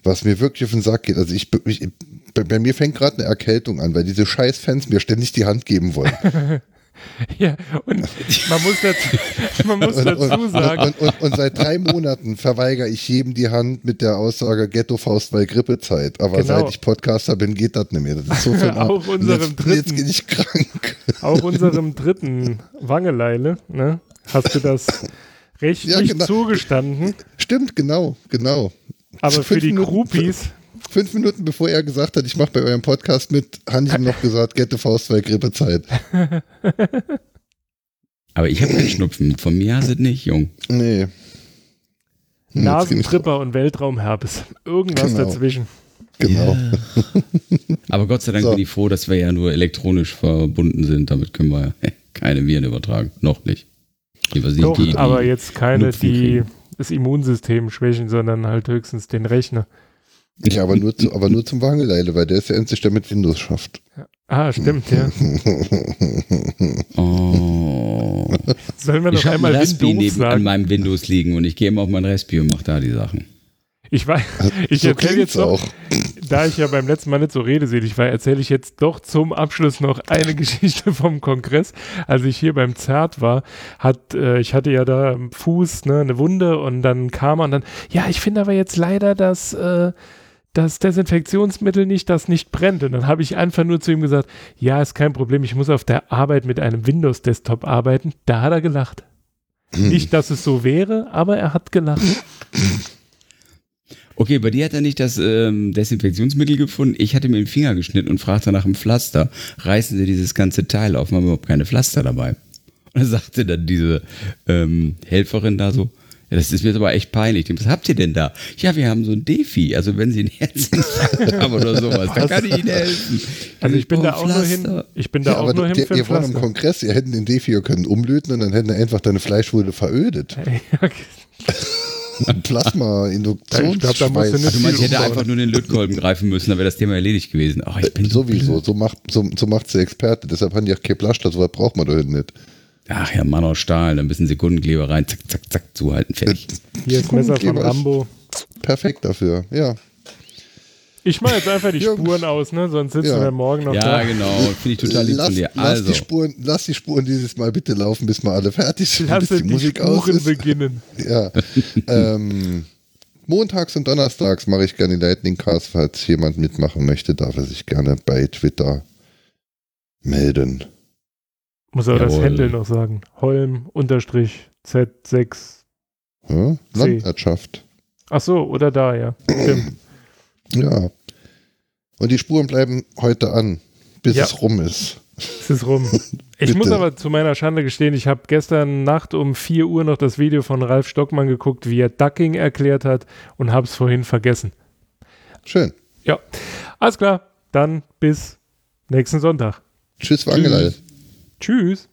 S1: was mir wirklich auf den Sack geht, also ich, ich bei, bei mir fängt gerade eine Erkältung an, weil diese scheiß Fans mir ständig die Hand geben wollen.
S2: Ja, und man muss dazu, man muss
S1: Und,
S2: dazu sagen,
S1: und, und, und seit drei Monaten verweigere ich jedem die Hand mit der Aussage Ghetto-Faust bei Grippezeit. Aber
S2: Genau.
S1: seit ich Podcaster bin, geht das nicht mehr. Das ist so viel
S2: Auch unserem
S1: jetzt,
S2: dritten.
S1: jetzt bin ich krank.
S2: auch unserem dritten Wangeleile, ne, hast du das rechtlich
S1: Ja, genau.
S2: zugestanden.
S1: Stimmt, genau, genau.
S2: Aber für die Groupies,
S1: Fünf Minuten bevor er gesagt hat, ich mache bei eurem Podcast mit, habe ich ihm noch gesagt, Ghetto-Faust bei Grippezeit.
S3: Aber ich habe keinen Schnupfen. Von mir du es nicht, Jung.
S1: Nee.
S2: Nasentripper und Weltraumherpes. Irgendwas
S1: Genau.
S2: dazwischen.
S1: Genau.
S3: Aber Gott sei Dank
S1: So.
S3: bin ich froh, dass wir ja nur elektronisch verbunden sind. Damit können wir keine Viren übertragen. Noch nicht
S2: Doch,
S3: die, die
S2: aber jetzt keine,
S3: Nupfen
S2: die
S3: kriegen.
S2: das Immunsystem schwächen, sondern halt höchstens den Rechner.
S1: Ja, aber nur, zu, aber nur zum Wangeleile, weil der ist ja endlich der mit Windows schafft.
S2: Ah, stimmt, ja.
S3: Oh.
S2: Sollen wir
S3: Ich
S2: noch
S3: habe ein
S2: einmal
S3: Raspi
S2: Windows
S3: neben an
S2: sagen?
S3: meinem Windows liegen und ich gehe immer auf mein Raspi und mache da die Sachen.
S2: Ich weiß, ich
S1: so
S2: erzähle jetzt noch,
S1: auch.
S2: da ich ja beim letzten Mal nicht so redeselig war, erzähle ich jetzt doch zum Abschluss noch eine Geschichte vom Kongress. Als ich hier beim ZERT war, hat, äh, ich hatte ja da am Fuß ne, eine Wunde und dann kam er und dann, ja, ich finde aber jetzt leider, dass äh, das Desinfektionsmittel nicht, das nicht brennt. Und dann habe ich einfach nur zu ihm gesagt, ja, ist kein Problem, ich muss auf der Arbeit mit einem Windows-Desktop arbeiten. Da hat er gelacht.
S1: Hm.
S2: Nicht, dass es so wäre, aber er hat gelacht.
S3: Okay, bei dir hat er nicht das ähm, Desinfektionsmittel gefunden. Ich hatte mir den Finger geschnitten und fragte nach einem Pflaster. Reißen Sie dieses ganze Teil auf, wir haben überhaupt keine Pflaster dabei. Und dann sagte dann diese ähm, Helferin da so, ja, das ist mir jetzt aber echt peinlich. Was habt ihr denn da? Ja, wir haben so ein Defi. Also wenn Sie ein Herzinfarkt haben oder sowas, dann kann ich Ihnen helfen.
S2: Also ich bin
S3: Oh,
S2: da auch nur hin,
S3: Pflaster.
S2: ich bin da
S1: Ja,
S2: auch
S1: aber
S2: nur hin
S1: der,
S2: für ein
S1: ihr waren am
S2: Pflaster.
S1: Kongress, ihr hätten den Defi können umlöten und dann hätten einfach deine Fleischwunde verödet. Plasma,
S2: Ich glaub, da musst du nicht-
S3: Also man
S2: viel
S3: hätte einfach nur den Lötkolben greifen müssen, dann wäre das Thema erledigt gewesen. Ach, ich bin so
S1: Sowieso, so macht, so, so macht's der Experte. Deshalb haben die auch kein Plaster, so was braucht man doch nicht.
S3: Ach ja, Mann aus Stahl, dann ein bisschen Sekundenkleber rein, zack, zack, zack, zuhalten, fertig.
S2: Hier ist Messer von Rambo.
S1: Perfekt dafür, ja.
S2: Ich mache jetzt einfach die. Spuren aus, ne? Sonst sitzen
S1: Ja.
S2: wir morgen noch
S3: Ja,
S2: da.
S3: genau, finde ich total lieb
S1: lass,
S3: von dir.
S1: lass,
S3: Also,
S1: die Spuren, lass die Spuren dieses Mal bitte laufen, bis wir alle fertig sind,
S2: Lasse
S1: bis die
S2: die
S1: Musik aus
S2: Spuren
S1: ist.
S2: beginnen.
S1: Ja. ähm, montags und donnerstags mache ich gerne die Lightning Cast. Falls jemand mitmachen möchte, darf er sich gerne bei Twitter melden.
S2: Muss aber das. Händel noch sagen. Holm unterstrich Z6.
S1: Ja?
S2: C.
S1: Landwirtschaft.
S2: Ach so, oder da, ja. Stimmt.
S1: Ja. Und die Spuren bleiben heute an, bis
S2: Ja.
S1: es rum ist.
S2: Es ist rum. Ich muss aber zu meiner Schande gestehen, ich habe gestern Nacht um 4 Uhr noch das Video von Ralf Stockmann geguckt, wie er Ducking erklärt hat und habe es vorhin vergessen.
S1: Schön.
S2: Ja, alles klar. Dann bis nächsten Sonntag.
S1: Tschüss, Wangelei.
S2: Tschüss.